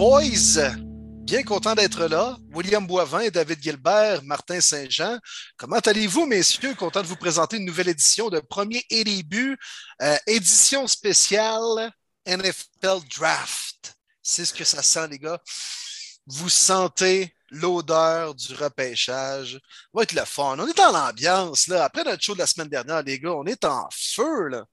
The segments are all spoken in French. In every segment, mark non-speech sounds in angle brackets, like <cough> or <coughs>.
boys! Bien content d'être là. William Boivin, David Gilbert, Martin Saint-Jean. Comment allez-vous, messieurs? Content de vous présenter une nouvelle édition de Premier et Début, euh, édition spéciale NFL Draft. C'est ce que ça sent, les gars. Vous sentez l'odeur du repêchage. Ça va être le fun. On est dans l'ambiance, là. Après notre show de la semaine dernière, les gars, on est en feu, là.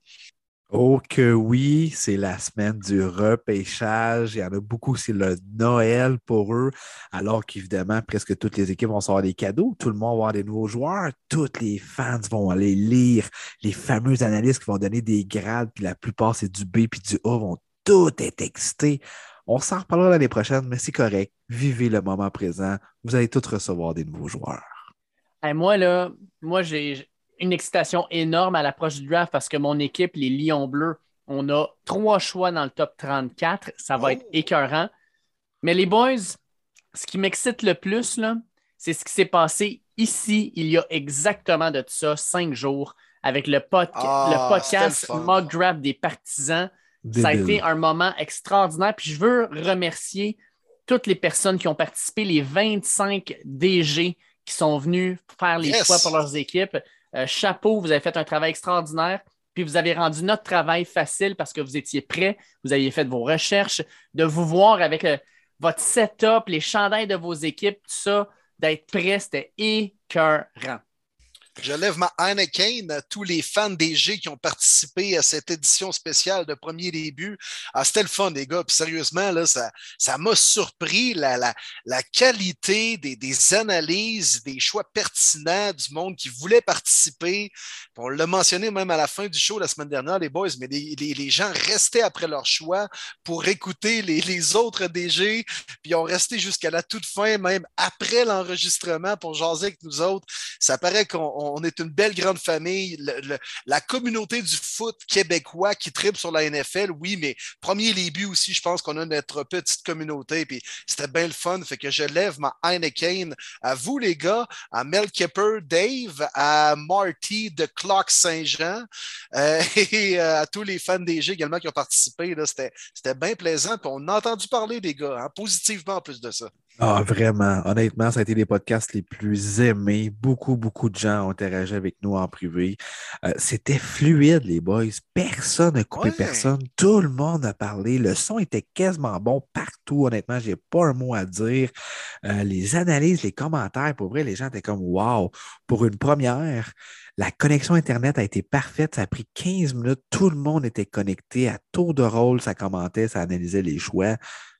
Oh que oui, c'est la semaine du repêchage. Il y en a beaucoup, c'est le Noël pour eux. Alors qu'évidemment, presque toutes les équipes vont avoir des cadeaux. Tout le monde va avoir des nouveaux joueurs. Tous les fans vont aller lire les fameux analystes qui vont donner des grades. Puis la plupart, c'est du B puis du A, vont tout être excités. On s'en reparlera l'année prochaine, mais c'est correct. Vivez le moment présent. Vous allez tous recevoir des nouveaux joueurs. moi, là, moi, j'ai une excitation énorme à l'approche du draft parce que mon équipe, les Lions Bleus, on a trois choix dans le top 34. Ça va être oh. écœurant. Mais les boys, ce qui m'excite le plus, c'est ce qui s'est passé ici il y a exactement de ça, cinq jours, avec le, ah, le podcast Mock Draft des partisans. Ça a été un moment extraordinaire. Puis je veux remercier toutes les personnes qui ont participé, les 25 DG qui sont venus faire les choix pour leurs équipes. Euh, chapeau, vous avez fait un travail extraordinaire. Puis vous avez rendu notre travail facile parce que vous étiez prêts, vous aviez fait vos recherches, de vous voir avec euh, votre setup, les chandails de vos équipes, tout ça, d'être prêt, c'était écœurant. Je lève ma Heineken à tous les fans des G qui ont participé à cette édition spéciale de premier début. Ah, c'était le fun, les gars. Puis sérieusement, là, ça, m'a surpris la, qualité des, analyses, des choix pertinents du monde qui voulait participer. on l'a mentionné même à la fin du show la semaine dernière, les boys, mais les gens restaient après leur choix pour écouter les, les autres DG, puis ils ont resté jusqu'à la toute fin, même après l'enregistrement pour jaser avec nous autres. Ça paraît qu'on on est une belle grande famille. la communauté du foot québécois qui tripe sur la NFL, oui, mais premier début aussi, je pense qu'on a notre petite communauté. Puis c'était bien le fun. Fait que je lève ma Heineken à vous, les gars, à Mel Kipper, Dave, à Marty de Clock Saint-Jean euh, <laughs> et euh, à tous les fans des G également qui ont participé. C'était bien plaisant. Puis on a entendu parler des gars, hein, positivement en plus de ça. Ah, vraiment. Honnêtement, ça a été les podcasts les plus aimés. Beaucoup, beaucoup de gens ont interagi avec nous en privé. Euh, c'était fluide, les boys. Personne n'a coupé personne. Tout le monde a parlé. Le son était quasiment bon partout. Honnêtement, j'ai pas un mot à dire. Euh, les analyses, les commentaires, pour vrai, les gens étaient comme wow. Pour une première, la connexion Internet a été parfaite. Ça a pris 15 minutes. Tout le monde était connecté à tour de rôle. Ça commentait, ça analysait les choix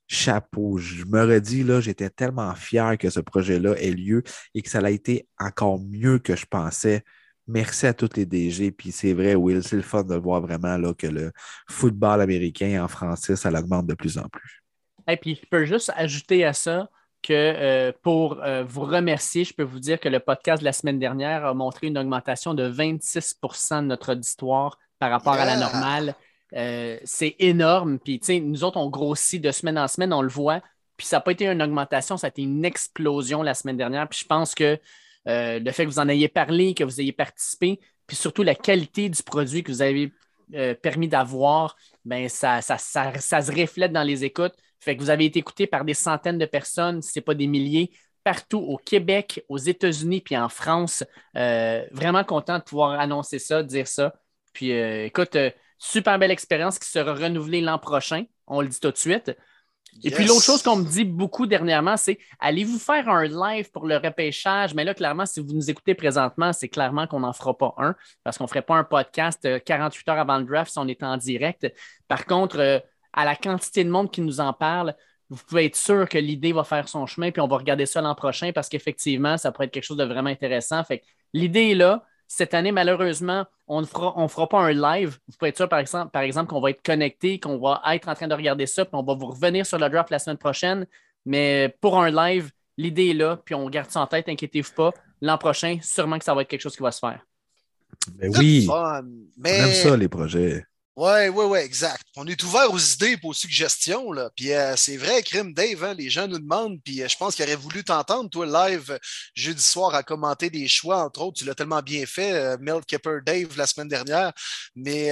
chapeau. Je me redis, là, j'étais tellement fier que ce projet-là ait lieu et que ça a été encore mieux que je pensais. Merci à tous les DG. Puis c'est vrai, Will, c'est le fun de voir vraiment là, que le football américain en français, ça l'augmente de plus en plus. Et puis, je peux juste ajouter à ça que euh, pour euh, vous remercier, je peux vous dire que le podcast de la semaine dernière a montré une augmentation de 26% de notre auditoire par rapport à la normale. Euh, c'est énorme. Puis, nous autres, on grossit de semaine en semaine, on le voit. Puis, ça n'a pas été une augmentation, ça a été une explosion la semaine dernière. Puis, je pense que euh, le fait que vous en ayez parlé, que vous ayez participé, puis surtout la qualité du produit que vous avez euh, permis d'avoir, ben ça, ça, se reflète dans les écoutes. Fait que vous avez été écouté par des centaines de personnes, si ce n'est pas des milliers, partout au Québec, aux États-Unis, puis en France. vraiment content de pouvoir annoncer ça, dire ça. Puis écoute, Super belle expérience qui sera renouvelée l'an prochain. On le dit tout de suite. Et puis l'autre chose qu'on me dit beaucoup dernièrement, c'est allez-vous faire un live pour le repêchage? Mais là, clairement, si vous nous écoutez présentement, c'est clairement qu'on n'en fera pas un parce qu'on ne ferait pas un podcast 48 euh, heures avant le draft si on est en direct. Par contre, euh, à la quantité de monde qui nous en parle, vous pouvez être sûr que l'idée va faire son chemin, puis on va regarder ça l'an prochain parce qu'effectivement, ça pourrait être quelque chose de vraiment intéressant. Fait l'idée est là. Cette année, malheureusement, on ne fera, fera pas un live. Vous pouvez être sûr, par exemple, par exemple qu'on va être connecté, qu'on va être en train de regarder ça, puis on va vous revenir sur le draft la semaine prochaine. Mais pour un live, l'idée est là, puis on garde ça en tête, inquiétez-vous pas. L'an prochain, sûrement que ça va être quelque chose qui va se faire. Ben oui, mais... ça, les projets. Oui, oui, oui, exact. On est ouvert aux idées et aux suggestions. Là. Puis euh, c'est vrai, Crime Dave, hein, les gens nous demandent, puis euh, je pense qu'ils auraient voulu t'entendre, toi, live euh, jeudi soir, à commenter des choix, entre autres. Tu l'as tellement bien fait, Mel Kipper Dave, la semaine dernière. Mais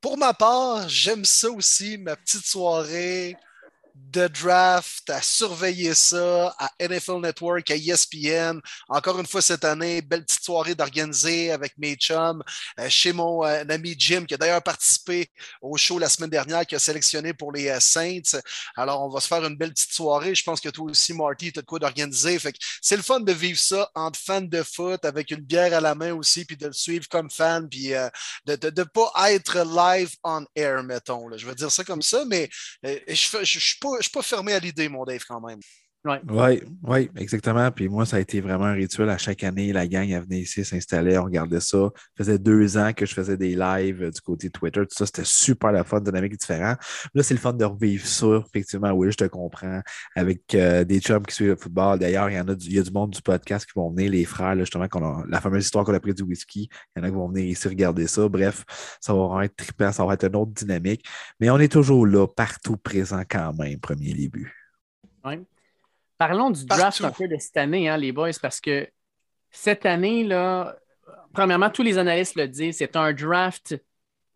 pour ma part, j'aime ça aussi, ma petite soirée de draft, à surveiller ça, à NFL Network, à ESPN. Encore une fois cette année, belle petite soirée d'organiser avec mes chums, euh, chez mon euh, ami Jim, qui a d'ailleurs participé au show la semaine dernière, qui a sélectionné pour les euh, Saints. Alors, on va se faire une belle petite soirée. Je pense que toi aussi, Marty, tu as de quoi d'organiser. C'est le fun de vivre ça entre fans de foot, avec une bière à la main aussi, puis de le suivre comme fan, puis de ne pas être live on air, mettons. Je vais dire ça comme ça, mais je ne suis pas je suis pas fermé à l'idée, mon Dave, quand même. Oui, ouais, ouais, exactement. Puis moi, ça a été vraiment un rituel à chaque année. La gang, elle venait ici, s'installait, on regardait ça. Ça faisait deux ans que je faisais des lives du côté Twitter. Tout ça, c'était super la fun, dynamique différent. Là, c'est le fun de revivre ça. Effectivement, oui, je te comprends. Avec euh, des chums qui suivent le football. D'ailleurs, il y en a du, il y a du monde du podcast qui vont venir, les frères, justement, qu'on a, la fameuse histoire qu'on a pris du whisky. Il y en a qui vont venir ici regarder ça. Bref, ça va être trippant, ça va être une autre dynamique. Mais on est toujours là, partout présent quand même, premier début. Oui. Parlons du draft un peu de cette année, hein, les boys, parce que cette année, là, premièrement, tous les analystes le disent, c'est un draft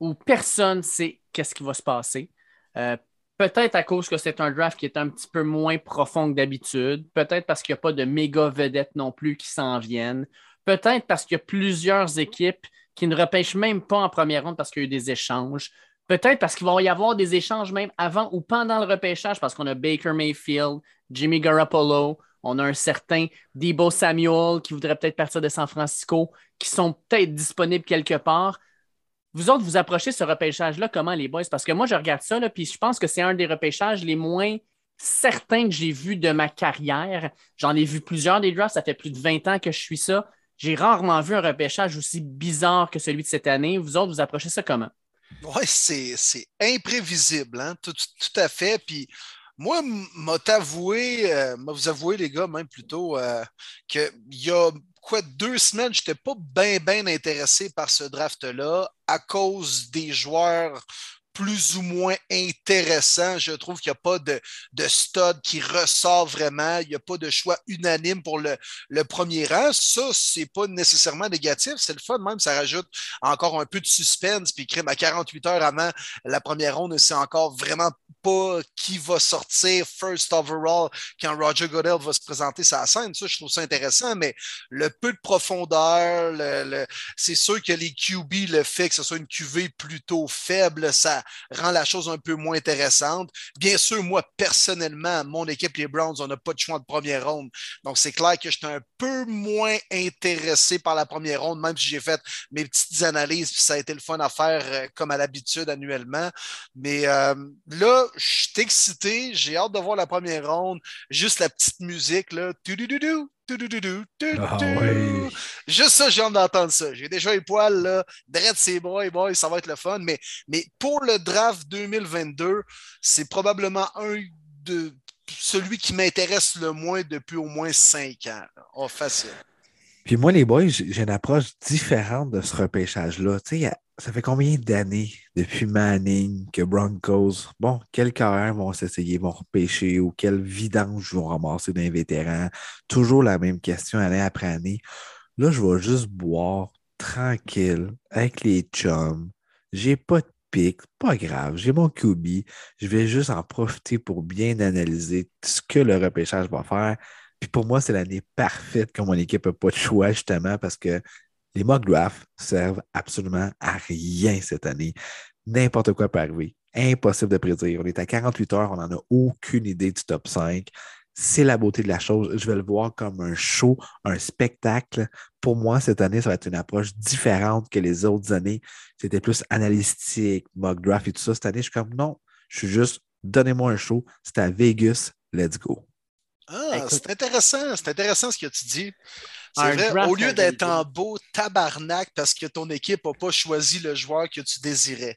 où personne ne sait qu'est-ce qui va se passer. Euh, peut-être à cause que c'est un draft qui est un petit peu moins profond que d'habitude. Peut-être parce qu'il n'y a pas de méga vedettes non plus qui s'en viennent. Peut-être parce qu'il y a plusieurs équipes qui ne repêchent même pas en première ronde parce qu'il y a eu des échanges. Peut-être parce qu'il va y avoir des échanges même avant ou pendant le repêchage parce qu'on a Baker Mayfield, Jimmy Garoppolo, on a un certain Debo Samuel qui voudrait peut-être partir de San Francisco, qui sont peut-être disponibles quelque part. Vous autres, vous approchez ce repêchage-là comment, les boys? Parce que moi, je regarde ça, là, puis je pense que c'est un des repêchages les moins certains que j'ai vus de ma carrière. J'en ai vu plusieurs des drafts, ça fait plus de 20 ans que je suis ça. J'ai rarement vu un repêchage aussi bizarre que celui de cette année. Vous autres, vous approchez ça comment? Oui, c'est imprévisible, hein? tout, tout, à fait. Puis moi, m'a avoué, euh, vous avoué, les gars, même plutôt, euh, qu'il y a quoi, deux semaines, je n'étais pas bien, bien intéressé par ce draft-là à cause des joueurs plus ou moins intéressant. Je trouve qu'il n'y a pas de, de stud qui ressort vraiment. Il n'y a pas de choix unanime pour le, le premier rang. Ça, c'est pas nécessairement négatif. C'est le fun même. Ça rajoute encore un peu de suspense. Puis crime à 48 heures avant la première ronde, c'est encore vraiment pas qui va sortir first overall quand Roger Goodell va se présenter sa scène. Ça, je trouve ça intéressant. Mais le peu de profondeur, le, c'est sûr que les QB, le fait que ce soit une QV plutôt faible, ça, rend la chose un peu moins intéressante. Bien sûr, moi, personnellement, mon équipe, les Browns, on n'a pas de choix de première ronde. Donc, c'est clair que j'étais un peu moins intéressé par la première ronde, même si j'ai fait mes petites analyses, puis ça a été le fun à faire euh, comme à l'habitude annuellement. Mais euh, là, je suis excité, j'ai hâte de voir la première ronde, juste la petite musique, là. Ah Juste ça, j'ai hâte d'entendre ça. J'ai déjà les poils, là. Drette ses boys, boys, ça va être le fun. Mais, mais pour le draft 2022, c'est probablement un de celui qui m'intéresse le moins depuis au moins cinq ans. Oh, facile. Puis moi, les boys, j'ai une approche différente de ce repêchage-là. Tu sais, ça fait combien d'années depuis Manning que Broncos, bon, quel carrière vont s'essayer, vont repêcher ou quel vidange vont ramasser d'un vétéran? Toujours la même question année après année. Là, je vais juste boire tranquille avec les chums. J'ai pas de pic, pas grave. J'ai mon QB. Je vais juste en profiter pour bien analyser ce que le repêchage va faire. Puis pour moi, c'est l'année parfaite quand mon équipe n'a pas de choix, justement, parce que les mock drafts servent absolument à rien cette année. N'importe quoi peut arriver. Impossible de prédire. On est à 48 heures, on n'en a aucune idée du top 5. C'est la beauté de la chose. Je vais le voir comme un show, un spectacle. Pour moi, cette année, ça va être une approche différente que les autres années. C'était plus analytique, mock draft et tout ça. Cette année, je suis comme non, je suis juste, donnez-moi un show. C'est à Vegas, let's go. Ah, c'est intéressant, c'est intéressant ce que tu dis. C'est vrai, au lieu d'être en beau tabarnak parce que ton équipe n'a pas choisi le joueur que tu désirais.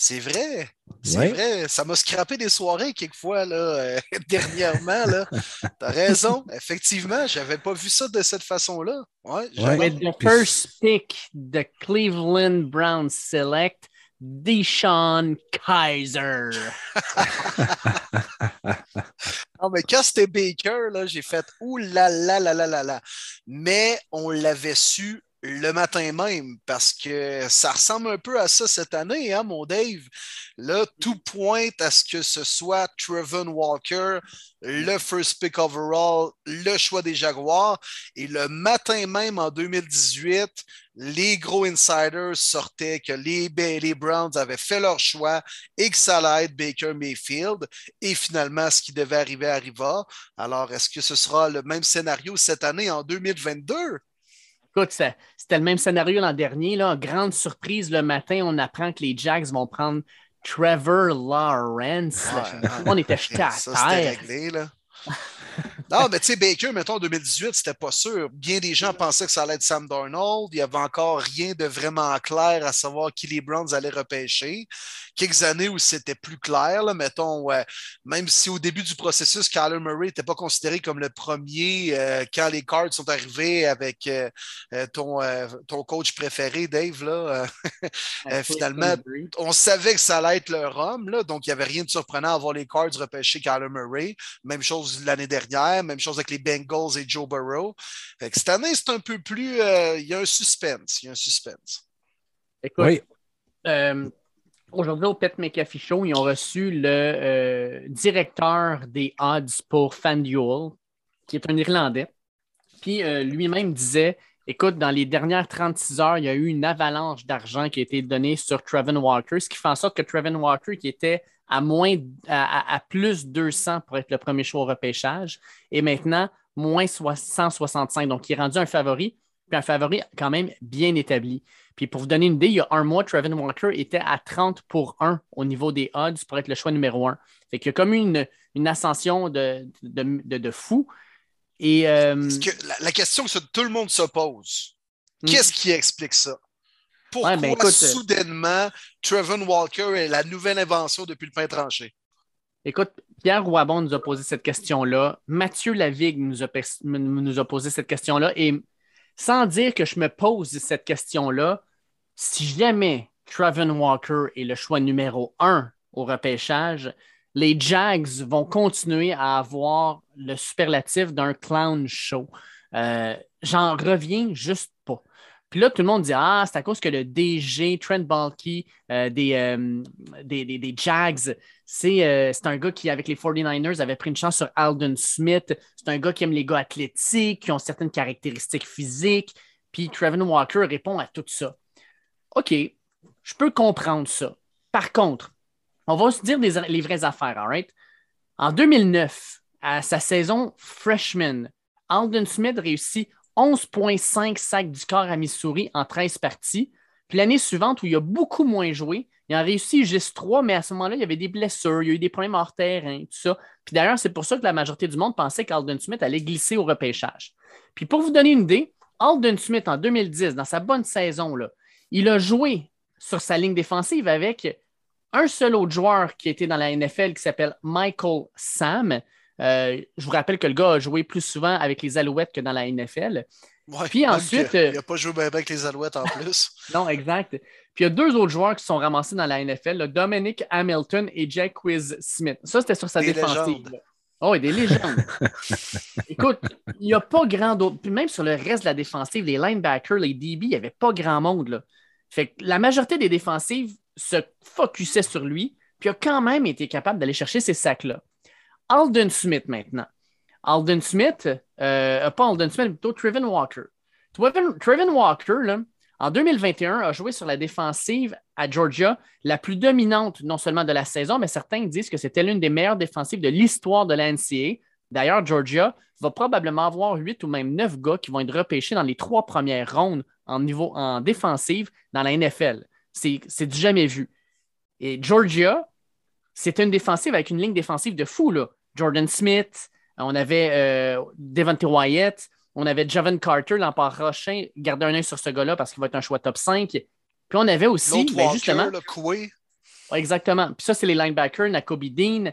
C'est vrai. C'est vrai. Ça m'a scrappé des soirées quelquefois là, euh, <laughs> dernièrement. Tu as raison. Effectivement, je n'avais pas vu ça de cette façon-là. Ouais, With the first pick, the Cleveland Browns select Deshaun Kaiser. <laughs> non, mais quand c'était Baker, là, j'ai fait ouh là là là là là là. Mais on l'avait su le matin même parce que ça ressemble un peu à ça cette année, hein, mon Dave? Là, tout pointe à ce que ce soit Trevon Walker, le first pick overall, le choix des Jaguars. Et le matin même en 2018, les gros insiders sortaient que les, les Browns avaient fait leur choix et que ça allait être Baker Mayfield. Et finalement, ce qui devait arriver arriva. Alors, est-ce que ce sera le même scénario cette année en 2022? Écoute, c'était le même scénario l'an dernier. Là. Grande surprise, le matin, on apprend que les Jags vont prendre Trevor Lawrence. on était jeté à ça, terre. Réglé, là. <laughs> non, mais tu sais, Baker, mettons, en 2018, c'était pas sûr. Bien des gens pensaient que ça allait être Sam Darnold. Il n'y avait encore rien de vraiment clair à savoir qui les Browns allaient repêcher. Quelques années où c'était plus clair, là, mettons, même si au début du processus, Kyler Murray n'était pas considéré comme le premier euh, quand les Cards sont arrivés avec euh, euh, ton, ton coach préféré, Dave, là, <laughs> finalement, on savait que ça allait être leur homme, là, donc il n'y avait rien de surprenant à voir les Cards repêcher Kyler Murray. Même chose l'année dernière, même chose avec les Bengals et Joe Burrow. cette année, c'est un peu plus. Euh, il y a un suspense. Il y a un suspense. Écoute, euh, aujourd'hui, au Pet McAfee Show, ils ont reçu le euh, directeur des odds pour FanDuel, qui est un Irlandais. Puis lui-même disait Écoute, dans les dernières 36 heures, il y a eu une avalanche d'argent qui a été donnée sur Trevin Walker, ce qui fait en sorte que Trevin Walker, qui était à moins à, plus 200 pour être le premier choix au repêchage, et maintenant moins 165. Donc, il est rendu un favori, puis un favori quand même bien établi. Puis pour vous donner une idée, il y a un mois, Trevin Walker était à 30 pour 1 au niveau des odds pour être le choix numéro 1. Fait qu'il y a comme une, une ascension de, de fou. Et, euh, la, question que tout le monde se pose, hmm. qu'est-ce qui explique ça? Pourquoi ben, euh, soudainement Trevon Walker est la nouvelle invention depuis le pain tranché? Écoute, Pierre Roibon nous a posé cette question-là. Mathieu Lavigne nous a, nous a posé cette question-là. Et sans dire que je me pose cette question-là, si jamais Trevon Walker est le choix numéro un au repêchage, les Jags vont continuer à avoir le superlatif d'un clown show. Euh, j'en reviens juste. Puis là, tout le monde dit Ah, c'est à cause que le DG, Trent Balky, euh, euh, des, des, Jags, c'est un gars qui, avec les 49ers, avait pris une chance sur Alden Smith. C'est un gars qui aime les gars athlétiques, qui ont certaines caractéristiques physiques. Puis Trevor Walker répond à tout ça. OK, je peux comprendre ça. Par contre, on va se dire les vraies affaires, all right? En 2009, à sa saison freshman, Alden Smith réussit 11,5 sacs du corps à Missouri en 13 parties. Puis l'année suivante, où il a beaucoup moins joué, il a réussi juste 3, mais à ce moment-là, il y avait des blessures, il y a eu des problèmes hors terrain, tout ça. Puis d'ailleurs, c'est pour ça que la majorité du monde pensait qu'Alden Smith allait glisser au repêchage. Puis pour vous donner une idée, Alden Smith, en 2010, dans sa bonne saison, il a joué sur sa ligne défensive avec un seul autre joueur qui était dans la NFL qui s'appelle Michael Sam. Euh, je vous rappelle que le gars a joué plus souvent avec les Alouettes que dans la NFL. Puis ensuite. Il n'a pas joué bien avec les Alouettes en plus. <laughs> non, exact. Puis il y a deux autres joueurs qui sont ramassés dans la NFL, Dominic Hamilton et Jack Quiz Smith. Ça, c'était sur sa défensive. Oh, et des légendes. <laughs> Écoute, il n'y a pas grand d'autres. Puis même sur le reste de la défensive, les linebackers, les DB, il n'y avait pas grand monde. Là. Fait que la majorité des défensives se focusait sur lui, puis a quand même été capable d'aller chercher ces sacs-là. Alden Smith maintenant. Alden Smith, euh, pas Alden Smith, plutôt Trevin Walker. Trevin, Walker, en 2021, a joué sur la défensive à Georgia, la plus dominante non seulement de la saison, mais certains disent que c'était l'une des meilleures défensives de l'histoire de la NCAA. D'ailleurs, Georgia va probablement avoir huit ou même neuf gars qui vont être repêchés dans les trois premières rondes en niveau en défensive dans la NFL. C'est du jamais vu. Et Georgia, c'était une défensive avec une ligne défensive de fou. Là. Jordan Smith, on avait euh, Devante Wyatt, on avait Javon Carter l'an prochain. Gardez un œil sur ce gars-là parce qu'il va être un choix top 5. Puis on avait aussi, ben, justement. exactement. Puis ça, c'est les linebackers, Nakobe Dean.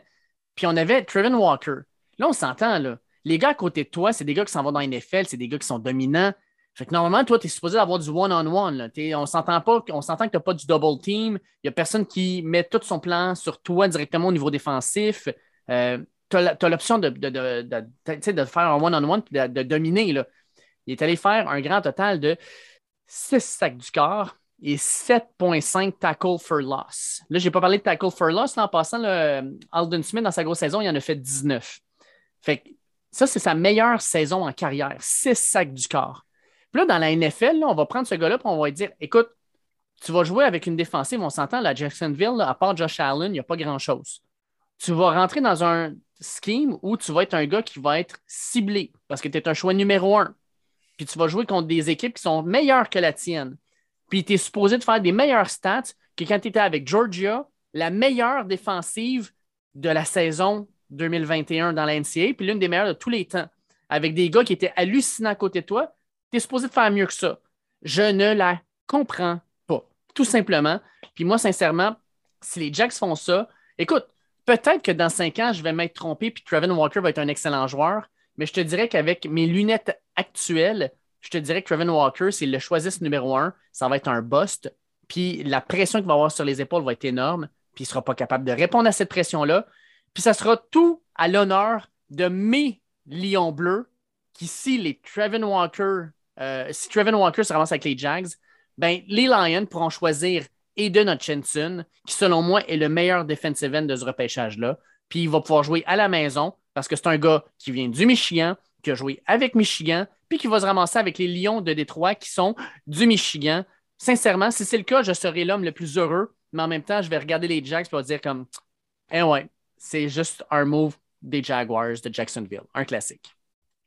Puis on avait Trevin Walker. Là, on s'entend, là. Les gars à côté de toi, c'est des gars qui s'en vont dans la NFL, c'est des gars qui sont dominants. Fait que normalement, toi, tu es supposé avoir du one-on-one. On s'entend pas, on s'entend que tu n'as pas du double team. Il n'y a personne qui met tout son plan sur toi directement au niveau défensif. Euh, tu as l'option de, de, de, faire un one-on-one et de, dominer. Là. Il est allé faire un grand total de 6 sacs du corps et 7,5 tackle for loss. Là, je n'ai pas parlé de tackle for loss. en passant, Alden Smith, dans sa grosse saison, il en a fait 19. Fait ça, c'est sa meilleure saison en carrière. 6 sacs du corps. Puis là, dans la NFL, on va prendre ce gars-là et on va lui dire écoute, tu vas jouer avec une défensive, on s'entend, la Jacksonville, à part Josh Allen, il n'y a pas grand-chose. Tu vas rentrer dans un scheme où tu vas être un gars qui va être ciblé parce que tu es un choix numéro un. Puis tu vas jouer contre des équipes qui sont meilleures que la tienne. Puis tu es supposé de faire des meilleures stats que quand tu étais avec Georgia, la meilleure défensive de la saison 2021 dans la NCA, puis l'une des meilleures de tous les temps, avec des gars qui étaient hallucinants à côté de toi. Tu es supposé de faire mieux que ça. Je ne la comprends pas, tout simplement. Puis moi, sincèrement, si les Jacks font ça, écoute, peut-être que dans cinq ans, je vais m'être trompé, puis Trevin Walker va être un excellent joueur, mais je te dirais qu'avec mes lunettes actuelles, je te dirais que Trevin Walker, c'est le choisiste numéro un, ça va être un bust. Puis la pression qu'il va avoir sur les épaules va être énorme, puis il ne sera pas capable de répondre à cette pression-là. Puis ça sera tout à l'honneur de mes Lions bleus, qui, si les Trevin Walker, euh, si Trevin Walker se ramasse avec les Jags, ben, les Lions pourront choisir Aiden Hutchinson, qui selon moi est le meilleur defensive end de ce repêchage-là. Puis il va pouvoir jouer à la maison parce que c'est un gars qui vient du Michigan, qui a joué avec Michigan, puis qui va se ramasser avec les Lions de Détroit qui sont du Michigan. Sincèrement, si c'est le cas, je serai l'homme le plus heureux, mais en même temps, je vais regarder les Jags et dire comme Eh ouais, c'est juste un move des Jaguars de Jacksonville, un classique.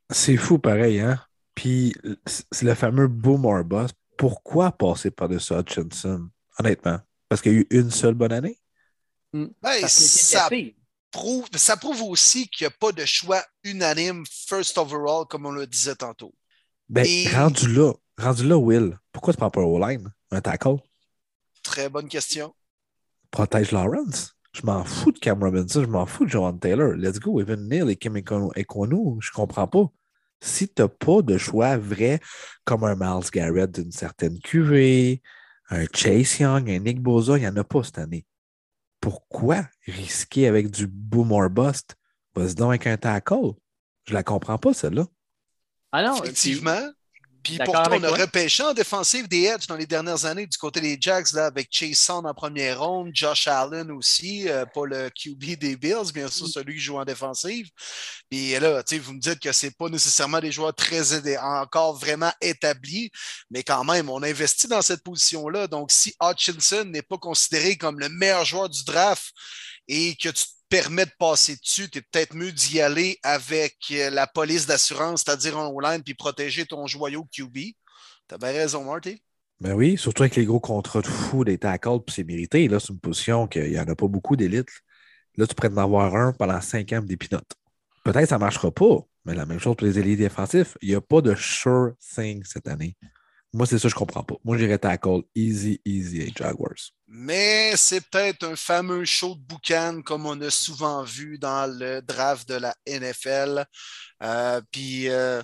C'est fou pareil, hein? Puis c'est le fameux boom or bust. Pourquoi passer par-dessus Hutchinson, honnêtement? Parce qu'il y a eu une seule bonne année? Hmm. Ben, ça, prouve, ça prouve aussi qu'il n'y a pas de choix unanime first overall, comme on le disait tantôt. Ben, rendu là, rendu là, Will, pourquoi tu prends pas au line, un tackle? Très bonne question. Protège Lawrence. Je m'en fous de Cam Robinson, je m'en fous de John Taylor. Let's go, Evan Neal et Kim Ekonu, je comprends pas. Si tu n'as pas de choix vrai, comme un Miles Garrett d'une certaine QV, un Chase Young, un Nick Boza, il n'y en a pas cette année pourquoi risquer avec du boom or bust? Vas-y donc avec un tackle. Je la comprends pas, celle-là. Ah non, Effectivement. Puis pourtant, on a repêché en défensive des Edge dans les dernières années du côté des Jacks là, avec Chase Sand en première ronde, Josh Allen aussi, euh, pas le QB des Bills, bien sûr, mm. celui qui joue en défensive. Puis là, vous me dites que ce pas nécessairement des joueurs très encore vraiment établis, mais quand même, on investit dans cette position-là. Donc, si Hutchinson n'est pas considéré comme le meilleur joueur du draft et que tu permet de passer dessus, tu es peut-être mieux d'y aller avec euh, la police d'assurance, c'est-à-dire en line, puis protéger ton joyau QB. Tu as raison, Marty. Ben oui, surtout avec les gros contrats de fou des tackles, puis c'est mérité. Là, c'est une position qu'il n'y en a pas beaucoup d'élite. Là, tu pourrais en avoir un pendant cinq ans des pinottes. Peut-être que ça ne marchera pas, mais la même chose pour les élites défensifs. Il n'y a pas de sure thing cette année. Moi, c'est ça que je comprends pas. Moi, j'irais tackle easy, easy et Jaguars. Mais c'est peut-être un fameux show de boucan comme on a souvent vu dans le draft de la NFL. Euh, puis euh,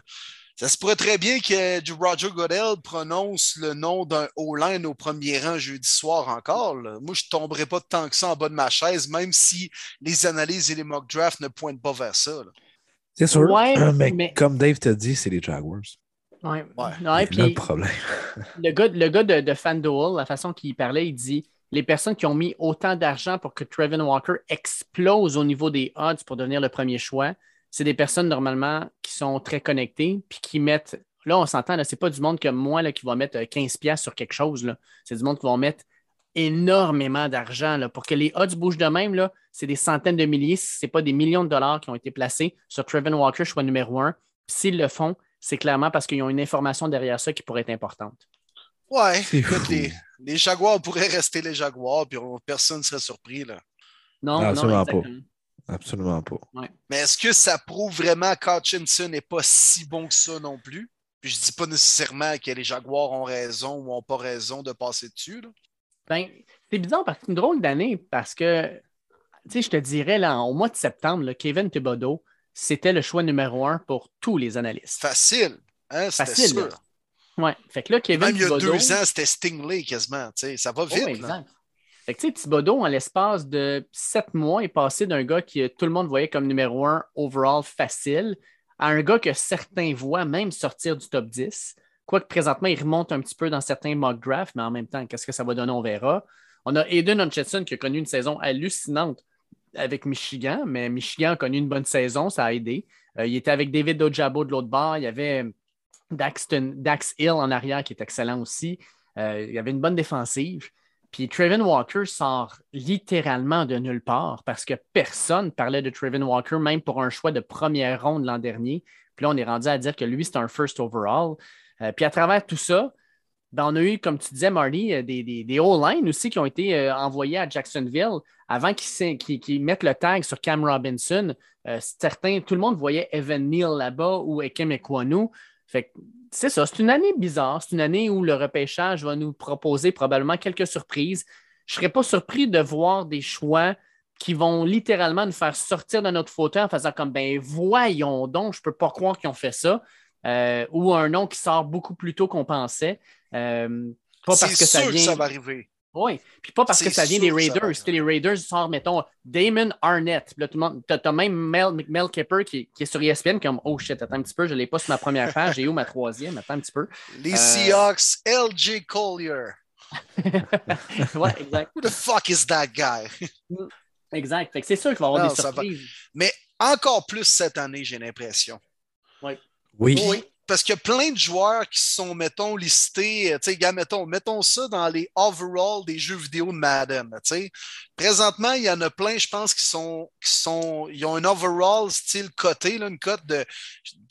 ça se pourrait très bien que Roger Goodell prononce le nom d'un O-line au premier rang jeudi soir encore. Moi, je ne tomberai pas tant que ça en bas de ma chaise, même si les analyses et les mock drafts ne pointent pas vers ça. C'est sûr. mais, comme Dave t'a dit, c'est les Jaguars. Oui, ouais. le problème. <laughs> le gars, le gars de, de FanDuel, la façon qu'il parlait, il dit les personnes qui ont mis autant d'argent pour que Trevin Walker explose au niveau des odds pour devenir le premier choix, c'est des personnes normalement qui sont très connectées puis qui mettent. Là, on s'entend, ce n'est pas du monde comme moi là, qui va mettre 15$ euh, sur quelque chose. C'est du monde qui va mettre énormément d'argent pour que les odds bougent de même. C'est des centaines de milliers, si ce n'est pas des millions de dollars qui ont été placés sur Trevin Walker, choix numéro un. S'ils le font, c'est clairement parce qu'ils ont une information derrière ça qui pourrait être importante. Ouais, les, les, Jaguars pourraient rester les Jaguars, puis personne ne serait surpris. Là. Non, absolument pas. Absolument pas. Mais est-ce que ça prouve vraiment qu'Hutchinson n'est pas si bon que ça non plus? Puis je dis pas nécessairement que les Jaguars ont raison ou n'ont pas raison de passer dessus. Ben, c'est bizarre parce que c'est une drôle d'année parce que, tu sais, je te dirais, là, au mois de septembre, Kevin Thibodeau, c'était le choix numéro un pour tous les analystes. Facile. Hein? Facile. Sûr. Ouais. Fait que là, Kevin Même il y a deux ans, c'était Stingley quasiment. Ça va vite. Oh, exact. Fait que, Thibodeau, en l'espace de sept mois, est passé d'un gars que tout le monde voyait comme numéro un overall facile à un gars que certains voient même sortir du top 10. Quoique présentement, il remonte un petit peu dans certains mock drafts, mais en même temps, qu'est-ce que ça va donner, on verra. On a Aiden Hutchinson qui a connu une saison hallucinante avec Michigan, mais Michigan a connu une bonne saison, ça a aidé. Euh, il était avec David Ojabo de l'autre bord. Il y avait Daxton, Dax Hill en arrière qui est excellent aussi. Euh, il y avait une bonne défensive. Puis Trevin Walker sort littéralement de nulle part parce que personne parlait de Trevin Walker, même pour un choix de première ronde l'an dernier. Puis là, on est rendu à dire que lui, c'est un first overall. Euh, puis à travers tout ça, on a eu, comme tu disais, Marty, euh, des, des, des line aussi qui ont été envoyés à Jacksonville avant qu'ils mettent le tag sur Cam Robinson. certains, tout le monde voyait Evan Neal là-bas ou Ekem Ekwanu. Fait c'est ça, c'est une année bizarre. C'est une année où le repêchage va nous proposer probablement quelques surprises. Je ne serais pas surpris de voir des choix qui vont littéralement nous faire sortir de notre fauteuil en faisant comme ben voyons donc, je ne peux pas croire qu'ils ont fait ça. Euh, ou un nom qui sort beaucoup plus tôt qu'on pensait. Euh, pas parce que ça vient. Que ça va arriver. Oui, puis pas parce que ça vient des Raiders. Que, les Raiders sortent, mettons, Damon Arnett. Là, tout le monde, t'as, même Mel, Mel Kipper qui, qui, est sur ESPN, comme Oh shit, attends un petit peu, je ne l'ai pas sur ma première page, j'ai où ma troisième? Attends un petit peu. Les euh... Seahawks, LJ Collier. <laughs> ouais, exact. Who the fuck is that guy? exact. Fait que c'est sûr qu'il va y avoir des surprises. Mais encore plus cette année, j'ai l'impression. Oui. Parce qu'il y a plein de joueurs qui sont, mettons, listés, euh, tu sais, mettons, mettons ça dans les overall des jeux vidéo de Madden, tu sais. Présentement, il y en a plein, je pense, qui sont, qui sont, ils ont un overall style coté, là, une cote de,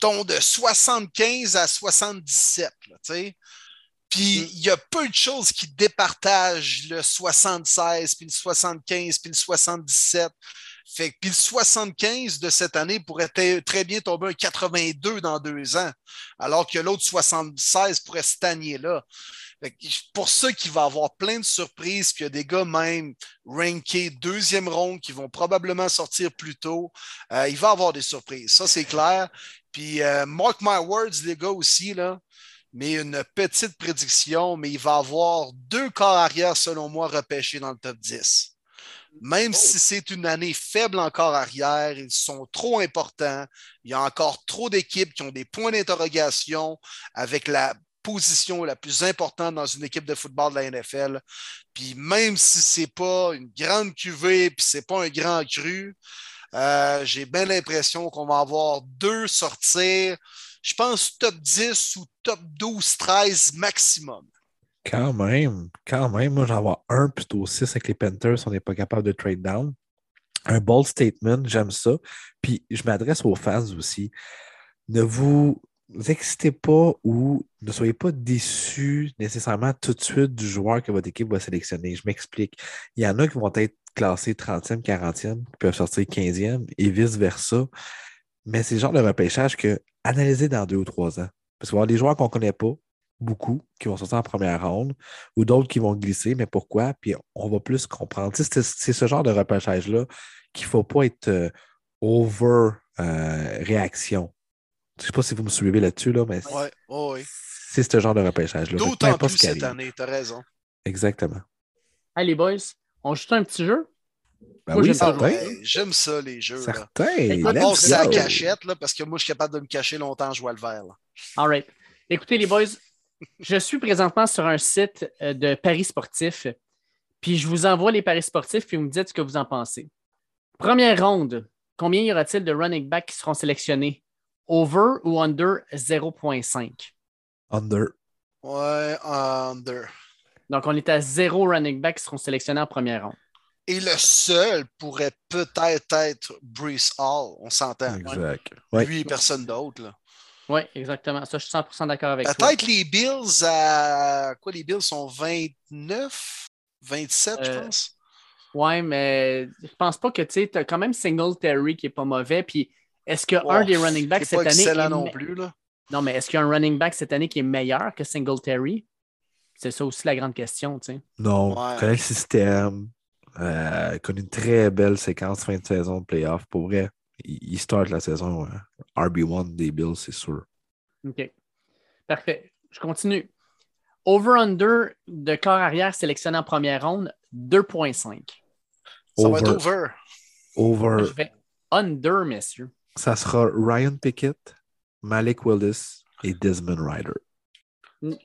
de 75 à 77, tu sais. Puis mm. il y a peu de choses qui départagent le 76, puis le 75, puis le 77. Fait puis le 75 de cette année pourrait très bien tomber un 82 dans deux ans, alors que l'autre 76 pourrait stagner là. pour ça qu'il va avoir plein de surprises, qu'il y a des gars même rankés deuxième ronde qui vont probablement sortir plus tôt. Euh, il va y avoir des surprises, ça c'est clair. Puis euh, mark my words, les gars aussi, là, mais une petite prédiction, mais il va avoir deux corps arrière, selon moi, repêchés dans le top 10. Même oh. si c'est une année faible encore arrière, ils sont trop importants. Il y a encore trop d'équipes qui ont des points d'interrogation avec la position la plus importante dans une équipe de football de la NFL. Puis même si ce n'est pas une grande cuvée, puis ce n'est pas un grand cru, euh, j'ai bien l'impression qu'on va avoir deux sortir, je pense top 10 ou top 12, 13 maximum. Quand même, quand même. Moi, j'en vois un plutôt six avec les Panthers. On n'est pas capable de trade down. Un bold statement, j'aime ça. Puis je m'adresse aux fans aussi. Ne vous excitez pas ou ne soyez pas déçus nécessairement tout de suite du joueur que votre équipe va sélectionner. Je m'explique. Il y en a qui vont être classés 30e, 40e, qui peuvent sortir 15e et vice-versa. Mais c'est le genre de repêchage que analysez dans deux ou trois ans. Parce avoir des joueurs qu'on ne connaît pas, beaucoup qui vont sortir en première ronde ou d'autres qui vont glisser, mais pourquoi? Puis on va plus comprendre. c'est ce genre de repêchage-là qu'il ne faut pas être euh, over euh, réaction. Je ne sais pas si vous me suivez là-dessus, là, mais c'est ce genre de repêchage-là. D'autant plus cette année, tu as raison. Exactement. Les boys, on joue un petit jeu? Ben oui, j'aime ça, les jeux. Certain. c'est la cachette, là, parce que moi, je suis capable de me cacher longtemps, je vois le vert. All right. Écoutez, les boys, je suis présentement sur un site euh, de paris sportifs, puis je vous envoie les paris sportifs, puis vous me dites ce que vous en pensez. Première ronde, combien y aura-t-il de running backs qui seront sélectionnés? Over ou under 0.5? Under. Ouais, under. Donc, on est à zéro running back qui seront sélectionnés en première ronde. Et le seul pourrait peut-être être Bruce Hall, on s'entend. Exact. Lui et personne d'autre. Oui, exactement. Ça, je suis 100% d'accord avec toi. Peut-être les Bills à. Quoi, les Bills sont 29, 27, je euh, pense. Oui, mais je pense pas que tu as quand même Singletary qui est pas mauvais. Puis est-ce qu'un des running backs cette année. Est non plus, là. Non, mais est-ce qu'il y a un running back cette année qui est meilleur que Singletary? C'est ça aussi la grande question, tu sais. Non, ouais. le système. Euh, connu une très belle séquence fin de saison de playoff. Pour vrai, il start la saison RB1 des Bills, c'est sûr. OK. Parfait. Je continue. Over-under de corps arrière sélectionné en première ronde, 2.5. Ça va être over. Over. Je vais under, messieurs. Ça sera Ryan Pickett, Malik Willis et Desmond Ryder.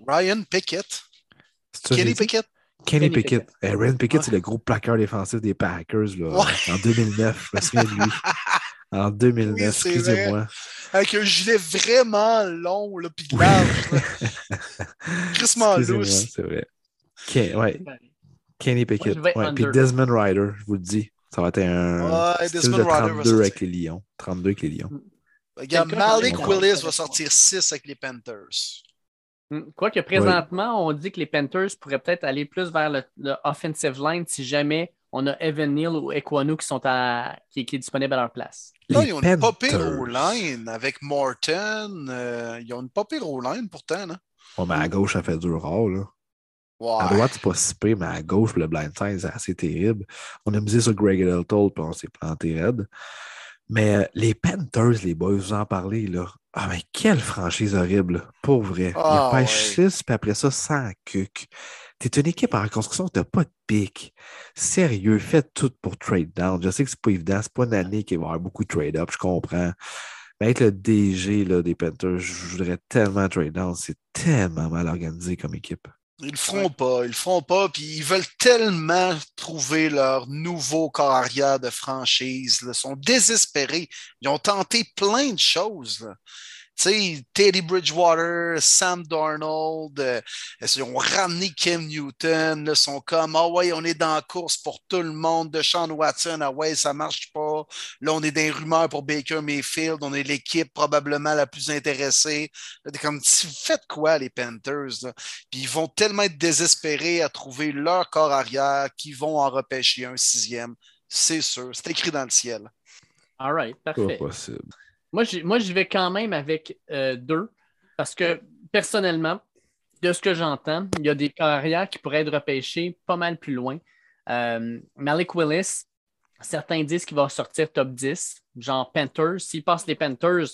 Ryan Pickett. Kenny? Pickett. Kenny Pickett. Eh, Ryan Pickett, Ouais. c'est le gros plaqueur défensif des Packers là, Ouais. en 2009. Je me souviens de lui. <laughs> En 2009, Oui, c'est excusez-moi. Avec un gilet vraiment long, là, puis large. <laughs> Crissement lousse. c'est vrai. Ken- ouais, Kenny Pickett. Ouais, Puis. Desmond Ryder, je vous le dis. Ça va être un Ouais, style Desmond de Ryder va 32 sortir. avec les Lions. 32 avec les Lions. Regarde, Quelqu'un Malik Willis va sortir 6 avec les Panthers. Hmm. Quoique présentement, on dit que les Panthers pourraient peut-être aller plus vers le, le offensive line si jamais on a Evan Neal ou Ekwanu qui sont à, qui, qui est disponible à leur place. Là, ils ont une pas pire. O-line avec Morton. euh, ils ont une pas pire O-line pourtant. Là. Ouais, mais à gauche, ça fait dur rare, là. À droite, c'est pas si pire, mais à gauche, le blind side, c'est assez terrible. On a misé sur Greg Eltold, puis on s'est planté raide. Mais euh, les Panthers, les boys, vous en parlez, là. Ah, mais quelle franchise horrible, pour vrai. Ah, Il pêche ouais. 6, puis après ça, 100 cuc. T'es une équipe en reconstruction, t'as pas de pic. Sérieux, faites tout pour trade down. Je sais que c'est pas évident, c'est pas une année qu'il va y avoir beaucoup de trade-up, je comprends. Mais être le DG là, des Panthers, je voudrais tellement trade down. C'est tellement mal organisé comme équipe. Ils le feront pas, ils le feront pas, puis ils veulent tellement trouver leur nouveau corps arrière de franchise. là. Ils sont désespérés. Ils ont tenté plein de choses. là. Tu sais, Teddy Bridgewater, Sam Darnold, euh, ils ont ramené Cam Newton, là, ils sont comme Ah ouais, on est dans la course pour tout le monde, de Sean Watson, ah ouais, ça marche pas. Là, on est dans les rumeurs pour Baker Mayfield, on est l'équipe probablement la plus intéressée. Là, t'es comme, si vous faites quoi, les Panthers? là? Puis ils vont tellement être désespérés à trouver leur corps arrière qu'ils vont en repêcher un sixième. C'est sûr. C'est écrit dans le ciel. All right, Pas parfait. possible. Moi, j'y vais quand même avec euh, deux parce que personnellement, de ce que j'entends, il y a des carrières qui pourraient être repêchées pas mal plus loin. Euh, Malik Willis, certains disent qu'il va sortir top 10, genre Panthers. S'il passe les Panthers,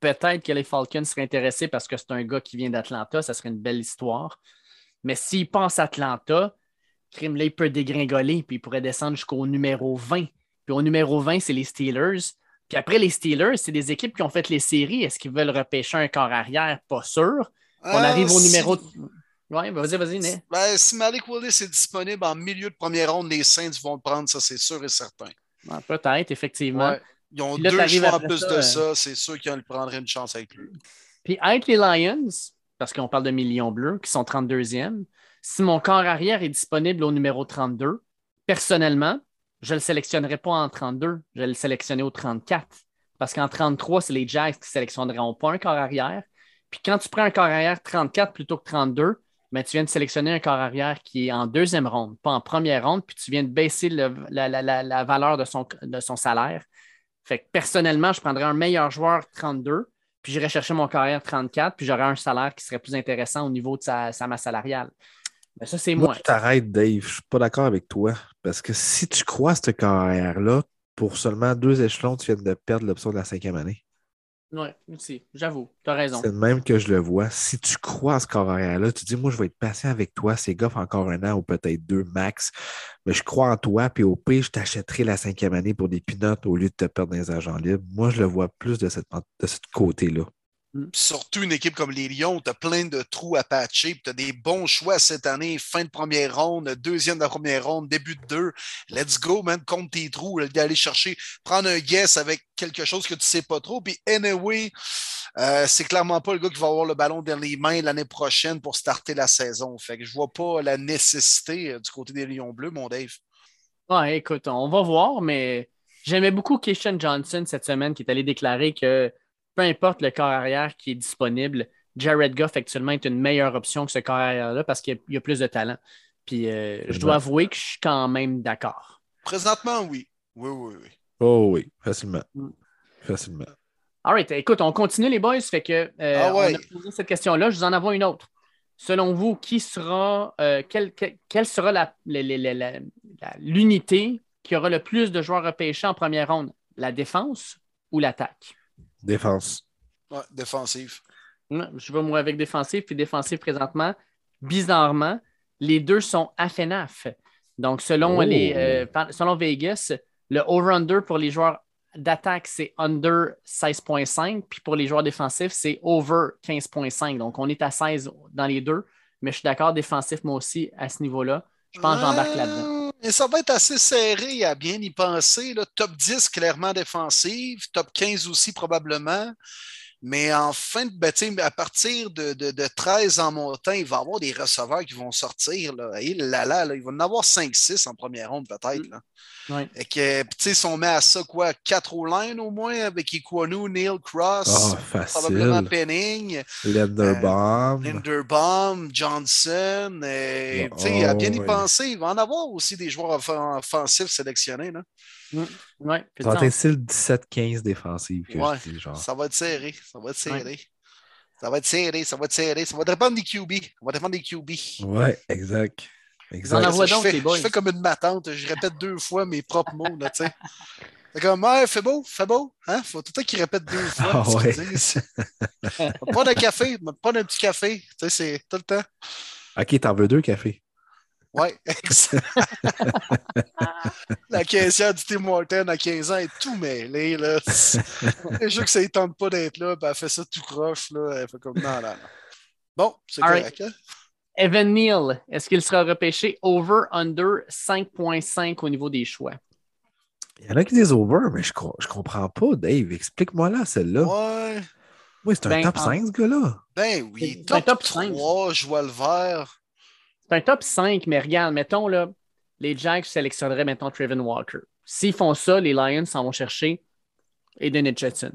peut-être que les Falcons seraient intéressés parce que c'est un gars qui vient d'Atlanta, ça serait une belle histoire. Mais s'il passe Atlanta, il peut dégringoler, puis il pourrait descendre jusqu'au numéro 20. Puis au numéro 20, c'est les Steelers. Puis après, les Steelers, c'est des équipes qui ont fait les séries. Est-ce qu'ils veulent repêcher un corps arrière? Pas sûr. On Euh, arrive au si- numéro. Oui, vas-y, vas-y, Né. Ben, si Malik Willis est disponible en milieu de première ronde, les Saints vont le prendre, ça c'est sûr et certain. Ah, Peut-être, effectivement. Ouais. Ils ont là, deux choix en plus ça, de euh, ça, c'est sûr qu'ils prendraient une chance avec lui. Puis être les Lions, parce qu'on parle de millions bleus, qui sont 32e, si mon corps arrière est disponible au numéro 32, personnellement, je ne le sélectionnerai pas en 32, je vais le sélectionner au 34. Parce qu'en 33, c'est les Jags qui ne sélectionneront pas un corps arrière. Puis quand tu prends un corps arrière 34 plutôt que 32, ben, tu viens de sélectionner un corps arrière qui est en deuxième ronde, pas en première ronde, puis tu viens de baisser la, valeur de son, de son salaire. Fait que personnellement, je prendrais un meilleur joueur 32, puis j'irais chercher mon carrière 34, puis j'aurais un salaire qui serait plus intéressant au niveau de sa, sa masse salariale. Mais ça, c'est Moi, moi. je t'arrête, Dave. Je suis pas d'accord avec toi. Parce que si tu crois à cette carrière-là, pour seulement deux échelons, tu viens de perdre l'option de la cinquième année. Oui, aussi, j'avoue, tu as raison. C'est le même que je le vois. Si tu crois à ce carrière-là, tu dis, moi, je vais être patient avec toi. Ces gars encore un an ou peut-être deux max. Mais je crois en toi. Puis au pire, je t'achèterai la cinquième année pour des pinottes au lieu de te perdre dans les agents libres. Moi, je le vois plus de, cette, de ce côté-là. Puis surtout une équipe comme les Lions, tu as plein de trous à patcher, tu as des bons choix cette année, fin de première ronde, deuxième de la première ronde, début de deux. Let's go, man, compte tes trous, d'aller chercher, prendre un guess avec quelque chose que tu sais pas trop. Puis anyway, euh, c'est clairement pas le gars qui va avoir le ballon dans les mains l'année prochaine pour starter la saison. Fait que je vois pas la nécessité euh, du côté des Lions bleus, mon Dave. Ouais, écoute, on va voir, mais j'aimais beaucoup Keishan Johnson cette semaine qui est allé déclarer que peu importe le corps arrière qui est disponible, Jared Goff actuellement est une meilleure option que ce corps arrière-là parce qu'il y a- plus de talent. Puis euh, je dois avouer que je suis quand même d'accord. Présentement, oui. Oui, oui, oui. Oh oui, facilement. Mm. Facilement. All right, écoute, on continue les boys. Fait que euh, Ah ouais. on a posé cette question-là. Je vous en envoie une autre. Selon vous, qui sera, euh, quelle, quelle- quelle sera la- la- la- la- la- la- l'unité qui aura le plus de joueurs repêchés en première ronde? La défense ou l'attaque? Défense. Ouais, défensive. Je vais moi avec défensif puis défensif présentement. Bizarrement, les deux sont FNF. Donc, selon, Oh. les, euh, selon Vegas, le over-under pour les joueurs d'attaque, c'est under 16.5. Puis pour les joueurs défensifs, c'est over 15.5. Donc, on est à 16 dans les deux. Mais je suis d'accord, défensif, moi aussi, à ce niveau-là. Je pense que j'embarque là-dedans. Et ça va être assez serré à bien y penser. Là. Top 10, clairement défensive. Top 15 aussi, probablement. Mais en fin de ben, à partir de, de, de, 13 en montant, il va y avoir des receveurs qui vont sortir. Là. Et là, là, là, il va en avoir 5-6 en première ronde, peut-être. Ouais. Et que, si on met à ça, quoi, 4 au line au moins, avec Iquanu, Neil Cross, Oh, facile. probablement Penning, Linderbaum. Linderbaum, Johnson. Et, Oh, tu sais, à bien y ouais. penser, il va en avoir aussi des joueurs off- offensifs sélectionnés. Là. Ouais, puis Ça va être style 17-15 défensive que Ouais. je dis, genre. Ça va être serré. Ça va être serré. Ça va être serré, ça va être serré. Ça va dépendre des QB. Ça va dépendre des QB. Ouais, exact. Exact. je donc, fais. Je fais comme une matante. Je répète deux fois mes propres mots. Là, tu sais. C'est comme, ouais, fais beau, fais beau. Hein? Faut tout le temps qu'ils répètent deux fois Ah ce qu'ils ouais. disent. Pas de café, pas d'un petit café. Tu sais, c'est tout le temps. Ok, t'en veux deux cafés. Ouais, exact. <laughs> <laughs> La caissière du Tim Horton à 15 ans est tout mêlée. Là. <laughs> Je sûr que ça ne tente pas d'être là, puis elle fait ça tout croche. Là. Elle fait comme non, non, non. Bon, c'est correct. hein? Evan Neal, est-ce qu'il sera repêché over, under 5.5 au niveau des choix? Il y en a qui disent over, mais je, je comprends pas, Dave. Explique-moi là, celle-là. Ouais. Oui, c'est un Ben, top en- 5, ce gars-là. Ben oui. C'est un Top, top cinq. 3, je vois le vert. C'est un top 5, mais regarde, mettons, là, les Jacks sélectionneraient, mettons, Trevin Walker. S'ils font ça, les Lions s'en vont chercher Aiden Hutchinson.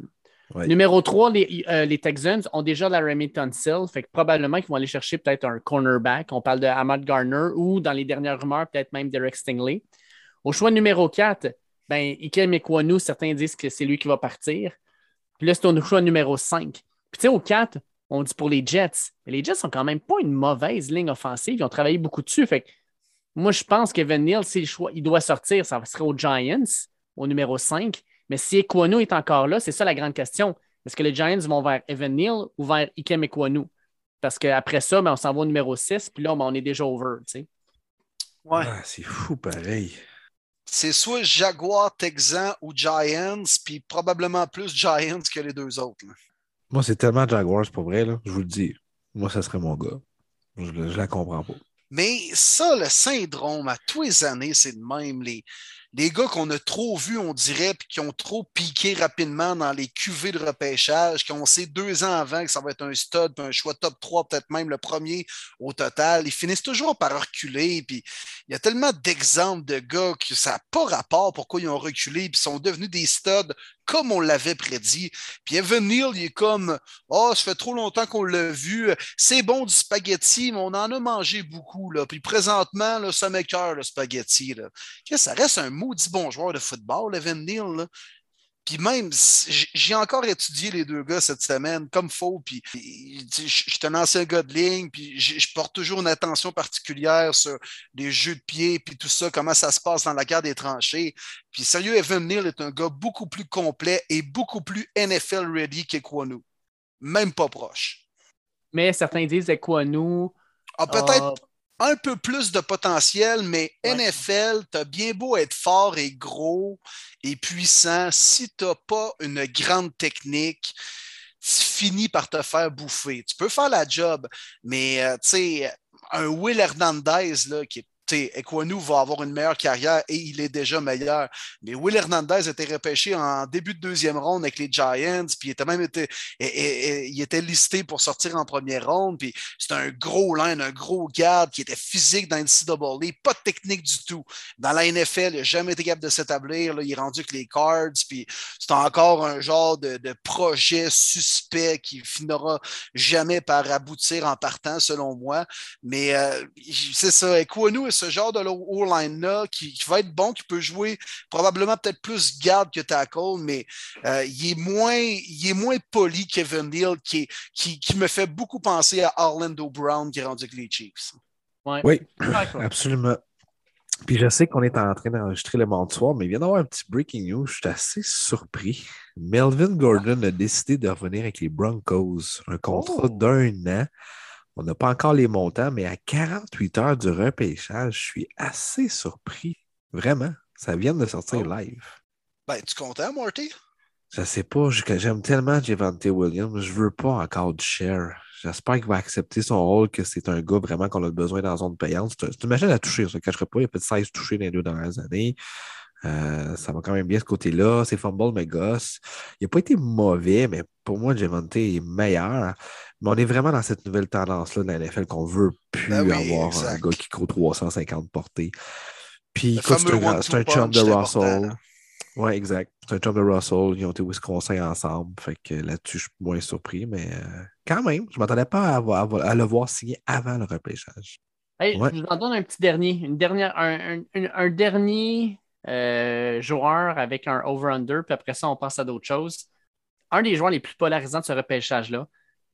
Ouais. Numéro 3, les, euh, les Texans ont déjà la Remy Tunsil, fait que probablement qu'ils vont aller chercher peut-être un cornerback. On parle de Ahmad Garner ou, dans les dernières rumeurs, peut-être même Derek Stingley. Au choix numéro 4, ben, Ike Mekwanu, certains disent que c'est lui qui va partir. Puis là, c'est au choix numéro 5. Puis tu sais, au 4, on dit pour les Jets. Mais les Jets sont quand même pas une mauvaise ligne offensive. Ils ont travaillé beaucoup dessus. Fait que moi, je pense qu'Evan Neal, si le choix, il doit sortir, ça serait aux Giants, au numéro 5. Mais si Ekwanu est encore là, c'est ça la grande question. Est-ce que les Giants vont vers Evan Neal ou vers Ikem Ekwanu? Parce qu'après ça, ben, on s'en va au numéro 6, puis là, ben, on est déjà over. tu sais. Ouais. Ah, c'est fou, pareil. C'est soit Jaguar, Texan ou Giants, puis probablement plus Giants que les deux autres. là. Moi, c'est tellement Jaguars, pour vrai, là. Je vous le dis. Moi, ça serait mon gars. Je, je la comprends pas. Mais ça, le syndrome, à tous les années, c'est de même. Les, les gars qu'on a trop vus, on dirait, puis qui ont trop piqué rapidement dans les cuvées de repêchage, qu'on sait deux ans avant que ça va être un stud, puis un choix top 3, peut-être même le premier au total, ils finissent toujours par reculer. Puis il y a tellement d'exemples de gars que ça n'a pas rapport pourquoi ils ont reculé, puis sont devenus des studs comme on l'avait prédit. Puis Evan Neal, il est comme Oh, ça fait trop longtemps qu'on l'a vu. C'est bon du spaghetti, mais on en a mangé beaucoup. Là. Puis présentement, là, ça m'écœure le spaghetti. Ça reste un maudit bon joueur de football, Evan Neal. Puis même, j'ai encore étudié les deux gars cette semaine, comme faux. Puis je suis un ancien gars de ligne, puis je porte toujours une attention particulière sur les jeux de pied, puis tout ça, comment ça se passe dans la guerre des tranchées. Puis sérieux, Evan Neal est un gars beaucoup plus complet et beaucoup plus NFL ready qu'Equanu. Même pas proche. Mais certains disent Ekwanu. A peut-être ah, un peu plus de potentiel, mais Ouais. NFL, t'as bien beau être fort et gros et puissant, si t'as pas une grande technique, tu finis par te faire bouffer. Tu peux faire la job, mais euh, tu sais, un Will Hernandez là, qui est tu Ekwonu va avoir une meilleure carrière et il est déjà meilleur. Mais Will Hernandez été repêché en début de deuxième ronde avec les Giants, puis il était même été, il était listé pour sortir en première ronde. Puis c'est un gros line, un gros garde qui était physique dans NCAA, pas technique du tout. Dans la NFL, il n'a jamais été capable de s'établir. Il est rendu avec les Cards, puis c'est encore un genre de, de projet suspect qui finira jamais par aboutir en partant, selon moi. Mais euh, c'est ça, Ekwonu est ce genre de O-line-là qui, qui va être bon, qui peut jouer probablement peut-être plus garde que tackle, mais euh, il, est moins, il est moins poli qu'Evan Neal, qui, est- qui, qui me fait beaucoup penser à Orlando Brown qui est rendu avec les Chiefs. ouais. Oui, absolument. Puis je sais qu'on est en train d'enregistrer le mardi soir, mais il vient d'avoir un petit breaking news. Je suis assez surpris. Melvin Gordon a décidé de revenir avec les Broncos. Un contrat Oh. d'un an. On n'a pas encore les montants, mais à 48 heures du repêchage, je suis assez surpris. Vraiment. Ça vient de sortir Oh. live. Ben, tu content, Marty? Je sais pas, j'aime tellement Javante Williams, je veux pas encore du share. J'espère qu'il va accepter son rôle, que c'est un gars vraiment qu'on a besoin dans la zone payante. C'est une machine à toucher, ça ne cacherait pas. Il y a peut-être 16 touchés dans les deux dernières années. Euh, ça va quand même bien ce côté-là. C'est fumble, mais gosse. Il n'a pas été mauvais, mais pour moi, Javante est meilleur. Mais on est vraiment dans cette nouvelle tendance-là de la NFL qu'on ne veut plus ben avoir un gars qui court 350 portées. Puis, c'est un, chum de Russell. Oui, exact. C'est un chum de Russell. Ils ont été Wisconsin ensemble. Fait que là-dessus, je suis moins surpris, mais euh, quand même, je ne m'attendais pas à, le voir signer avant le repêchage. Je vous en donne un petit dernier. Une dernière, un dernier euh, joueur avec un over-under, puis après ça, on passe à d'autres choses. Un des joueurs les plus polarisants de ce repêchage-là,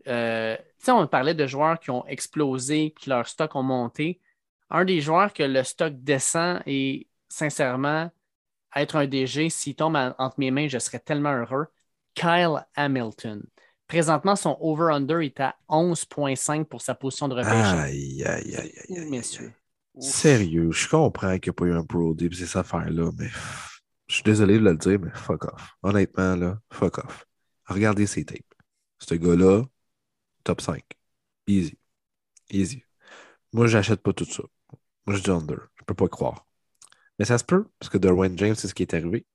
euh, on parlait de joueurs qui ont explosé, qui leur stock ont monté. Un des joueurs que le stock descend et sincèrement, être un DG, s'il tombe entre mes mains, je serais tellement heureux. Kyle Hamilton. Présentement, son over-under est à 11,5 pour sa position de repêchage. Aïe, aïe, aïe, aïe, Messieurs. Sérieux, je comprends qu'il n'y a pas eu un Pro Day ces affaires-là, mais je suis désolé de le dire, mais fuck off. Honnêtement, là, fuck off. Regardez ces tapes. Ce gars-là, top 5. Easy. Easy. Moi, j'achète pas tout ça. Moi, je dis under. Je peux pas croire. Mais ça se peut, parce que Derwin James, c'est ce qui est arrivé.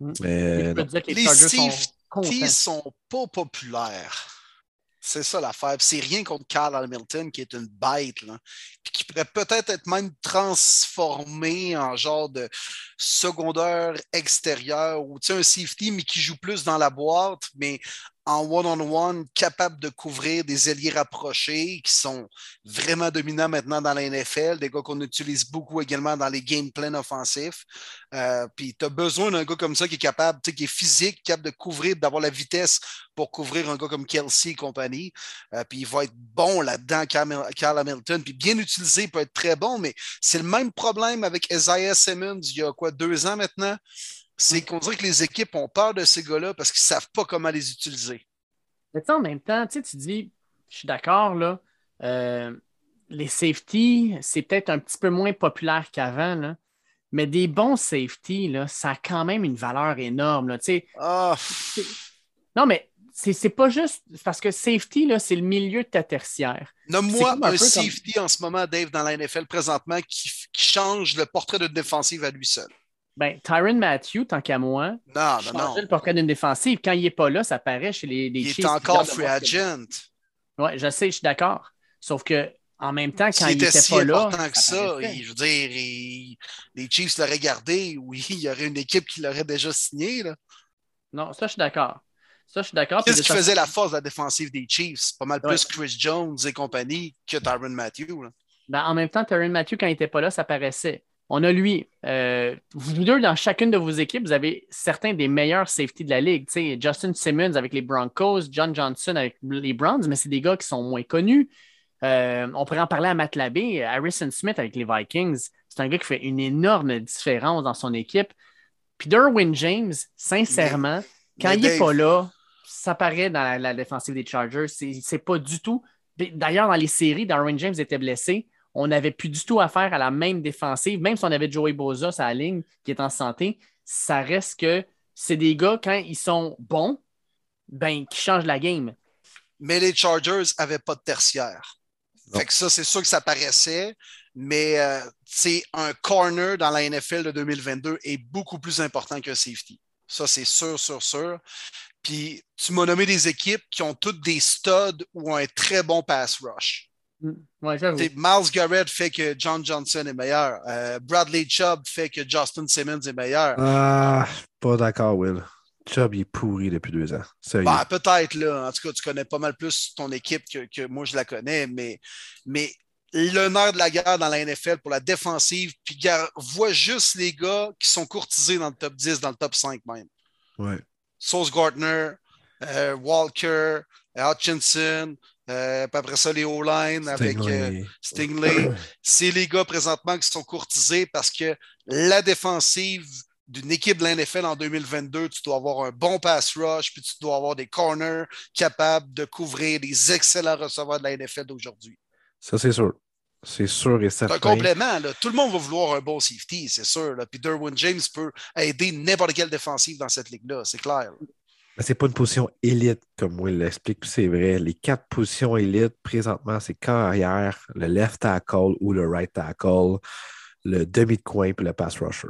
Hmm. Mais, les, safeties sont, sont pas populaires. C'est ça l'affaire. C'est rien contre Carl Hamilton qui est une bête, là. Puis qui pourrait peut-être être même transformé en genre de secondaire extérieur ou un safety, mais qui joue plus dans la boîte, mais en one-on-one, capable de couvrir des alliés rapprochés qui sont vraiment dominants maintenant dans la NFL, des gars qu'on utilise beaucoup également dans les game plans offensifs. Euh, puis tu as besoin d'un gars comme ça qui est capable, qui est physique, capable de couvrir, d'avoir la vitesse pour couvrir un gars comme Kelsey et compagnie. Euh, puis il va être bon là-dedans, Carl Hamilton. Puis bien utilisé, il peut être très bon, mais c'est le même problème avec Isaiah Simmons il y a quoi, deux ans maintenant? C'est qu'on dirait que les équipes ont peur de ces gars-là parce qu'ils ne savent pas comment les utiliser. Mais en même temps, tu dis, je suis d'accord, là, euh, les safety, c'est peut-être un petit peu moins populaire qu'avant, mais des bons safety, là, ça a quand même une valeur énorme. Là, ah. Non, mais c'est pas juste parce que safety, c'est le milieu de ta tertiaire. Nomme-moi un, safety en ce moment, Dave, dans la NFL présentement qui, qui change le portrait de défensive à lui seul. Ben, Tyron Matthew, tant qu'à moi, non, non, non. le portrait d'une défensive. Quand il n'est pas là, ça paraît chez les, les Il est encore free agent. Oui, je sais, je suis d'accord. Sauf que en même temps, quand il n'était pas là. important que ça, je veux dire, les Chiefs l'auraient gardé, oui, <laughs> il y aurait une équipe qui l'aurait déjà signé. Là. Non, ça, je suis d'accord. Ça, je suis d'accord. Qu'est-ce qui faisait la force de la défensive des Chiefs? Pas mal plus Chris Jones et compagnie que Tyron Matthew. Ben, en même temps, Tyron Matthew, quand il n'était pas là, ça paraissait. On a lui. Euh, vous deux, dans chacune de vos équipes, vous avez certains des meilleurs safety de la ligue. Justin Simmons avec les Broncos, John Johnson avec les Browns, mais c'est des gars qui sont moins connus. Euh, on pourrait en parler à Matt Labé, Harrison Smith avec les Vikings. C'est un gars qui fait une énorme différence dans son équipe. Puis Derwin James, sincèrement, quand il n'est pas là, ça paraît dans la, la défensive des Chargers. C'est pas du tout. D'ailleurs, dans les séries, Darwin James était blessé on n'avait plus du tout affaire à la même défensive, même si on avait Joey Boza à la ligne qui est en santé, ça reste que c'est des gars, quand ils sont bons, ben, qui changent la game. Mais les Chargers n'avaient pas de tertiaire. Fait que ça, c'est sûr que ça paraissait, mais c'est euh, un corner dans la NFL de 2022 est beaucoup plus important qu'un safety. Ça, c'est sûr, sûr, sûr. Puis tu m'as nommé des équipes qui ont toutes des studs ou un très bon pass rush. Mm. Miles Garrett fait que John Johnson est meilleur. Euh, Bradley Chubb fait que Justin Simmons est meilleur. Ah, pas d'accord, Will. Chubb est pourri depuis deux ans. Bah, peut-être, là. En tout cas, tu connais pas mal plus ton équipe que, moi, je la connais, mais, mais l'honneur de la guerre dans la NFL pour la défensive, puis vois juste les gars qui sont courtisés dans le top 10, dans le top 5 même. Ouais. Sauce Gardner, euh, Walker, Hutchinson, euh, après ça, les O-line avec euh, Stingley. <coughs> C'est les gars présentement qui sont courtisés parce que la défensive d'une équipe de l'NFL en 2022, tu dois avoir un bon pass rush, puis tu dois avoir des corners capables de couvrir les excellents receveurs de la NFL d'aujourd'hui. Ça, c'est sûr. C'est sûr et C'est un certain. complément. Là. Tout le monde va vouloir un bon safety, c'est sûr. Là. Puis Derwin James peut aider n'importe quelle défensive dans cette ligue-là, c'est clair. Mais c'est pas une position élite, comme Will l'explique, puis c'est vrai. Les quatre positions élites, présentement, c'est carrière, le left tackle ou le right tackle, le demi de coin puis le pass rusher.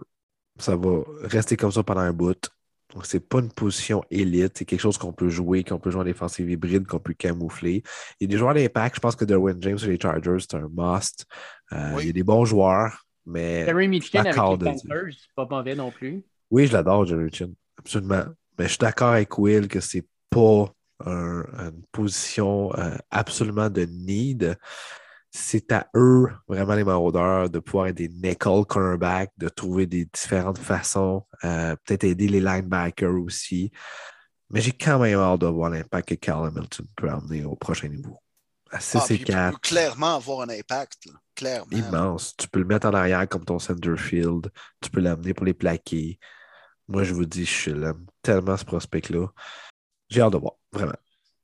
Ça va rester comme ça pendant un bout. Donc, c'est pas une position élite, c'est quelque chose qu'on peut jouer, qu'on peut jouer en défensive hybride, qu'on peut camoufler. Il y a des joueurs d'impact, je pense que Derwin James sur les Chargers, c'est un must. Euh, Oui. Il y a des bons joueurs, mais. Terry Mitchell avec les. Panthers, c'est pas mauvais non plus. Oui, je l'adore, Jerry Chin. Absolument. Mais je suis d'accord avec Will que c'est pas un- une position euh, absolument de need. C'est à eux, vraiment les maraudeurs, de pouvoir des nickel cornerbacks, de trouver des différentes façons, euh, peut-être aider les linebackers aussi. Mais j'ai quand même hâte de voir l'impact que Cal Hamilton peut amener au prochain niveau. À 6 Ah, puis et il peut 4, clairement avoir un impact. là. Clairement. immense. Tu peux le mettre en arrière comme ton center field. Tu peux l'amener pour les plaquer. Moi, je vous dis, je l'aime tellement ce prospect-là. J'ai hâte de voir, vraiment.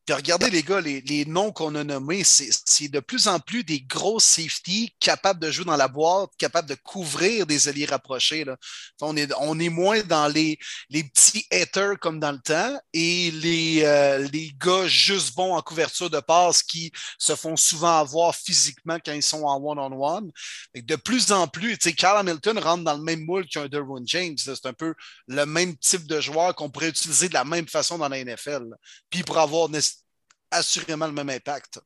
Puis regardez, les gars, les, les noms qu'on a nommés, c'est de plus en plus des gros safety capables de jouer dans la boîte, capables de couvrir des alliés rapprochés. Là. On, est, on est moins dans les, les petits haters comme dans le temps et les, euh, les gars juste bons en couverture de passe qui se font souvent avoir physiquement quand ils sont en one-on-one. De plus en plus, Carl Hamilton rentre dans le même moule qu'un Derwin James. C'est un peu le même type de joueur qu'on pourrait utiliser de la même façon dans la NFL. Puis pour avoir assurément le même impact.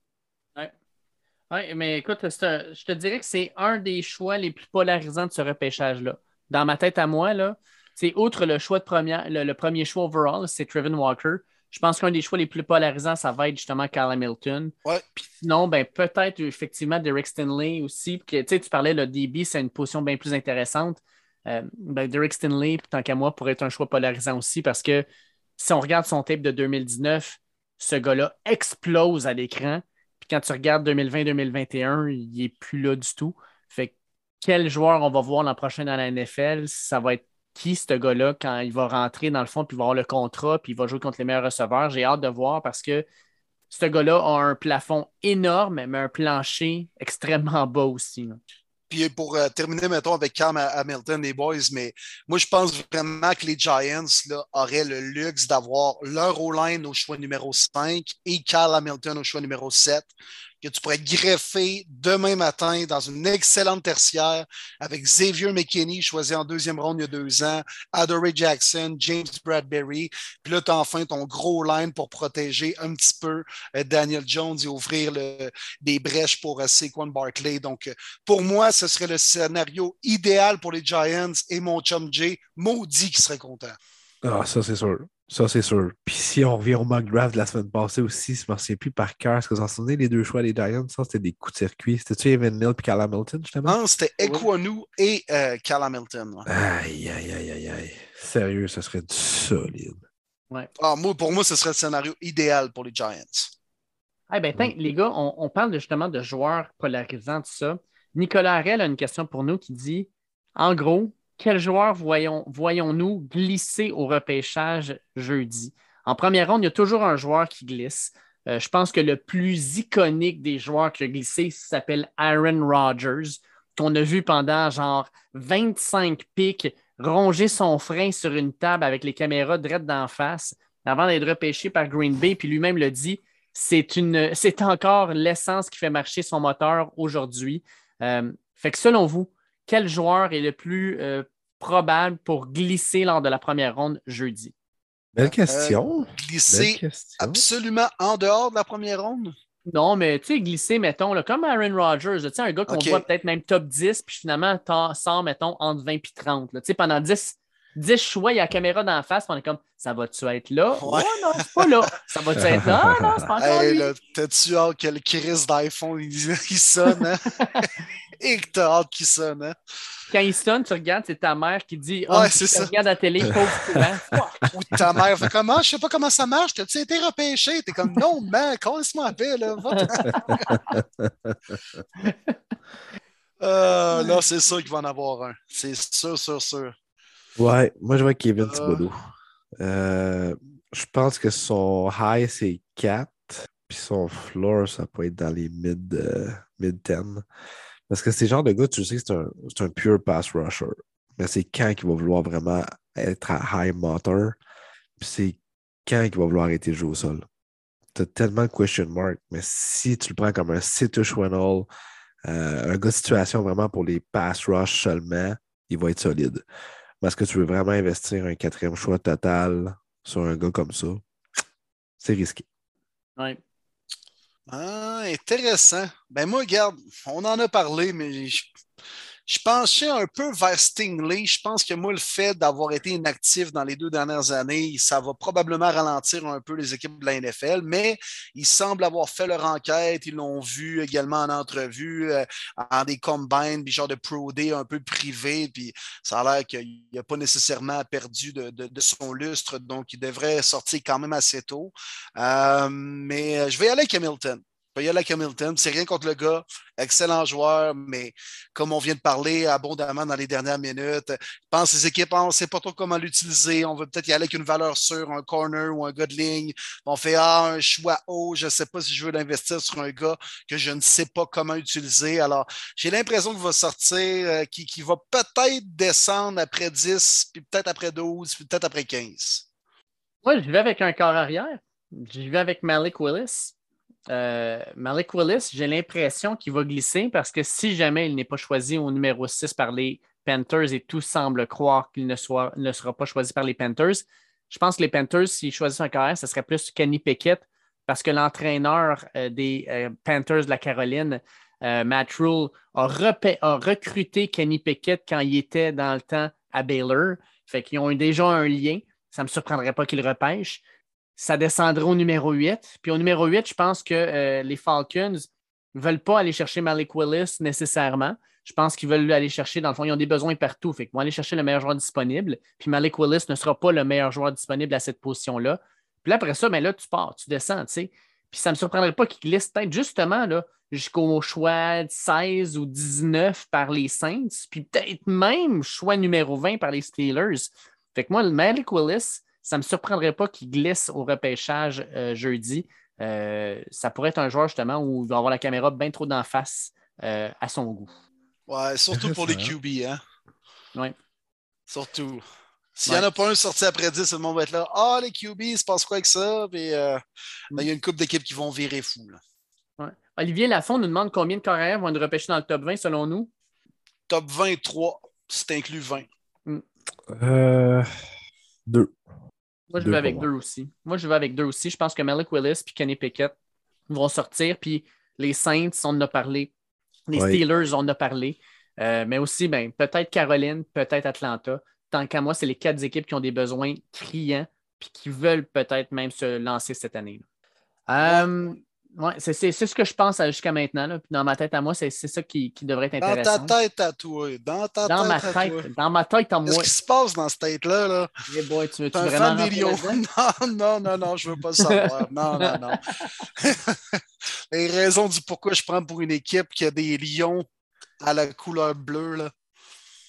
Oui, mais écoute, un- je te dirais que c'est un des choix les plus polarisants de ce repêchage-là. Dans ma tête à moi, là, c'est outre le choix de première, le, le premier choix overall, c'est Trevin Walker. Je pense qu'un des choix les plus polarisants, ça va être justement Carl Hamilton. Ouais. Puis sinon, ben, peut-être effectivement Derek Stinley aussi. Que, tu parlais, le DB, c'est une position bien plus intéressante. Euh, ben, Derek Stinley, tant qu'à moi, pourrait être un choix polarisant aussi parce que si on regarde son tape de 2019, ce gars-là explose à l'écran. Puis quand tu regardes 2020-2021, il n'est plus là du tout. Fait que quel joueur on va voir l'an prochain dans la NFL, ça va être qui ce gars-là quand il va rentrer dans le fond, puis il va avoir le contrat, puis il va jouer contre les meilleurs receveurs? J'ai hâte de voir parce que ce gars-là a un plafond énorme, mais un plancher extrêmement bas aussi. Puis pour euh, terminer, mettons, avec Cam Hamilton, les boys, mais moi, je pense vraiment que les Giants auraient le luxe d'avoir leur O-line au choix numéro 5 et Cal Hamilton au choix numéro 7, que tu pourrais greffer demain matin dans une excellente tertiaire avec Xavier McKinney, choisi en deuxième ronde il y a deux ans, Adoree Jackson, James Bradbury. Puis là, tu as enfin ton gros line pour protéger un petit peu euh, Daniel Jones et ouvrir des brèches pour euh, Saquon Barkley. Donc, euh, pour moi, ce serait le scénario idéal pour les Giants et mon chum Jay, maudit qui serait content. Ah, ça, c'est sûr. Ça, c'est sûr. Puis si on revient au mock draft de la semaine passée aussi, je ne me souviens plus par cœur. Est-ce que vous en souvenez, les deux choix des Giants? Ça, c'était des coups de circuit. C'était-tu Evan Neal et Cal Hamilton, justement? Non, c'était Ekwonu et euh, Cal Hamilton. ouais. Aïe, aïe, aïe, aïe, aïe. Sérieux, ce serait du solide. Ah, moi, pour moi, ce serait le scénario idéal pour les Giants. Eh ben, tiens, les gars, on, on parle justement de joueurs polarisants, tout ça. Nicolas Harel a une question pour nous qui dit En gros, quel joueur voyons, voyons-nous glisser au repêchage jeudi? En première ronde, il y a toujours un joueur qui glisse. Euh, je pense que le plus iconique des joueurs qui a glissé s'appelle Aaron Rodgers, qu'on a vu pendant genre 25 pics ronger son frein sur une table avec les caméras direct d'en face avant d'être repêché par Green Bay, puis lui-même le dit c'est encore l'essence qui fait marcher son moteur aujourd'hui. Euh, fait que selon vous, quel joueur est le plus euh, probable pour glisser lors de la première ronde jeudi? Belle question. Belle Glisser question. absolument en dehors de la première ronde? Non, mais tu sais, glisser, mettons, là, comme Aaron Rodgers, là, tu sais, un gars qu'on voit peut-être même top 10, puis finalement t'en- sort, mettons, entre 20 et 30. là. Tu sais, pendant 10, 10 choix, il y a la caméra d'en face, on est comme, ça va-tu être là? Ouais. Ouais, non, c'est pas là. Ça va-tu être là? Ah, non, c'est pas encore Hey, là, t'as-tu hâte que le Chris d'iPhone il, il sonne, hein? <laughs> Et que t'as hâte qu'il sonne, hein? Quand il sonne, tu regardes, c'est ta mère qui dit Ouais, oh, c'est tu ça. regardes la télé, pauvre. <laughs> Ou ta mère fait comment? Je sais pas comment ça marche. T'as-tu été repêché? T'es comme non, man, laisse-moi en paix, là. <laughs> Euh, là, c'est sûr qu'il va en avoir un. C'est sûr, sûr, sûr. Ouais, moi je vois Kevin Euh. Thibodeau. Euh, je pense que son high c'est 4, puis son floor ça peut être dans les mid, euh, mid 10. Parce que ces genres de gars, tu sais que c'est un, c'est un pure pass rusher. Mais c'est quand qu'il va vouloir vraiment être à high motor. Puis c'est quand qu'il va vouloir arrêter de jouer au sol. Tu as tellement de question mark, mais si tu le prends comme un Wennell, euh, un gars de situation vraiment pour les pass rush seulement, il va être solide. Mais est-ce que tu veux vraiment investir un quatrième choix total sur un gars comme ça? C'est risqué. Ouais. Ah, intéressant. Ben moi, regarde, on en a parlé, mais je, je penchais un peu vers Stingley. Je pense que moi, le fait d'avoir été inactif dans les deux dernières années, ça va probablement ralentir un peu les équipes de la NFL, mais ils semblent avoir fait leur enquête. Ils l'ont vu également en entrevue, euh, en des combines, des genre de pro un peu privé. Puis ça a l'air qu'il n'a pas nécessairement perdu de, son lustre, donc il devrait sortir quand même assez tôt. Euh, mais je vais y aller avec Hamilton peut y aller avec Hamilton. C'est rien contre le gars. Excellent joueur, mais comme on vient de parler abondamment dans les dernières minutes, pense les équipes, on ne sait pas trop comment l'utiliser. On veut peut-être y aller avec une valeur sûre, un corner ou un gars de ligne. On fait ah, un choix haut. Je ne sais pas si je veux l'investir sur un gars que je ne sais pas comment utiliser. Alors, j'ai l'impression qu'il va sortir, euh, qu'il qui va peut-être descendre après 10, puis peut-être après 12, puis peut-être après 15. Moi, je vais avec un corps arrière. Je vais avec Malik Willis. Euh, Malik Willis, j'ai l'impression qu'il va glisser parce que si jamais il n'est pas choisi au numéro 6 par les Panthers et tout semble croire qu'il ne, sera pas choisi par les Panthers, je pense que les Panthers, s'ils choisissent un carrière, ce serait plus Kenny Pickett parce que l'entraîneur euh, des euh, Panthers de la Caroline, Matt Rule, a, recruté Kenny Pickett quand il était dans le temps à Baylor. Fait qu'ils ont déjà un lien. Ça ne me surprendrait pas qu'ils repêchent ça descendrait au numéro 8. Puis au numéro 8, je pense que euh, les Falcons ne veulent pas aller chercher Malik Willis nécessairement. Je pense qu'ils veulent aller chercher, dans le fond, ils ont des besoins partout. Fait vont aller chercher le meilleur joueur disponible. Puis Malik Willis ne sera pas le meilleur joueur disponible à cette position-là. Puis là, après ça, mais ben là, tu pars, tu descends, tu sais. Puis ça ne me surprendrait pas qu'ils glissent peut-être justement jusqu'au choix 16 ou 19 par les Saints, puis peut-être même choix numéro 20 par les Steelers. Fait que moi, Malik Willis, ça ne me surprendrait pas qu'il glisse au repêchage euh, jeudi. Euh, ça pourrait être un joueur justement où il va avoir la caméra bien trop d'en face euh, à son goût. Ouais, surtout <laughs> pour les QB, hein? Oui. Surtout. S'il n'y en a pas un sorti après 10, le monde va être là. Ah, les QB, il se passe quoi avec ça? Puis, mm. il y a une couple d'équipes qui vont virer fou. Là. Ouais. Olivier Lafont nous demande combien de carrières vont être repêchés dans le top 20 selon nous? Top 23, c'est inclus 20. Mm. Euh, deux. Moi, je vais avec deux aussi. Moi, je vais avec deux aussi. Je pense que Malik Willis et Kenny Pickett vont sortir. Puis les Saints, on en a parlé. Les Steelers, on en a parlé. Euh, mais aussi, ben, peut-être Caroline, peut-être Atlanta. Tant qu'à moi, c'est les quatre équipes qui ont des besoins criants puis qui veulent peut-être même se lancer cette année. Euh, Ouais, c'est ce que je pense jusqu'à maintenant. Là. Puis dans ma tête à moi, c'est ça qui, qui, devrait être intéressant. Dans ta tête à toi. Dans ta dans tête ma à tête, toi. Dans ma tête à moi. Qu'est-ce qui se passe dans cette tête-là? Là? Hey boy, tu veux-tu un vraiment fan des lions? <laughs> Non, non, non, non, je veux pas le savoir. non, non, non. <laughs> Les raisons du pourquoi je prends pour une équipe qui a des lions à la couleur bleue, là.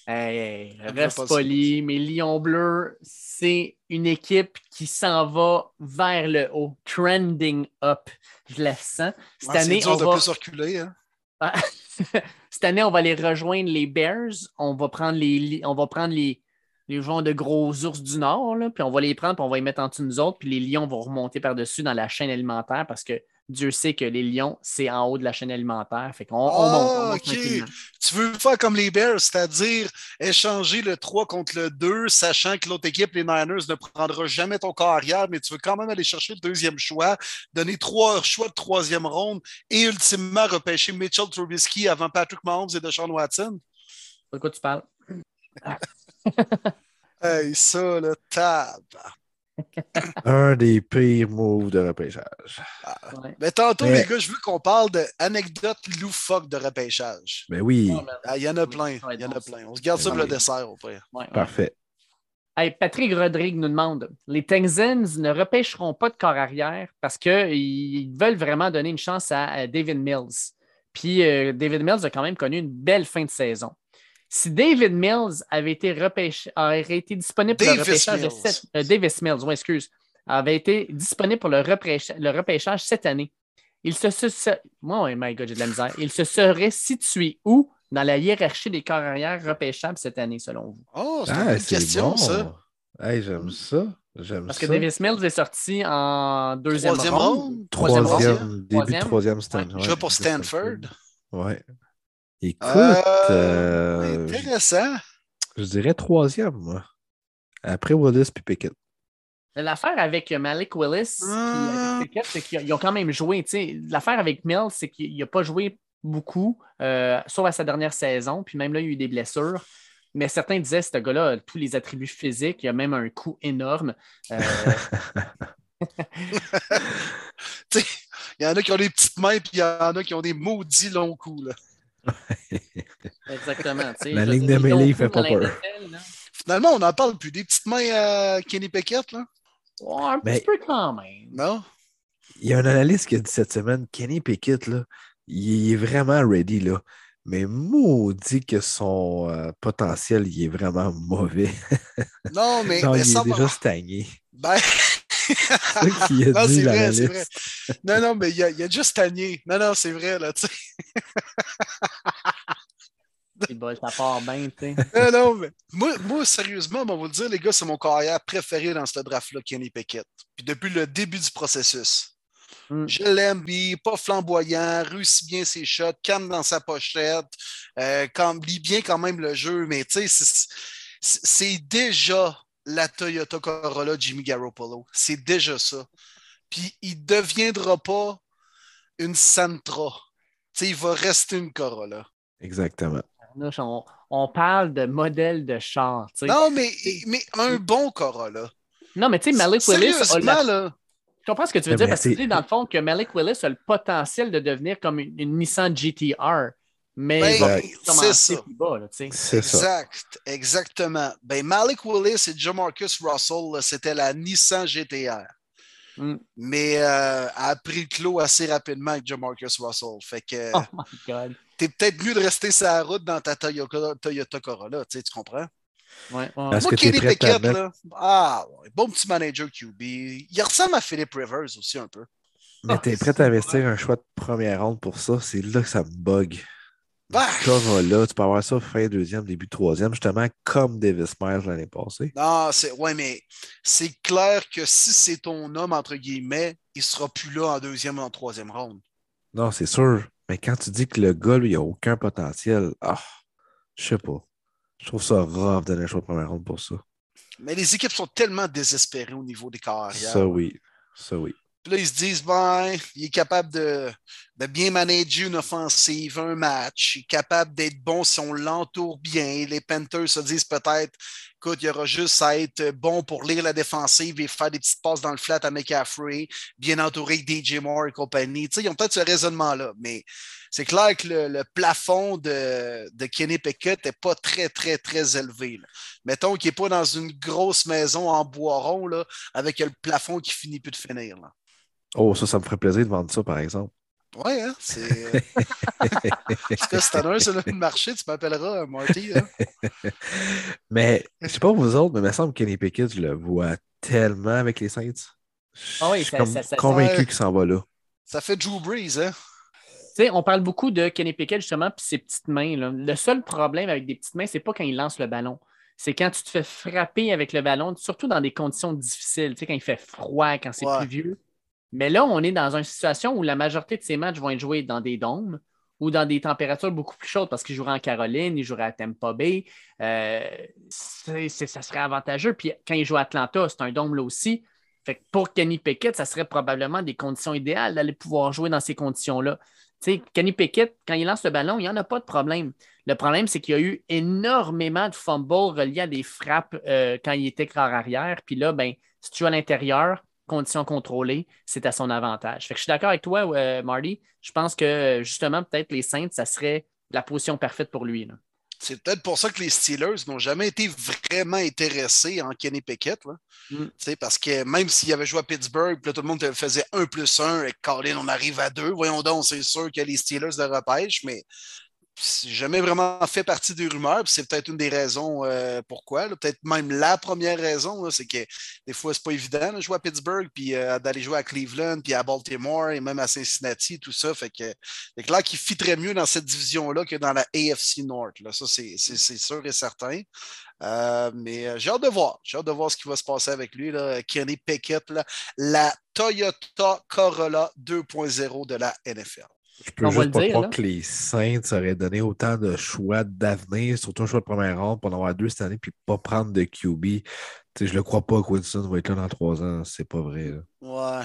Hey, hey, reste poli, mais Lion Bleu, c'est une équipe qui s'en va vers le haut, trending up. Je la sens. Cette Ouais, année, on de va... plus reculer. Hein? <laughs> Cette année, on va les rejoindre les Bears. On va prendre les, on va prendre les, les gens de gros ours du Nord, là, puis on va les prendre, puis on va les mettre en dessous de nous autres, puis les lions vont remonter par-dessus dans la chaîne alimentaire parce que Dieu sait que les lions, c'est en haut de la chaîne alimentaire. Fait qu'on on Ah, monte. on. Tu veux faire comme les Bears, c'est-à-dire échanger le 3 contre le 2, sachant que l'autre équipe, les Niners, ne prendra jamais ton corps arrière, mais tu veux quand même aller chercher le deuxième choix, donner trois choix de troisième ronde et ultimement repêcher Mitchell Trubisky avant Patrick Mahomes et Deshaun Watson? De quoi tu parles? <laughs> Hey, ça, le tab. Un des pires moves de repêchage. Ouais. Mais tantôt, Mais- les gars, je veux qu'on parle d'anecdotes loufoques de repêchage. Ben oui, man. Ah, Il y en a plein. Il y en a plein. On se garde ça pour le dessert, au pire. Ouais, ouais. parfait. Hey, Patrick Rodrigue nous demande les Texans ne repêcheront pas de corps arrière parce qu'ils veulent vraiment donner une chance à, à David Mills. Puis euh, David Mills a quand même connu une belle fin de saison. Si David Mills avait été, repêché, aurait été disponible pour le repêchage de cette, euh, Davis Mills, oui, excuse, avait été disponible pour le, repêcha- le repêchage cette année, il se, se- se- oh my God, j'ai de la misère. Il se serait situé où dans la hiérarchie des corps arrière repêchables cette année, selon vous? Oh, c'est Ah, une c'est question, bon. ça. Hey, j'aime ça. J'aime Parce ça. que Davis Mills est sorti en deuxième Troisième. Troisième ronde? Troisième, début Troisième. de troisième Stanford. Ouais, Il joue pour Stanford? Ouais. Écoute, Euh, euh, Intéressant. je dirais troisième, moi. Après Willis puis Pickett. L'affaire avec Malik Willis puis Ah. Pickett, c'est qu'ils ont quand même joué. tu sais. L'affaire avec Mills, c'est qu'il n'a pas joué beaucoup, euh, sauf à sa dernière saison. Puis même là, il y a eu des blessures. Mais certains disaient, ce gars-là a tous les attributs physiques, il a même un coup énorme. Euh, <laughs> Tu sais, Il y en a qui ont des petites mains, puis il y en a qui ont des maudits longs coups. Là. <laughs> exactement. La ligne de mêlée, il fait pas peur. là. Finalement, on n'en parle plus. Des petites mains à Kenny Pickett, là? Ouais, un Mais- petit peu quand même. Non? Il y a un analyste qui a dit cette semaine, Kenny Pickett, là, il est vraiment ready, là. Mais maudit que son euh, potentiel, il est vraiment mauvais. <laughs> Non, mais, non, mais il ça est va- déjà stagné. Ben... Ça a non, c'est vrai, c'est vrai. Non, non, mais il y a, il y a juste stagné. Non, non, c'est vrai, là, tu sais. <laughs> Ça part bien, tu sais. Non, non, mais moi, moi, sérieusement, on va vous le dire, les gars, c'est mon carrière préféré dans ce draft-là, Kenny Pickett. Puis depuis le début du processus. Mm. Je l'aime, il pas flamboyant, réussit bien ses shots, calme dans sa pochette, euh, quand, lit bien quand même le jeu, mais tu sais, c'est déjà la Toyota Corolla Jimmy Garoppolo. C'est déjà ça. Puis il ne deviendra pas une sais, il va rester une Corolla. Exactement. On, on parle de modèle de char. tu sais. Non, mais, mais un bon Corolla. Non, mais tu sais, Malik Willis a Sérieusement, la- là. Je comprends ce que tu veux Mais dire parce que tu dis dans le fond que Malik Willis a le potentiel de devenir comme une, une Nissan GTR, mais Ben, c'est ça. bas. Là. Exact, exactement. Ben, Malik Willis et Jamarcus Russell, c'était la Nissan GTR. Mm. Mais euh, a pris le clos assez rapidement avec Jamarcus Russell. Fait que Oh my God. t'es peut-être mieux de rester sur la route dans ta Toyota, Toyota Corolla, tu comprends? Ouais, Moi, Kenny Pickett, mettre- là, ah, ouais, bon petit manager QB. Il ressemble à Philip Rivers aussi un peu. Mais Ah, t'es prêt à investir un choix de première ronde pour ça? C'est là que ça me bug. Bah, Corolla, tu peux avoir ça fin deuxième, début troisième, justement comme Davis Miles l'année passée. non, c'est ouais, mais c'est clair que si c'est ton homme, entre guillemets, il sera plus là en deuxième ou en troisième ronde. Non, c'est sûr. Mais quand tu dis que le gars, lui, il a aucun potentiel, ah, je sais pas. Je trouve ça rough de donner un choix de première ronde pour ça. Mais les équipes sont tellement désespérées au niveau des carrières. Ça, oui. Ça, oui. Puis là, ils se disent, ben, il est capable de, de bien manager une offensive, un match. Il est capable d'être bon si on l'entoure bien. Les Panthers se disent peut-être, écoute, il y aura juste à être bon pour lire la défensive et faire des petites passes dans le flat à McCaffrey, bien entouré avec DJ Moore et compagnie. Ils ont peut-être ce raisonnement-là, mais c'est clair que le, le plafond de, de Kenny Pickett n'est pas très, très, très élevé. Mettons qu'il n'est pas dans une grosse maison en bois rond là, avec le plafond qui finit plus de finir. Là. Oh, ça, ça me ferait plaisir de vendre ça, par exemple. Ouais, hein, c'est. Si t'en as un sur le marché, tu m'appelleras, Marty. hein. <laughs> mais je sais pas vous autres, mais il me semble que Kenny Pickett, je le vois tellement avec les Saints. Ah oui, je suis ça- comme ça- ça- convaincu qu'il s'en va là. Ça fait Drew Brees, hein? Tu sais, on parle beaucoup de Kenny Pickett, justement, puis ses petites mains. là. Le seul problème avec des petites mains, c'est pas quand il lance le ballon. C'est quand tu te fais frapper avec le ballon, surtout dans des conditions difficiles, tu sais, quand il fait froid, quand c'est Ouais. pluvieux. Mais là, on est dans une situation où la majorité de ces matchs vont être joués dans des dômes ou dans des températures beaucoup plus chaudes parce qu'il jouera en Caroline, il jouera à Tampa Bay. Euh, ça serait avantageux. Puis quand il joue à Atlanta, c'est un dôme là aussi. Fait que pour Kenny Pickett, ça serait probablement des conditions idéales d'aller pouvoir jouer dans ces conditions-là. Kenny Pickett, quand il lance le ballon, il n'y en a pas de problème. Le problème, c'est qu'il y a eu énormément de fumbles reliés à des frappes euh, quand il était corps arrière. Puis là, ben, si tu joues à l'intérieur, conditions contrôlées, c'est à son avantage. Fait que je suis d'accord avec toi, euh, Marty. Je pense que justement, peut-être les Saints, ça serait la position parfaite pour lui. là. C'est peut-être pour ça que les Steelers n'ont jamais été vraiment intéressés en Kenny Pickett. Là. Mm. Parce que même s'il avait joué à Pittsburgh, là, tout le monde faisait 1 plus 1 et Colin, on arrive à 2. Voyons donc, c'est sûr que les Steelers le repêchent, mais c'est jamais vraiment fait partie des rumeurs, puis c'est peut-être une des raisons euh, pourquoi. Peut-être même la première raison, c'est que des fois, c'est pas évident de jouer à Pittsburgh, puis euh, d'aller jouer à Cleveland, puis à Baltimore, et même à Cincinnati, tout ça. Fait que, fait que là, qui fitterait mieux dans cette division-là que dans la AFC North. Là. Ça, c'est sûr et certain. Euh, mais j'ai hâte de voir. J'ai hâte de voir ce qui va se passer avec lui. Kenny Pickett, la Toyota Corolla 2.0 de la NFL. Je peux juste pas croire que les Saints auraient donné autant de choix d'avenir, surtout un choix de première ronde pour en avoir deux cette année, puis pas prendre de QB. Je je le crois pas que Winston va être là dans trois ans. C'est pas vrai. Ouais.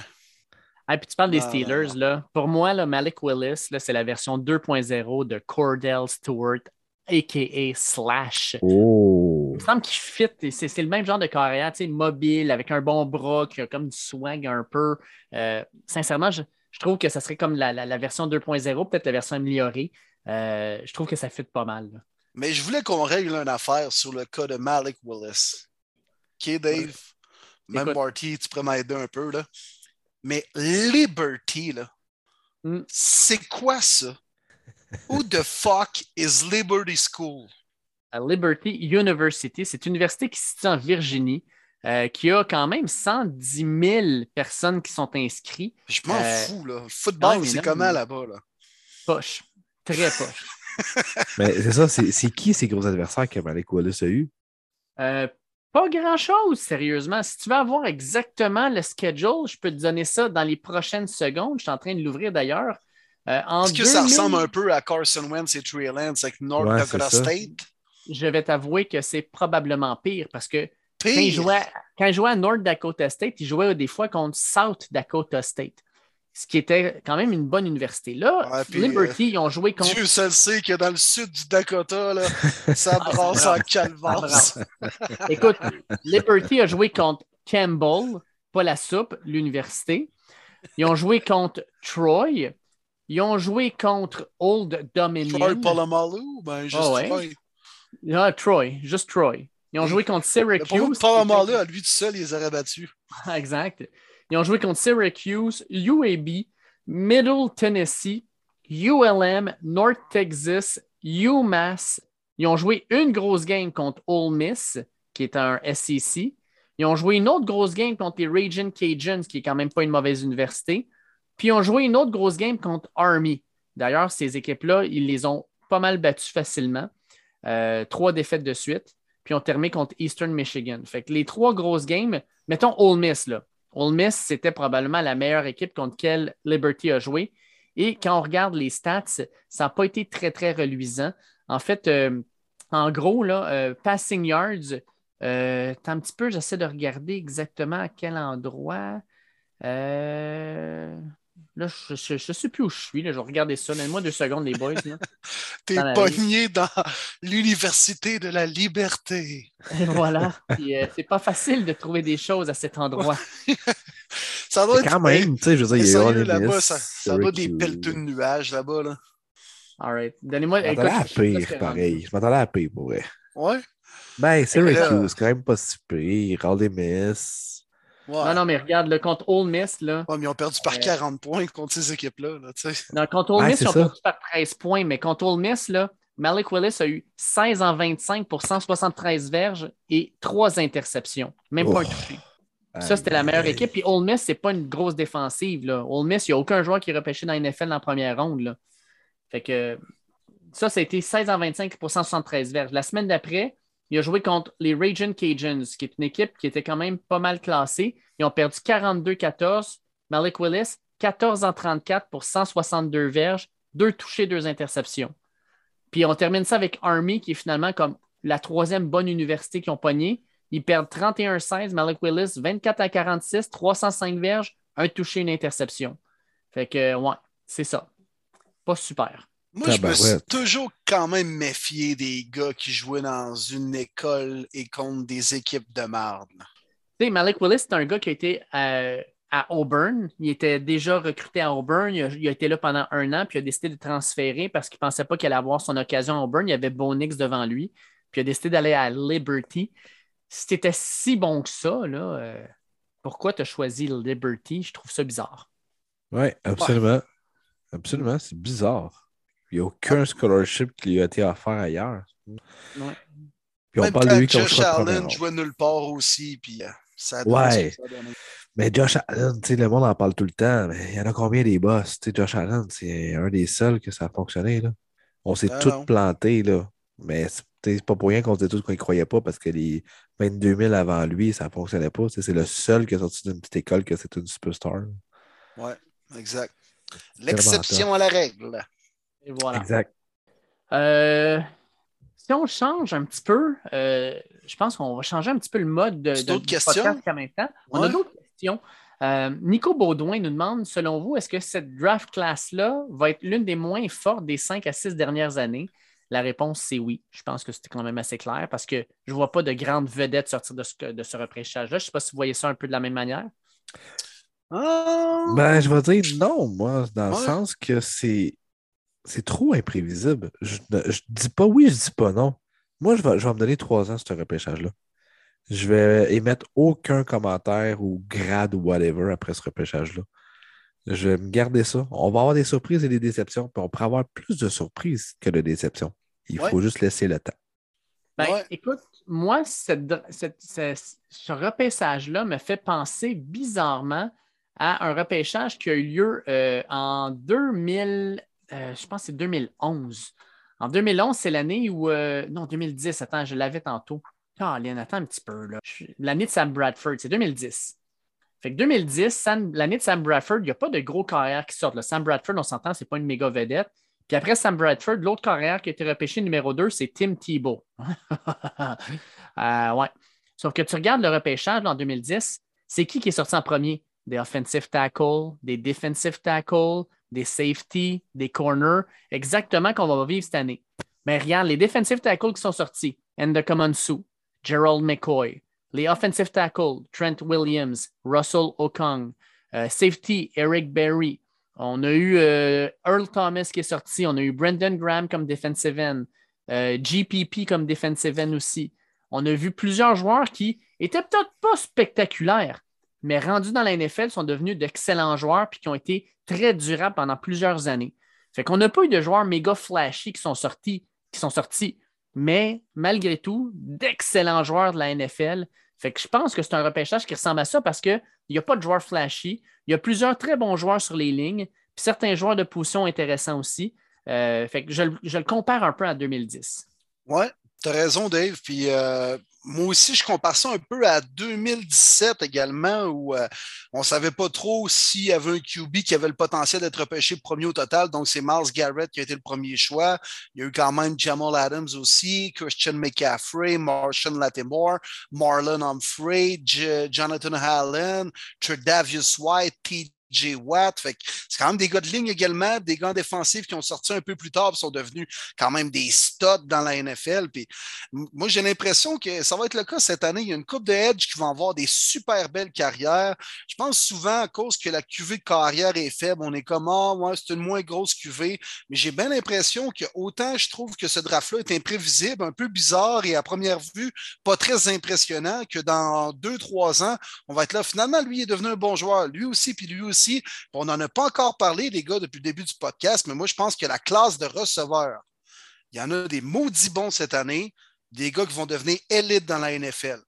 Ah, puis tu parles des Steelers. Là. Pour moi, là, Malik Willis, c'est la version 2.0 de Cordell Stewart, a.k.a. Slash. Oh. Il me semble qu'il fit. C'est le même genre de carrière, mobile, avec un bon bras, qui a comme du swag un peu. Euh, sincèrement, je trouve que ça serait comme la, version 2.0, peut-être la version améliorée. Euh, je trouve que ça fit pas mal. Mais je voulais qu'on règle une affaire sur le cas de Malik Willis. OK, Dave? Même Marty, tu pourrais m'aider un peu. Là. Mais Liberty, là, hmm. c'est quoi ça? Who the fuck is Liberty School? Liberty University, c'est une université qui se situe en Virginie. Euh, qui a quand même 110 000 personnes qui sont inscrites. Je m'en euh, fous, là. Le football, c'est comment là-bas, là? Poche. Très poche. <laughs> Mais c'est ça, c'est qui ces gros adversaires que Malik Wallace a eu? Euh, pas grand-chose, sérieusement. Si tu veux avoir exactement le schedule, je peux te donner ça dans les prochaines secondes. Je suis en train de l'ouvrir d'ailleurs. Est-ce que ça ressemble un peu à Carson Wentz et Trey Lance avec North Dakota State? Je vais t'avouer que c'est probablement pire parce que quand il, jouait, à North Dakota State, il jouait des fois contre South Dakota State ce qui était quand même une bonne université. Là, Liberty, euh, ils ont joué contre. Dieu seul sait que dans le sud du Dakota, là, <laughs> ça ah, brasse en calvasse. Écoute, Liberty a joué contre Campbell, pas la soupe, l'université. Ils ont joué contre Troy. Ils ont joué contre Old Dominion. Troy Polamalu? Ben, juste oh, Troy. Ah, Troy, juste Troy. Ils ont joué contre Syracuse. Pas là, à lui tout seul, il les aurait battus? <laughs> exact. Ils ont joué contre Syracuse, UAB, Middle Tennessee, ULM, North Texas, UMass. Ils ont joué une grosse game contre Ole Miss, qui est un SEC. Ils ont joué une autre grosse game contre les Raging Cajuns, qui est quand même pas une mauvaise université. Puis ils ont joué une autre grosse game contre Army. D'ailleurs, ces équipes-là, ils les ont pas mal battus facilement. Euh, trois défaites de suite puis on terminé contre Eastern Michigan. Fait les trois grosses games, mettons Ole Miss, là. Ole Miss, c'était probablement la meilleure équipe contre laquelle Liberty a joué. Et quand on regarde les stats, ça n'a pas été très, très reluisant. En fait, euh, en gros, là, euh, passing yards, euh, un petit peu, j'essaie de regarder exactement à quel endroit. Là, je ne sais plus où je suis. Là. Je vais regarder ça. Donne-moi deux secondes, les boys. <laughs> T'es pogné dans l'université de la liberté. voilà. Euh, c'est pas facile de trouver des choses à cet endroit. <laughs> ça doit être. Quand même, tu sais, je veux dire, il y a là-bas, ça, ça doit des pelleteux de nuages là-bas. Là. All right. Donnez-moi. Je m'attendais à pire, pareil. Je m'attendais à pire, pour vrai. Ouais. Ben, Syracuse, quand même pas si pire. All Miss. Non, non, mais regarde, le contre Ole Miss, là. Ouais, mais ils ont perdu par 40 euh, points contre ces équipes-là. non, contre Ole Miss, ils ont perdu par 13 points, mais contre Ole Miss, là, Malik Willis a eu 16 en 25 pour 173 verges et 3 interceptions. Même pas un touché. Ça, c'était la meilleure équipe. Puis Ole Miss, c'est pas une grosse défensive. Là. Ole Miss, il n'y a aucun joueur qui est repêché dans la NFL dans la première ronde. Là. Fait que ça, ça a été 16 en 25 pour 173 verges. La semaine d'après, il a joué contre les Raging Cajuns, qui est une équipe qui était quand même pas mal classée. Ils ont perdu 42-14. Malik Willis, 14 en 34 pour 162 verges, deux touchés, deux interceptions. Puis on termine ça avec Army, qui est finalement comme la troisième bonne université qu'ils ont pogné. Ils perdent 31-16. Malik Willis, 24 à 46, 305 verges, un touché, une interception. Fait que, ouais, c'est ça. Pas super. Moi, je me suis toujours quand même méfié des gars qui jouaient dans une école et contre des équipes de marde. Tu sais, Malik Willis, c'est un gars qui a été euh, à, Auburn. Il était déjà recruté à Auburn. Il a, été là pendant un an, puis il a décidé de transférer parce qu'il ne pensait pas qu'il allait avoir son occasion à Auburn. Il y avait Bonix devant lui. Puis il a décidé d'aller à Liberty. Si tu étais si bon que ça, là, euh, pourquoi tu as choisi Liberty? Je trouve ça bizarre. Oui, absolument. Absolument, c'est bizarre. Il n'y a aucun scholarship qui lui a été offert ailleurs. Ouais. Puis on Même parle de lui comme Josh Allen jouait nulle part aussi, puis euh, ça a donné Ouais. ce que ça a donné. Mais Josh Allen, tu sais, le monde en parle tout le temps. Mais il y en a combien des boss? Tu sais, Josh Allen, c'est un des seuls que ça a fonctionné. Là. On s'est Ah tous non. plantés. Là. Mais c'est pas pour rien qu'on disait tous qu'on ne croyait pas parce que les 22 000 avant lui, ça ne fonctionnait pas. Tu sais, C'est le seul qui est sorti d'une petite école que c'est une superstar. Ouais, exact. L'exception à la règle. Et voilà. Exact. Euh, si on change un petit peu, euh, je pense qu'on va changer un petit peu le mode de, de- questions? podcast en même temps. On a d'autres questions. Euh, Nico Baudouin nous demande, selon vous, est-ce que cette draft class-là va être l'une des moins fortes des cinq à six dernières années? La réponse, c'est oui. Je pense que c'était quand même assez clair parce que je ne vois pas de grandes vedettes sortir de ce, de ce repêchage-là. Je ne sais pas si vous voyez ça un peu de la même manière. Ah, Ben, je vais dire non, moi, dans le sens que c'est c'est trop imprévisible. Je ne je dis pas oui, je dis pas non. Moi, je vais, je vais me donner trois ans sur ce repêchage-là. Je vais émettre aucun commentaire ou grade ou whatever après ce repêchage-là. Je vais me garder ça. On va avoir des surprises et des déceptions, puis on pourra avoir plus de surprises que de déceptions. Il Ouais. faut juste laisser le temps. Ben, Ouais. Écoute, moi, cette- cette- ce, ce repêchage-là me fait penser bizarrement à un repêchage qui a eu lieu euh, en 2000, euh, je pense que c'est 2011. En 2011, c'est l'année où. euh, non, 2010, attends, je l'avais tantôt. Caroline, attends un petit peu. L'année de Sam Bradford, c'est 2010. Fait que 2010, Sam- l'année de Sam Bradford, il n'y a pas de gros carrières qui sortent. Sam Bradford, on s'entend, c'est pas une méga vedette. Puis après Sam Bradford, l'autre carrière qui a été repêché numéro 2, c'est Tim Tebow. <laughs> Euh, ouais. Sauf que tu regardes le repêchage en 2010, c'est qui qui est sorti en premier? Des offensive tackles, des defensive tackles, des safety, des corners, exactement qu'on va vivre cette année. Mais regarde, les defensive tackles qui sont sortis, Sue, Gerald McCoy, les offensive tackles, Trent Williams, Russell Okong, euh, safety, Eric Berry. On a eu euh, Earl Thomas qui est sorti, on a eu Brendan Graham comme defensive end, euh, GPP comme defensive end aussi. On a vu plusieurs joueurs qui étaient peut-être pas spectaculaires, mais rendus dans la NFL sont devenus d'excellents joueurs puis qui ont été très durables pendant plusieurs années. Fait qu'on n'a pas eu de joueurs méga flashy qui sont sortis, qui sont sortis, mais malgré tout, d'excellents joueurs de la NFL. Fait que je pense que c'est un repêchage qui ressemble à ça parce qu'il n'y a pas de joueurs flashy. Il y a plusieurs très bons joueurs sur les lignes, puis certains joueurs de position intéressants aussi. Euh, fait que je, je le compare un peu à 2010. Ouais, t'as raison, Dave. Puis euh, moi aussi, je compare ça un peu à 2017 également, où euh, on ne savait pas trop s'il y avait un QB qui avait le potentiel d'être repêché premier au total. Donc, c'est Miles Garrett qui a été le premier choix. Il y a eu quand même Jamal Adams aussi, Christian McCaffrey, Martian Latimore, Marlon Humphrey, Jonathan Allen, Tredavious White, T. J. Watt. C'est quand même des gars de ligne également, des gars défensifs qui ont sorti un peu plus tard sont devenus quand même des studs dans la NFL. Puis, moi, j'ai l'impression que ça va être le cas cette année. Il y a une coupe de Edge qui vont avoir des super belles carrières. Je pense souvent à cause que la QV de carrière est faible, on est comme Ah, ouais, c'est une moins grosse QV. Mais j'ai bien l'impression que autant je trouve que ce draft-là est imprévisible, un peu bizarre et à première vue, pas très impressionnant, que dans deux, trois ans, on va être là. Finalement, lui est devenu un bon joueur. Lui aussi, puis lui aussi. On n'en a pas encore parlé, les gars, depuis le début du podcast, mais moi, je pense que la classe de receveurs, il y en a des maudits bons cette année, des gars qui vont devenir élites dans la NFL.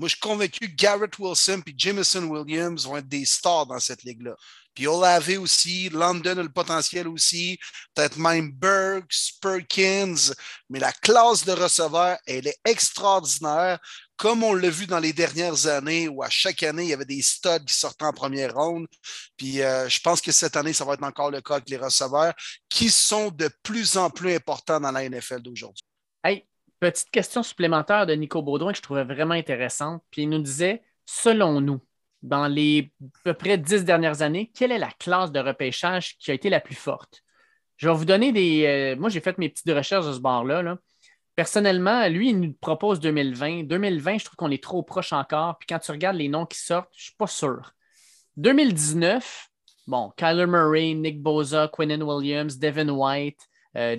Moi, je suis convaincu que Garrett Wilson et Jameson Williams vont être des stars dans cette ligue-là. Puis Olave aussi, London a le potentiel aussi, peut-être même Burks, Perkins, mais la classe de receveurs, elle est extraordinaire, comme on l'a vu dans les dernières années, où à chaque année, il y avait des studs qui sortaient en première ronde. Puis euh, je pense que cette année, ça va être encore le cas avec les receveurs, qui sont de plus en plus importants dans la NFL d'aujourd'hui. Hey, petite question supplémentaire de Nico Baudouin que je trouvais vraiment intéressante. Puis il nous disait, selon nous, dans les à peu près dix dernières années, quelle est la classe de repêchage qui a été la plus forte? Je vais vous donner des. euh, moi, j'ai fait mes petites recherches de ce bord-là. là. Personnellement, lui, il nous propose 2020. 2020, je trouve qu'on est trop proche encore. Puis quand tu regardes les noms qui sortent, je ne suis pas sûr. 2019, bon, Kyler Murray, Nick Boza, Quinnen Williams, Devin White, euh,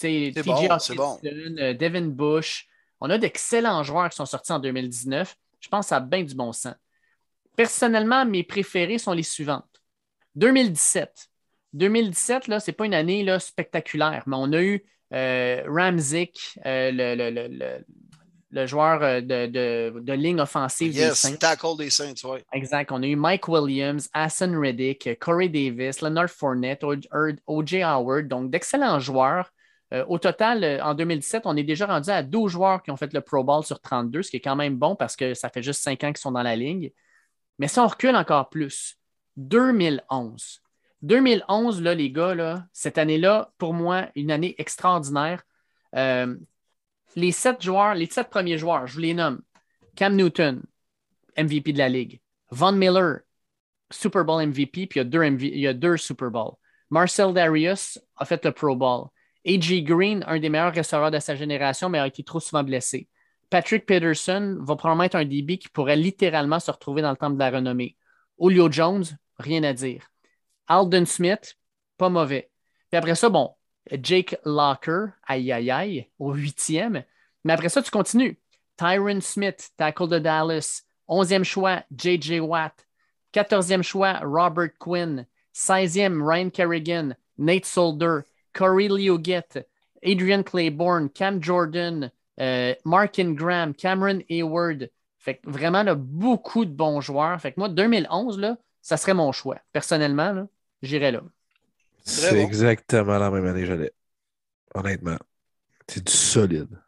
TJ bon, Hawkinson, c'est bon. euh, Devin Bush. On a d'excellents joueurs qui sont sortis en 2019. Je pense que ça a bien du bon sens. Personnellement, mes préférés sont les suivantes. 2017, 2017, ce n'est pas une année là, spectaculaire, mais on a eu euh, Ramzik, euh, le, le, joueur euh, de, ligne offensive des Saints. tackle des Saints, oui. Exact. On a eu Mike Williams, Hassan Reddick, Corey Davis, Leonard Fournette, O.J. Howard, donc d'excellents joueurs. Au total, en 2017, on est déjà rendu à 12 joueurs qui ont fait le Pro Bowl sur 32, ce qui est quand même bon parce que ça fait juste 5 ans qu'ils sont dans la ligne. Mais si on recule encore plus, 2011. 2011, là, les gars, cette année-là, pour moi, une année extraordinaire. Euh, les sept joueurs, les sept premiers joueurs, je vous les nomme. Cam Newton, MVP de la Ligue. Von Miller, Super Bowl MVP, puis il y a deux, il y a deux Super Bowl. Marcel Darius a fait le Pro Bowl. A.J. Green, un des meilleurs receveurs de sa génération, mais a été trop souvent blessé. Patrick Peterson va probablement être un DB qui pourrait littéralement se retrouver dans le temple de la renommée. Julio Jones, rien à dire. Alden Smith, pas mauvais. Puis après ça, bon, Jake Locker, aïe aïe aïe, au huitième. Mais après ça, tu continues. Tyron Smith, tackle de Dallas. Onzième choix, J.J. Watt. Quatorzième choix, Robert Quinn. Seizième, Ryan Kerrigan. Nate Solder. Corey Liuget. Adrian Claiborne. Cam Jordan. Euh, Mark Ingram. Cameron Hayward. Fait que vraiment, là, beaucoup de bons joueurs. Fait que moi, 2011, là, ça serait mon choix. Personnellement, là, j'irais là. C'est exactement la même année que j'allais. Honnêtement. C'est du solide.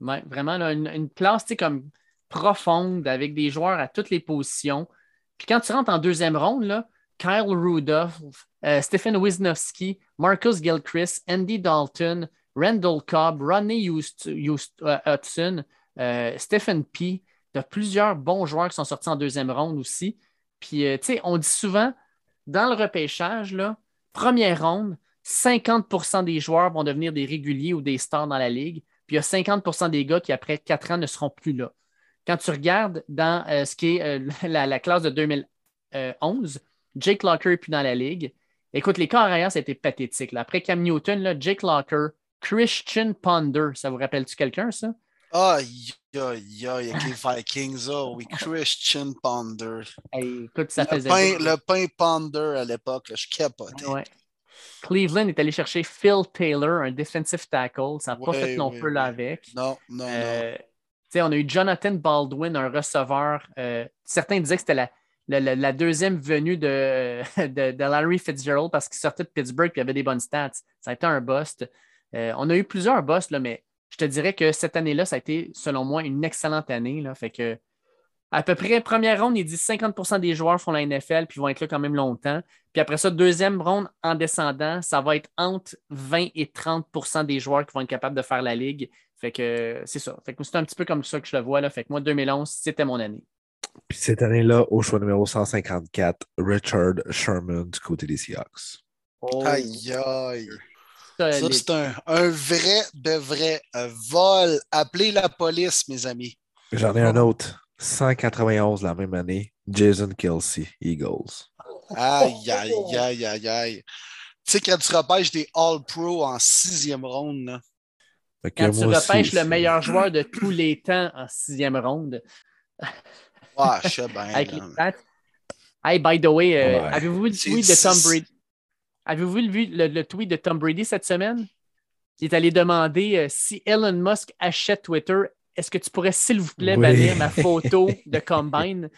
Ouais, vraiment, une, une, classe comme profonde avec des joueurs à toutes les positions. Puis quand tu rentres en deuxième ronde, là, Kyle Rudolph, euh, Stephen Wisnowski, Marcus Gilchrist, Andy Dalton, Randall Cobb, Ronnie euh, Hudson, euh, Stephen P. Tu as plusieurs bons joueurs qui sont sortis en deuxième ronde aussi. Puis, tu sais, on dit souvent, dans le repêchage, là, première ronde, 50% des joueurs vont devenir des réguliers ou des stars dans la ligue. Puis il y a 50% des gars qui, après quatre ans, ne seront plus là. Quand tu regardes dans ce qui est <laughs> la, classe de 2011, Jake Locker n'est plus dans la ligue. Écoute, les carrières, c'était pathétique. Après Cam Newton, là, Jake Locker, Christian Ponder, ça vous rappelle-tu quelqu'un, ça? Ah, ya, ya, avec les Vikings, oh oui, Christian Ponder. écoute, ça le faisait. Pain, le pain Ponder à l'époque, je capotais. Ouais. Cleveland est allé chercher Phil Taylor, un defensive tackle. Ça n'a pas fait non plus là avec. Non, non, euh, On a eu Jonathan Baldwin, un receveur. Euh, certains disaient que c'était la, la, deuxième venue <laughs> de, Larry Fitzgerald parce qu'il sortait de Pittsburgh et avait des bonnes stats. Ça a été un bust. Euh, on a eu plusieurs busts, là, mais je te dirais que cette année-là, ça a été, selon moi, une excellente année. Fait que, à peu près, première ronde, il dit 50% des joueurs font la NFL puis vont être là quand même longtemps. Puis après ça, deuxième ronde en descendant, ça va être entre 20 et 30% des joueurs qui vont être capables de faire la ligue. Fait que c'est ça. Fait que c'est un petit peu comme ça que je le vois. Là. Fait que moi, 2011, c'était mon année. Puis cette année-là, au choix numéro 154, Richard Sherman du côté des Seahawks. Oh. Aïe aïe. Ça, c'est un, vrai, de vrai vol. Appelez la police, mes amis. J'en ai un autre. 191 la même année, Jason Kelsey, Eagles. Aïe, aïe, aïe, aïe, aïe. Tu sais, quand tu repêches des All-Pro en sixième ronde, là. Quand tu repêches le meilleur joueur de tous les temps en sixième ronde. Ah, je sais bien. Avec Hey, by the way, euh, avez-vous vu le tweet de Tom Brady? Avez-vous vu le, tweet de Tom Brady cette semaine? Il est allé demander euh, si Elon Musk achète Twitter, est-ce que tu pourrais, s'il vous plaît, bannir ma photo <laughs> de Combine?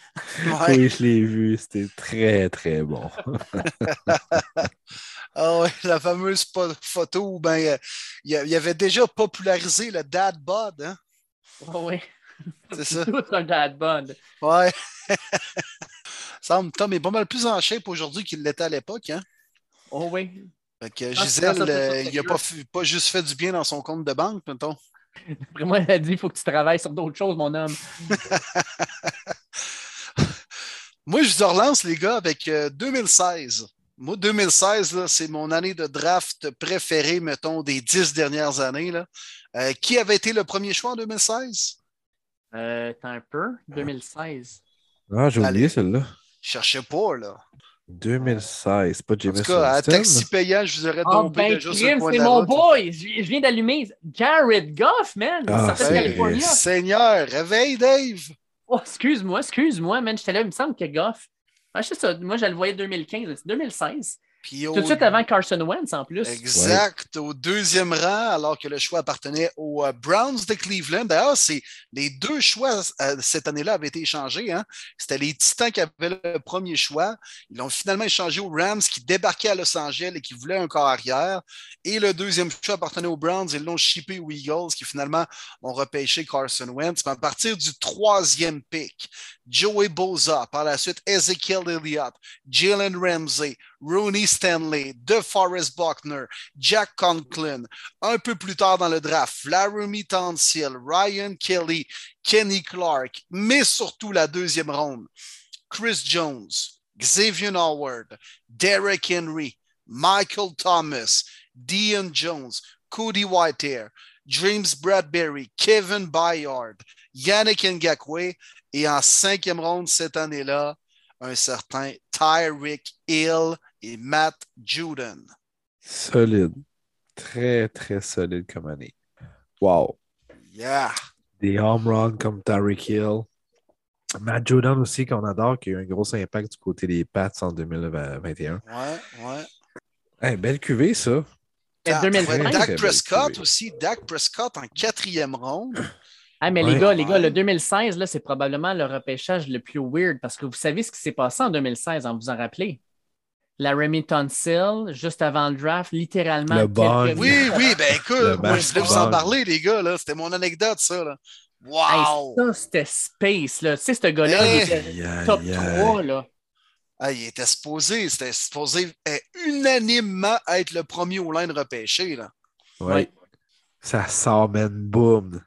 Oui, je l'ai vu. C'était très, très bon. <laughs> ah ouais, la fameuse photo où ben, il avait déjà popularisé le dad bod. Hein? Oh, oui. <laughs> C'est ça. Tout un dad bod. Ouais. <laughs> Tom est pas mal plus en shape aujourd'hui qu'il l'était à l'époque. Hein? Oh oui. Fait que Gisèle, euh, il n'a pas, pas, juste fait du bien dans son compte de banque, mettons. Après moi, elle a dit il faut que tu travailles sur d'autres choses, mon homme. <laughs> moi, je vous relance, les gars, avec 2016. Euh, moi, 2016, c'est mon année de draft préférée, mettons, des dix dernières années. Là. Euh, qui avait été le premier choix en 2016? Euh, T'as un peu, 2016. Ah, j'ai oublié celle-là. Cherchez pas, là. 2016, pas James En tout cas, à taxi payant, je vous aurais oh, dompé ben, déjà C'est mon boy! Je viens d'allumer Jared Goff, man! Ah, Seigneur, réveille Dave! Oh, excuse-moi, excuse-moi, man. J'étais là, il me semble que Goff. Ah, je sais ça. Moi, je le voyais 2015, 2016. Puis Tout de suite avant Carson Wentz en plus. Exact. Au deuxième rang, alors que le choix appartenait aux euh, Browns de Cleveland. D'ailleurs, c'est les deux choix euh, cette année-là avaient été échangés. hein. C'était les Titans qui avaient le premier choix. Ils l'ont finalement échangé aux Rams qui débarquaient à Los Angeles et qui voulaient un corps arrière. Et le deuxième choix appartenait aux Browns. Ils l'ont shippé aux Eagles qui finalement ont repêché Carson Wentz. Mais à partir du troisième pick, Joey Boza, par la suite Ezekiel Elliott, Jalen Ramsey, Rooney Stanley, DeForest Buckner, Jack Conklin. Un peu plus tard dans le draft, Laramie Tansil, Ryan Kelly, Kenny Clark, mais surtout la deuxième ronde, Chris Jones, Xavier Howard, Derek Henry, Michael Thomas, Dion Jones, Cody Whitehair, James Bradbury, Kevin Bayard, Yannick Ngakwe et en cinquième ronde cette année-là, un certain Tyreek Hill et Matt Judon. Solide. Très, très solide comme année. Wow. Yeah. Des home runs comme Tyreek Hill. Matt Jordan aussi, qu'on adore, qui a eu un gros impact du côté des Pats en 2021. Ouais, ouais. Hey, belle cuvée, ça. Et Dak- 2020, ouais, très Dak Prescott aussi. Dak Prescott en quatrième ronde. Ah, mais Ouais. les gars, les gars, le 2016, là, c'est probablement le repêchage le plus weird parce que vous savez ce qui s'est passé en 2016, en vous en rappelez? La Remy Tonsil, juste avant le draft, littéralement. Le quelques Oui, oui, ben écoute, moi, je voulais vous en parler, les gars. là. C'était mon anecdote, ça. Là. Hey, Wow! ça, c'était space, là. Tu sais, ce gars-là, Hey. il était top aïe. 3, là. Ah, il était supposé, c'était supposé eh, unanimement être le premier au line repêché. Là. Ouais. Ouais. Ça sort, man, boum.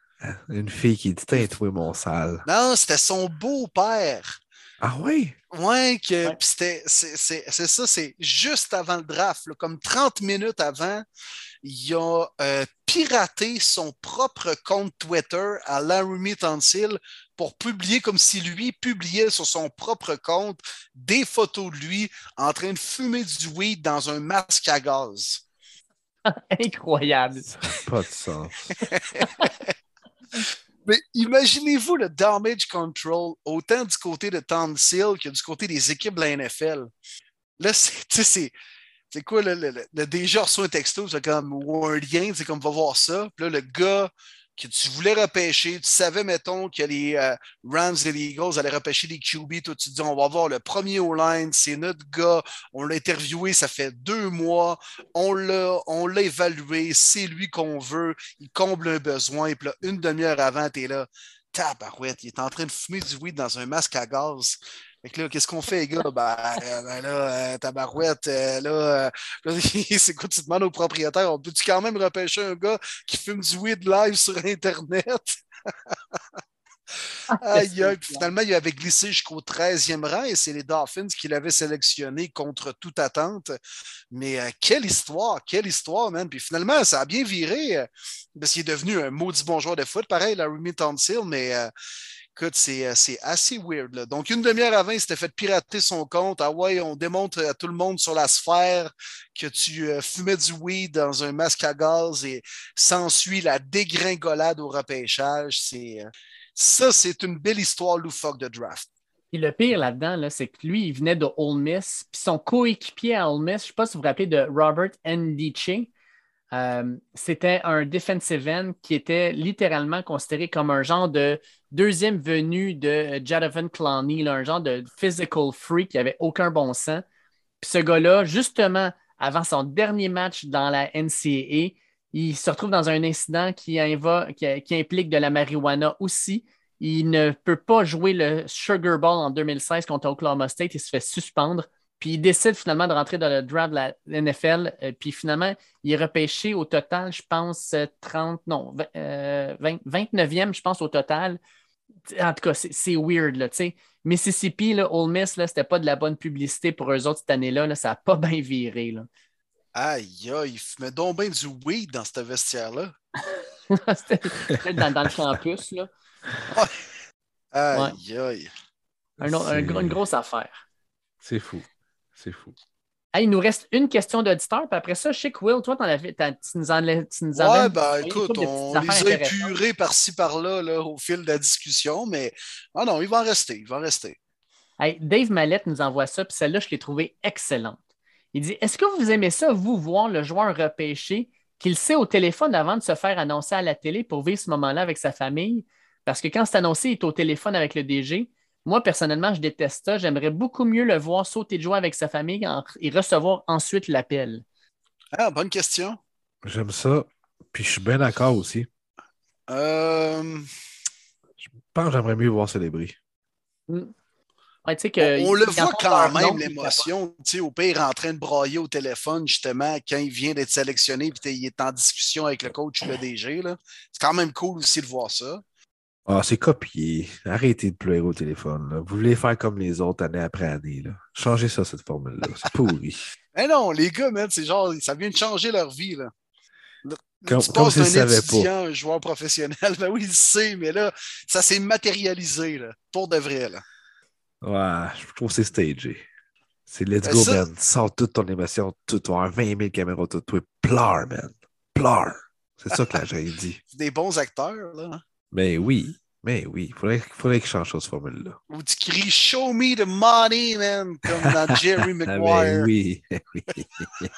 Une fille qui dit T'as trouvé mon sale. Non, c'était son beau-père. Ah oui? Ouais, que Ouais. c'était c'est c'est- c'est ça, c'est juste avant le draft, là, comme 30 minutes avant, il a euh, piraté son propre compte Twitter à Laramie Tansil pour publier comme si lui publiait sur son propre compte des photos de lui en train de fumer du weed dans un masque à gaz. <laughs> Incroyable. Ça n'a pas de sens. <laughs> Mais imaginez-vous le damage control autant du côté de Tansil que du côté des équipes de la NFL. Là, <laughs> c'est, quoi, le, le, le- DG reçoit un texto, c'est comme, ou un lien, c'est comme, va voir ça. Puis là, le gars que tu voulais repêcher, tu savais, mettons, que les euh, Rams et les Eagles allaient repêcher les QB, toi, tu te dis, on va voir le premier O-line, c'est notre gars, on l'a interviewé, ça fait deux mois, on l'a, on l'a évalué, c'est lui qu'on veut, il comble un besoin, et puis là, une demi-heure avant, t'es là, tabarouette, il est en train de fumer du weed dans un masque à gaz. Fait que là, qu'est-ce qu'on fait, les gars? Ben, euh, ben là, euh, tabarouette, euh, là, euh, c'est <laughs> quoi, tu demandes au propriétaire, on peut-tu quand même repêcher un gars qui fume du weed live sur Internet? Aïe, aïe. Puis finalement, il avait glissé jusqu'au 13e rang et c'est les Dolphins qui l'avaient sélectionné contre toute attente. Mais euh, quelle histoire, quelle histoire, man. Puis finalement, ça a bien viré euh, parce qu'il est devenu un maudit bon joueur de foot, pareil, la Remy Tonsil, mais euh, écoute, c'est, euh, c'est assez weird. Donc, une demi-heure avant, il s'était fait pirater son compte. Ah ouais, on démontre à tout le monde sur la sphère que tu euh, fumais du weed dans un masque à gaz et s'ensuit la dégringolade au repêchage. C'est, euh, ça, c'est une belle histoire loufoque de draft. Et le pire là-dedans, là, c'est que lui, il venait de Ole Miss, puis son coéquipier à Ole Miss, je ne sais pas si vous vous rappelez de Robert Ndiche, euh, c'était un defensive end qui était littéralement considéré comme un genre de deuxième venu de Jadavan Clowney, un genre de physical freak qui avait aucun bon sens. Ce gars-là, justement, avant son dernier match dans la NCAA, il se retrouve dans un incident qui implique de la marijuana aussi. Il ne peut pas jouer le Sugar Bowl en 2016 contre Oklahoma State. Il se fait suspendre. Puis il décide finalement de rentrer dans le draft de la NFL. Euh, puis finalement, il est repêché au total, je pense, euh, 30, non, vingt- euh, 20 29e, je pense, au total. En tout cas, c'est weird, là, tu sais. Mississippi, là, Ole Miss, là, c'était pas de la bonne publicité pour eux autres cette année-là. là. ça n'a pas <laughs> bien viré, là. Aïe, aïe, il fumait donc bien du weed dans ce vestiaire-là. <laughs> C'était peut-être dans, dans le campus, là. Aïe, aïe. Un autre- un C'est- gros- une grosse affaire. C'est fou. C'est fou. Hey, il nous reste une question d'auditeur, puis après ça, je sais que Will, toi, avais- tu nous en, tu nous Ouais, ben écoute, on les a épurés par-ci par-là là, au fil de la discussion, mais ah non, il va en rester, il va en rester. Hey, Dave Mallette nous envoie ça, puis celle-là, je l'ai trouvée excellente. Il dit Est-ce que vous aimez ça, vous, voir le joueur repêché, qu'il sait au téléphone avant de se faire annoncer à la télé pour vivre ce moment-là avec sa famille? Parce que quand c'est annoncé, il est au téléphone avec le DG. Moi, personnellement, je déteste ça. J'aimerais beaucoup mieux le voir sauter de joie avec sa famille et recevoir ensuite l'appel. Ah, bonne question. J'aime ça. Puis je suis bien d'accord aussi. Euh, Je pense que j'aimerais mieux voir célébrer. Ouais, que- on, on le voit quand même, l'émotion. Tu sais, Au pire, en train de brailler au téléphone, justement, quand il vient d'être sélectionné, puis il est en discussion avec le coach ou le DG. C'est quand même cool aussi de voir ça. Ah, c'est copié. Arrêtez de pleurer au téléphone. là. Vous voulez faire comme les autres année après année. Là. Changez ça, cette formule-là. C'est pourri. <laughs> Mais non, les gars, man, c'est genre, ça vient de changer leur vie. Là. Là, Comme- tu passes d'un étudiant un joueur professionnel. <laughs> Ben oui, il le sait, mais là, ça s'est matérialisé, là, pour de vrai. Là. Ouais, je trouve que c'est stagé. C'est let's Ben go, ça- man. Sors toute ton émotion, tout, tu vas avoir 20 000 caméras de toi. Pleure, man. Pleure. C'est ça que la <laughs> j'ai dit. C'est des bons acteurs, là. Mais oui, mais oui. Il faudrait, faudrait qu'il change cette formule-là. Où tu cries Show me the money, man, comme dans <laughs> Jerry Ah, Maguire. ben oui. <laughs> oui.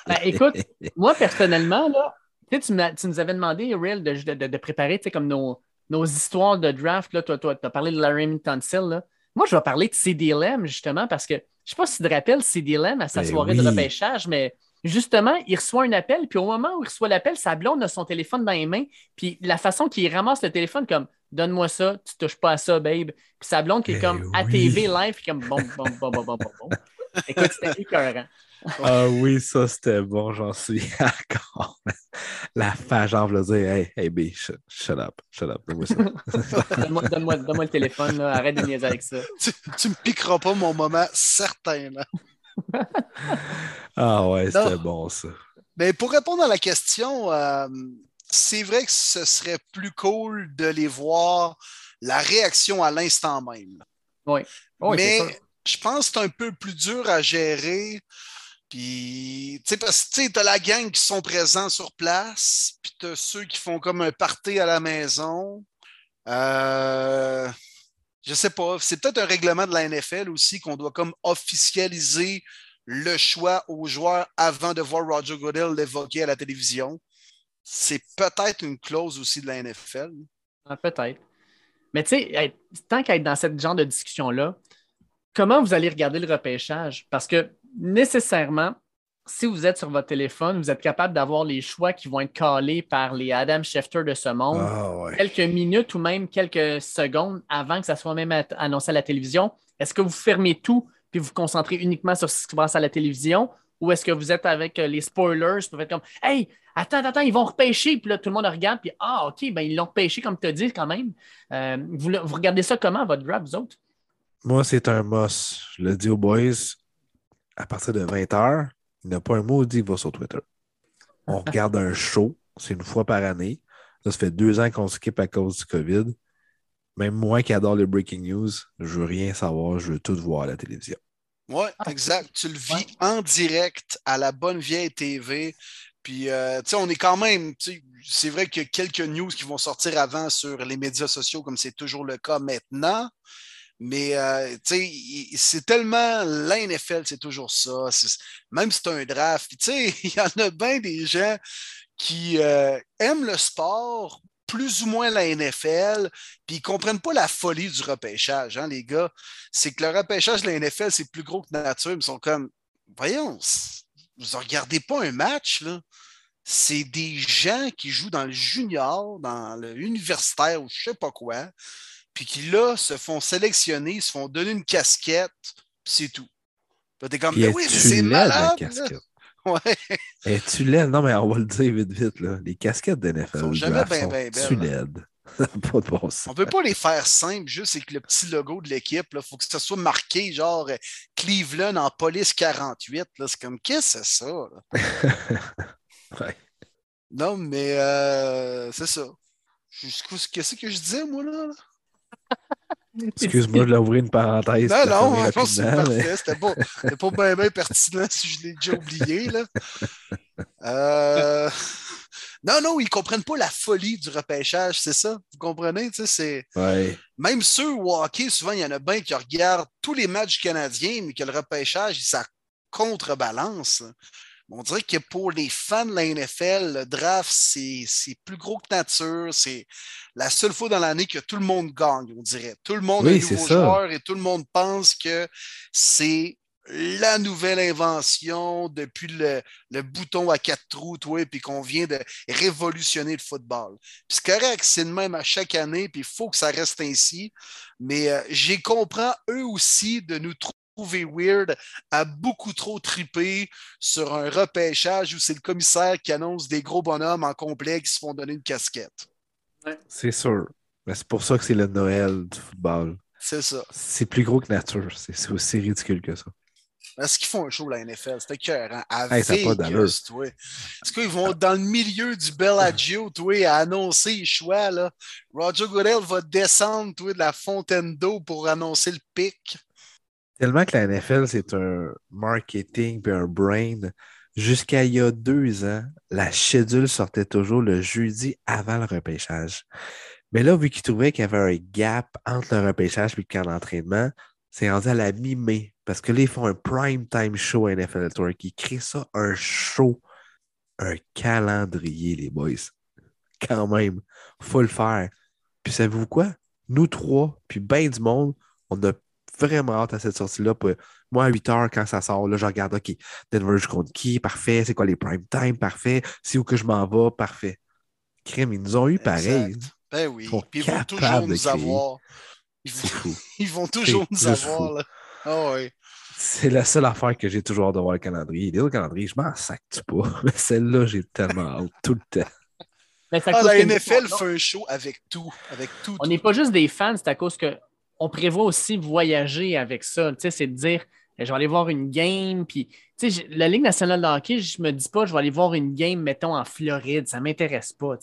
Ben, écoute, moi, personnellement, là, tu, tu, nous avais demandé, Real, de, de- de- préparer tu sais, comme nos, nos histoires de draft. Là, toi, tu as parlé de Larry Tunsil. Là. Moi, je vais parler de CDLM, justement, parce que je ne sais pas si tu te rappelles CDLM à sa Ben soirée de repêchage, mais justement, il reçoit un appel, puis au moment où il reçoit l'appel, sa blonde a son téléphone dans les mains, puis la façon qu'il ramasse le téléphone, comme Donne-moi ça, tu touches pas à ça, babe. Puis sa blonde qui est Eh comme à oui. TV live, puis comme bon, bon, bon, bon, bon, bon, bon. Écoute, c'était écœurant. Ah oui, ça c'était bon, j'en suis <laughs> encore. La fin, genre, le dire, hey, hey, B, shut, shut up, shut up, donne-moi ça. <laughs> Donne-moi donne-moi- donne-moi le téléphone, là. arrête de niaiser avec ça. Tu, tu me piqueras pas mon moment certain, là. <laughs> Ah ouais, c'était bon, ça. Mais pour répondre à la question, euh, c'est vrai que ce serait plus cool de les voir la réaction à l'instant même. Oui, c'est Mais je pense que c'est un peu plus dur à gérer. Puis, tu sais, parce que tu as la gang qui sont présents sur place, puis tu as ceux qui font comme un party à la maison. Euh, je sais pas. C'est peut-être un règlement de la NFL aussi qu'on doit comme officialiser le choix aux joueurs avant de voir Roger Goodell l'évoquer à la télévision. C'est peut-être une clause aussi de la NFL. Ah, Peut-être. Mais tu sais, tant qu'à être dans ce genre de discussion-là, comment vous allez regarder le repêchage? Parce que nécessairement, si vous êtes sur votre téléphone, vous êtes capable d'avoir les choix qui vont être calés par les Adam Schefter de ce monde Ah ouais. quelques minutes ou même quelques secondes avant que ça soit même annoncé à la télévision. Est-ce que vous fermez tout puis vous concentrez uniquement sur ce qui se passe à la télévision? Ou est-ce que vous êtes avec euh, les spoilers vous faites comme Hey, attends, attends, ils vont repêcher puis là tout le monde regarde puis Ah, OK, ben ils l'ont repêché comme tu as dit quand même. Euh, vous, regardez ça comment, votre draft, vous autres? Moi, c'est un must. Je le dis aux boys, à partir de 20h, il n'y a pas un mot dit qui va sur Twitter. On <laughs> regarde un show, c'est une fois par année. Là, ça fait deux ans qu'on skip à cause du COVID. Même moi qui adore le breaking news, je veux rien savoir, je veux tout voir à la télévision. Oui, Ah, exact. Tu le vis en direct à la bonne vieille TV. Puis, euh, tu sais, on est quand même, tu sais, c'est vrai qu'il y a quelques news qui vont sortir avant sur les médias sociaux, comme c'est toujours le cas maintenant. Mais, euh, tu sais, c'est tellement la NFL, c'est toujours ça. Même si c'est un draft, puis, tu sais, <laughs> il y en a bien des gens qui euh, aiment le sport, plus ou moins la NFL, puis ils ne comprennent pas la folie du repêchage, hein, les gars c'est que le repêchage de la NFL, c'est plus gros que nature. Ils sont comme, voyons, vous ne regardez pas un match, là. C'est des gens qui jouent dans le junior, dans le universitaire ou je sais pas quoi, puis qui, là, se font sélectionner, se font donner une casquette, puis c'est tout. Puis t'es comme, es-tu oui, mais c'est laid, la malade. là. <laughs> Ouais. Es-tu laide? Non, mais on va le dire vite, vite. Là. Les casquettes d'NFL Sont jamais tu laides? <laughs> pas de bon sens. On peut pas les faire simples, juste avec le petit logo de l'équipe. Il faut que ça soit marqué, genre euh, Cleveland en police 48. là. C'est comme, qu'est-ce que c'est ça? <laughs> Ouais. Non, mais euh, c'est ça. Qu'est-ce que je disais, moi, là? Excuse-moi, l'ai ouvert une parenthèse. Non, non, <laughs> non, c'est mais- parfait. C'était pas, c'était pas bien, bien pertinent si je l'ai déjà oublié, là. Euh, Non, non, ils comprennent pas la folie du repêchage, c'est ça. Vous comprenez? C'est... Ouais. Même ceux au hockey, souvent, il y en a bien qui regardent tous les matchs canadiens, mais que le repêchage, s'en contrebalance. On dirait que pour les fans de la NFL, le draft, c'est plus gros que nature. C'est la seule fois dans l'année que tout le monde gagne, on dirait. Tout le monde est nouveau joueur et tout le monde pense que c'est la nouvelle invention depuis le, bouton à quatre trous, toi, puis qu'on vient de révolutionner le football. Puis c'est correct, c'est le même à chaque année, puis il faut que ça reste ainsi. Mais euh, j'ai compris eux aussi de nous trouver weird à beaucoup trop triper sur un repêchage où c'est le commissaire qui annonce des gros bonhommes en complet qui se font donner une casquette. C'est sûr. C'est pour ça que c'est le Noël du football. C'est ça. C'est plus gros que nature. C'est aussi ridicule que ça. Est-ce qu'ils font un show, la NFL? C'était cœur, hein? À Vegas, toi. Est-ce qu'ils vont dans le milieu du Bellagio, toi, à annoncer les choix, là? Roger Goodell va descendre, toi, de la fontaine d'eau pour annoncer le pic. Tellement que la NFL, c'est un marketing et un brain. Jusqu'à il y a deux ans, la schedule sortait toujours le jeudi avant le repêchage. Mais là, vu qu'ils trouvaient qu'il y avait un gap entre le repêchage et le camp d'entraînement, c'est rendu à la mi-mai. Parce que là, ils font un prime time show à NFL Network. Ils créent ça un show, un calendrier, les boys. Quand même, faut le faire. Puis savez-vous quoi? Nous trois, puis bien du monde, on a vraiment hâte à cette sortie-là. Moi, à 8 heures, quand ça sort, là, je regarde, OK, Denver, je compte qui? Parfait. C'est quoi les prime time? Parfait. C'est où que je m'en vais? Parfait. Crème, ils nous ont eu pareil. Ben oui. Ils, vont <laughs> toujours nous avoir. Ils vont, toujours nous avoir. Là. C'est la seule affaire que j'ai toujours hâte de voir le calendrier. Les autres calendriers, je m'en sacte pas. <laughs> Mais celle-là, j'ai tellement hâte tout le temps. Ah, la NFL fait un show avec tout. Avec tout on n'est pas juste des fans, c'est à cause qu'on prévoit aussi voyager avec ça. C'est de dire, je vais aller voir une game. Puis, la Ligue nationale de hockey, je me dis pas, je vais aller voir une game, mettons, en Floride. Ça ne m'intéresse pas.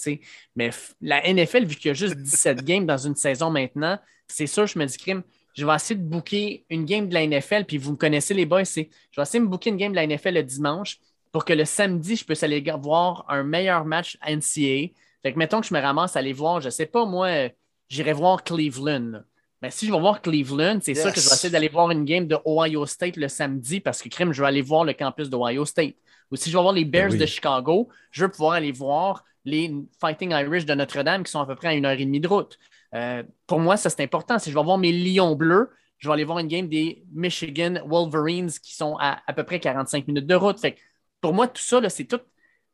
Mais la NFL, vu qu'il y a juste 17 <laughs> games dans une saison maintenant, c'est sûr, je me dis, crime, je vais essayer de booker une game de la NFL, puis vous me connaissez les boys, c'est je vais essayer de me booker une game de la NFL le dimanche pour que le samedi, je puisse aller voir un meilleur match NCA. Fait que mettons que je me ramasse à aller voir, je sais pas, moi, j'irai voir Cleveland. Mais si je vais voir Cleveland, c'est sûr que je vais essayer d'aller voir une game de Ohio State le samedi parce que crime, je vais aller voir le campus d'Ohio State. Ou si je vais voir les Bears ben de Chicago, je vais pouvoir aller voir les Fighting Irish de Notre-Dame qui sont à peu près à une heure et demie de route. Euh, pour moi, ça, c'est important. Si je vais voir mes Lions bleus, je vais aller voir une game des Michigan Wolverines qui sont à à peu près 45 minutes de route. Fait pour moi, tout ça, c'est tout,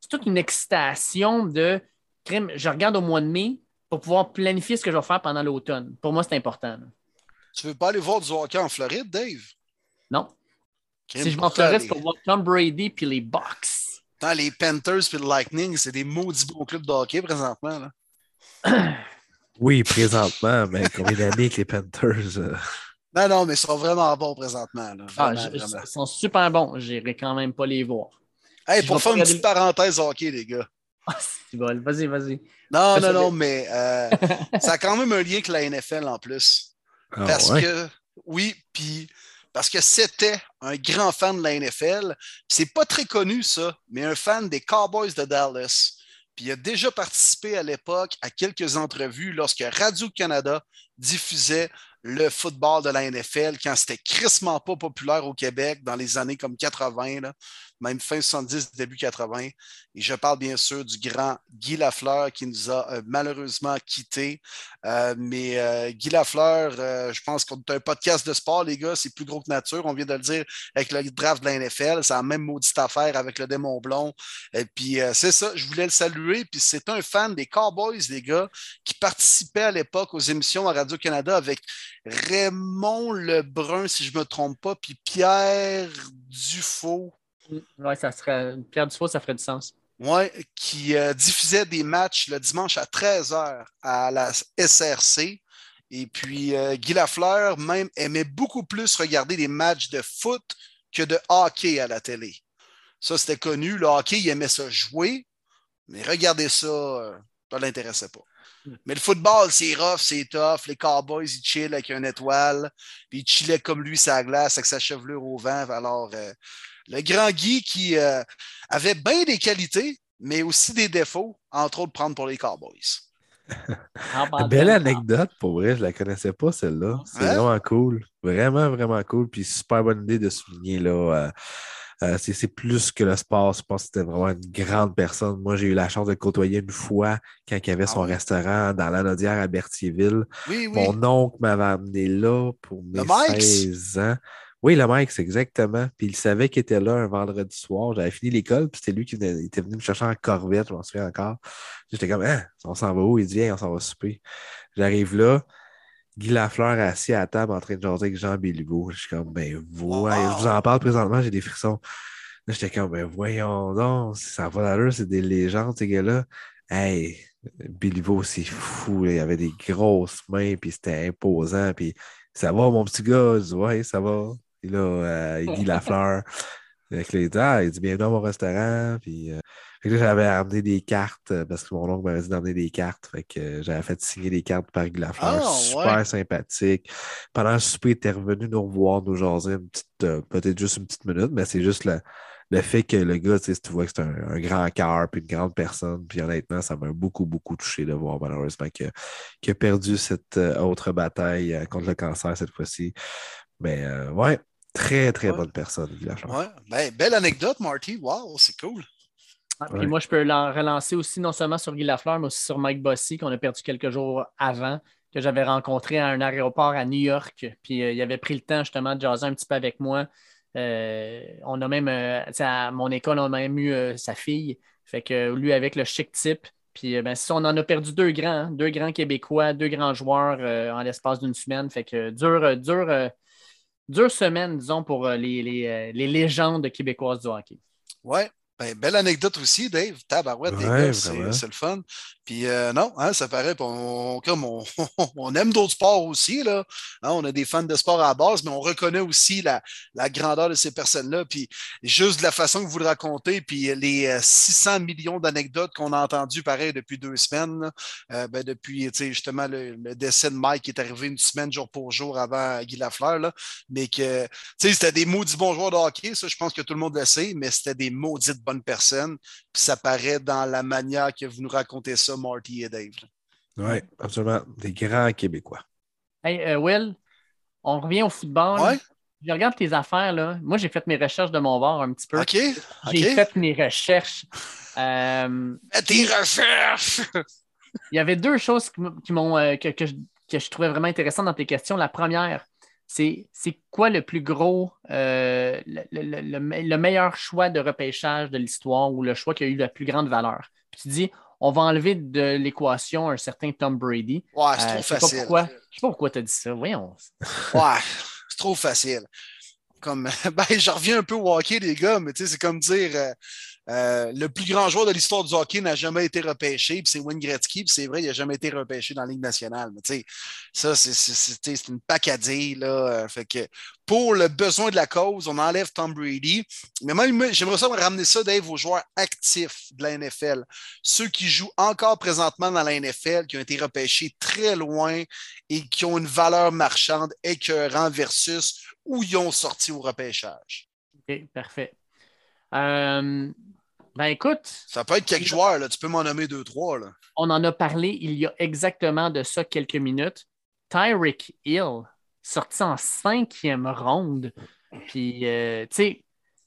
toute une excitation de crime. Je regarde au mois de mai pour pouvoir planifier ce que je vais faire pendant l'automne. Pour moi, c'est important. Tu veux pas aller voir du hockey en Floride, Dave? Non. si je vais en Floride, c'est pour voir Tom Brady puis les Bucks. les Panthers puis le Lightning, c'est des maudits bons clubs de hockey présentement. Là. <clears throat> Oui, présentement, mais combien d'années que les Panthers? Euh? Non, non, mais ils sont vraiment bons présentement. Ah, ils sont super bons. J'irai quand même pas les voir. Hey, pour faire une petite parenthèse hockey, les gars. <laughs> vas-y, vas-y. Non, non, non, mais euh, <laughs> ça a quand même un lien avec la NFL en plus. Ah, parce que, oui, puis parce que c'était un grand fan de la NFL. C'est pas très connu, ça, mais un fan des Cowboys de Dallas. Puis il a déjà participé à l'époque à quelques entrevues lorsque Radio-Canada diffusait le football de la NFL quand c'était crissement pas populaire au Québec dans les années comme 80. Là même fin 70, début 80. Et je parle bien sûr du grand Guy Lafleur qui nous a euh, malheureusement quittés. Euh, mais euh, Guy Lafleur, je pense qu'on a un podcast de sport, les gars, c'est plus gros que nature. On vient de le dire avec le draft de la NFL. C'est la même maudite affaire avec le démon blond. Et puis c'est ça, je voulais le saluer. Puis c'est un fan des Cowboys, les gars, qui participait à l'époque aux émissions à Radio-Canada avec Raymond Lebrun, si je ne me trompe pas, puis Pierre Dufaux. Oui, ça serait. Pierre Dufault, ça ferait du sens. Oui, qui euh, diffusait des matchs le dimanche à 13h à la SRC. Et puis, euh, Guy Lafleur même aimait beaucoup plus regarder des matchs de foot que de hockey à la télé. Ça, c'était connu. Le hockey, il aimait ça jouer, mais regarder ça, euh, ça ne l'intéressait pas. Hmm. Mais le football, c'est rough, c'est tough. Les Cowboys, ils chillent avec une étoile. Puis ils chillaient comme lui sa glace avec sa chevelure au vent. Alors, le grand Guy qui euh, avait bien des qualités, mais aussi des défauts, entre autres prendre pour les Cowboys. Ah, Belle anecdote, pour vrai, je ne la connaissais pas celle-là. C'est vraiment cool. Vraiment, vraiment cool. Puis super bonne idée de souligner là, euh, Euh, c'est plus que le sport. Je pense que c'était vraiment une grande personne. Moi, j'ai eu la chance de le côtoyer une fois quand il avait son ah restaurant dans l'Anodière à Berthierville. Oui, oui. Mon oncle m'avait amené là pour mes 16 ans. Oui, le Mike, c'est exactement. Puis il savait qu'il était là un vendredi soir. J'avais fini l'école, puis c'était lui qui était venu me chercher en corvette, je m'en souviens encore. J'étais comme, hein, on s'en va où? Il dit, on s'en va souper. J'arrive là. Guy Lafleur assis à table en train de jaser avec Jean Béliveau. Je suis comme, ben voyons, je vous en parle présentement, j'ai des frissons. Là, j'étais comme, ben voyons donc, ça va l'heure, c'est des légendes, ces gars-là. Hey, Béliveau, c'est fou, il avait des grosses mains, puis c'était imposant, puis ça va, mon petit gars? Je ouais, ça va. Et là, euh, il dit Lafleur. Avec les ah, il dit bienvenue à mon restaurant. Puis, euh, fait que j'avais amené des cartes euh, parce que mon oncle m'avait dit d'emmener des cartes. Fait que euh, j'avais fait signer des cartes par Guy Lafleur. Ah, super sympathique. Pendant le souper, il était revenu nous revoir, nous jaser une petite, peut-être juste une petite minute, mais c'est juste le, le fait que le gars, tu vois que c'est un, grand cœur puis une grande personne. Puis honnêtement, ça m'a beaucoup, beaucoup touché de voir malheureusement qu'il a perdu cette autre bataille contre le cancer cette fois-ci. Mais ouais, Très, très bonne personne, Ouais. Ben, belle anecdote, Marty. Wow, c'est cool. Puis moi, je peux relancer aussi non seulement sur Guy Lafleur, mais aussi sur Mike Bossy, qu'on a perdu quelques jours avant, que j'avais rencontré à un aéroport à New York. Puis euh, il avait pris le temps justement de jaser un petit peu avec moi. Euh, on a même, euh, à mon école, on a même eu sa fille. Fait que lui, avec le chic type. Puis ben, si on en a perdu deux grands, hein, deux grands Québécois, deux grands joueurs en l'espace d'une semaine. Fait que dur, dur dure semaine, disons, pour euh, les, les, euh, les légendes québécoises du hockey. Ouais, ben, belle anecdote aussi, Dave. Tabarouette, ouais, c'est le fun. Puis euh, non, hein, ça paraît, on, comme <laughs> on, aime d'autres sports aussi. Là. Hein, on a des fans de sport à la base, mais on reconnaît aussi la, la grandeur de ces personnes-là. Puis juste de la façon que vous le racontez, puis les 600 euh, millions d'anecdotes qu'on a entendues, pareil, depuis deux semaines. Euh, ben, depuis justement le, décès de Mike qui est arrivé une semaine jour pour jour avant Guy Lafleur. Mais que c'était des maudits bons joueurs de hockey, ça, je pense que tout le monde le sait, mais c'était des maudites bonnes personnes. Puis ça paraît dans la manière que vous nous racontez ça Marty et Dave. Oui, absolument. Des grands Québécois. Hey, euh, Will, on revient au football. Ouais. Je regarde tes affaires. Là. Moi, j'ai fait mes recherches de mon bord un petit peu. OK. J'ai fait mes recherches. Euh, tes recherches! il y avait deux choses qui m'ont, euh, que, je, trouvais vraiment intéressantes dans tes questions. La première, c'est, quoi le plus gros, le, le, meilleur choix de repêchage de l'histoire ou le choix qui a eu la plus grande valeur? Puis tu dis, on va enlever de l'équation un certain Tom Brady. Ouais, c'est trop facile. je ne sais pas pourquoi tu as dit ça. Voyons. <laughs> ouais, c'est trop facile. Comme, <laughs> ben, je reviens un peu au hockey, les gars, mais c'est comme dire euh, euh, le plus grand joueur de l'histoire du hockey n'a jamais été repêché, puis c'est Wayne Gretzky, puis c'est vrai, il n'a jamais été repêché dans la Ligue nationale. Mais ça, c'est une pacadille. Là. Fait que pour le besoin de la cause, on enlève Tom Brady. Mais moi, j'aimerais ça ramener ça, Dave, aux joueurs actifs de la NFL. Ceux qui jouent encore présentement dans la NFL, qui ont été repêchés très loin et qui ont une valeur marchande écœurante versus où ils ont sorti au repêchage. OK, parfait. Euh, ben écoute. Ça peut être quelques joueurs, là. tu peux m'en nommer deux, trois. Là. On en a parlé il y a exactement de ça quelques minutes. Tyreek Hill, sorti en cinquième ronde. Puis, euh, tu sais,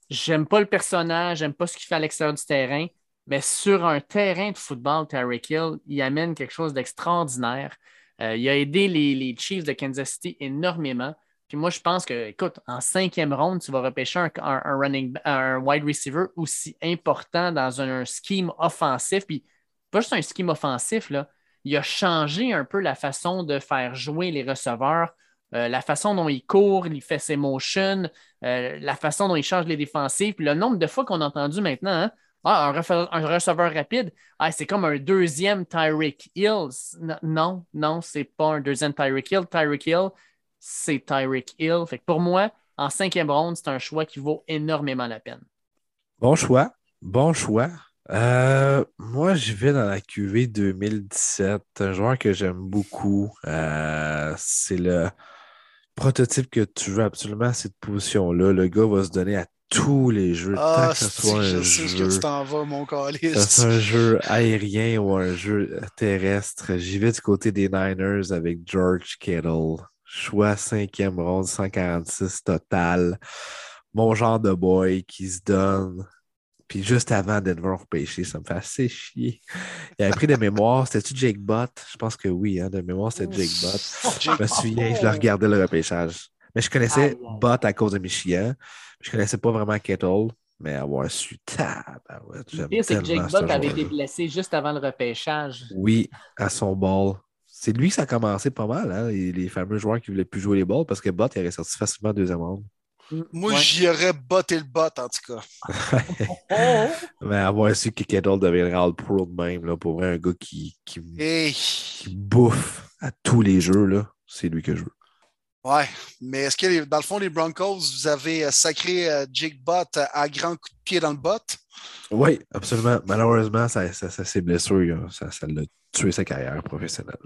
j'aime pas le personnage, j'aime pas ce qu'il fait à l'extérieur du terrain, mais sur un terrain de football, Tyreek Hill, il amène quelque chose d'extraordinaire. Euh, il a aidé les, les Chiefs de Kansas City énormément. Puis moi, je pense que, écoute, en cinquième ronde, tu vas repêcher un, running, un wide receiver aussi important dans un, scheme offensif. Puis pas juste un scheme offensif, là. Il a changé un peu la façon de faire jouer les receveurs, euh, la façon dont il court, il fait ses motions, euh, la façon dont il change les défensifs. Puis le nombre de fois qu'on a entendu maintenant, hein, ah, un, receveur, rapide, ah, c'est comme un deuxième Tyreek Hill. Non, non, c'est pas un deuxième Tyreek Hill. Tyreek Hill, c'est Tyreek Hill. Fait pour moi, en cinquième ronde, c'est un choix qui vaut énormément la peine. Bon choix. Bon choix. Euh, moi, je vais dans la QV 2017. Un joueur que j'aime beaucoup. Euh, c'est le prototype que tu veux absolument à cette position-là. Le gars va se donner à tous les jeux, ah, tant que ce soit un jeu. Que tu t'en vas, mon C'est un jeu aérien ou un jeu terrestre. J'y vais du côté des Niners avec George Kittle. Choix cinquième ronde, 146 total. mon genre de boy qui se donne. Puis juste avant Denver repêché, ça me fait assez chier. Il avait pris de mémoire, c'était-tu Jake Bott? Je pense que oui, hein, de mémoire, c'était Jake Bott. <laughs> Je me souviens, je le regardais le repêchage. Mais je connaissais Bott à cause de Michigan. Je connaissais pas vraiment Kettle, mais avoir su tabarouette. Le pire, c'est que Jake Bott avait été blessé juste avant le repêchage. Oui, à son ball. C'est lui que ça a commencé pas mal, hein, les, fameux joueurs qui voulaient plus jouer les balles parce que Bott il est ressorti facilement deuxième round. Moi, j'y aurais botté le bot, en tout cas. <laughs> Mais avoir su que Kettle deviendrait All Pro de même, là, pour vrai, un gars qui, qui, bouffe à tous les jeux, c'est lui que je veux. Ouais, mais est-ce que dans le fond, les Broncos, vous avez euh, sacré euh, Jake Bott à grand coup de pied dans le bot? Oui, absolument. Malheureusement, ça, ça, ça s'est blessé. Ça, ça l'a tué sa carrière professionnelle.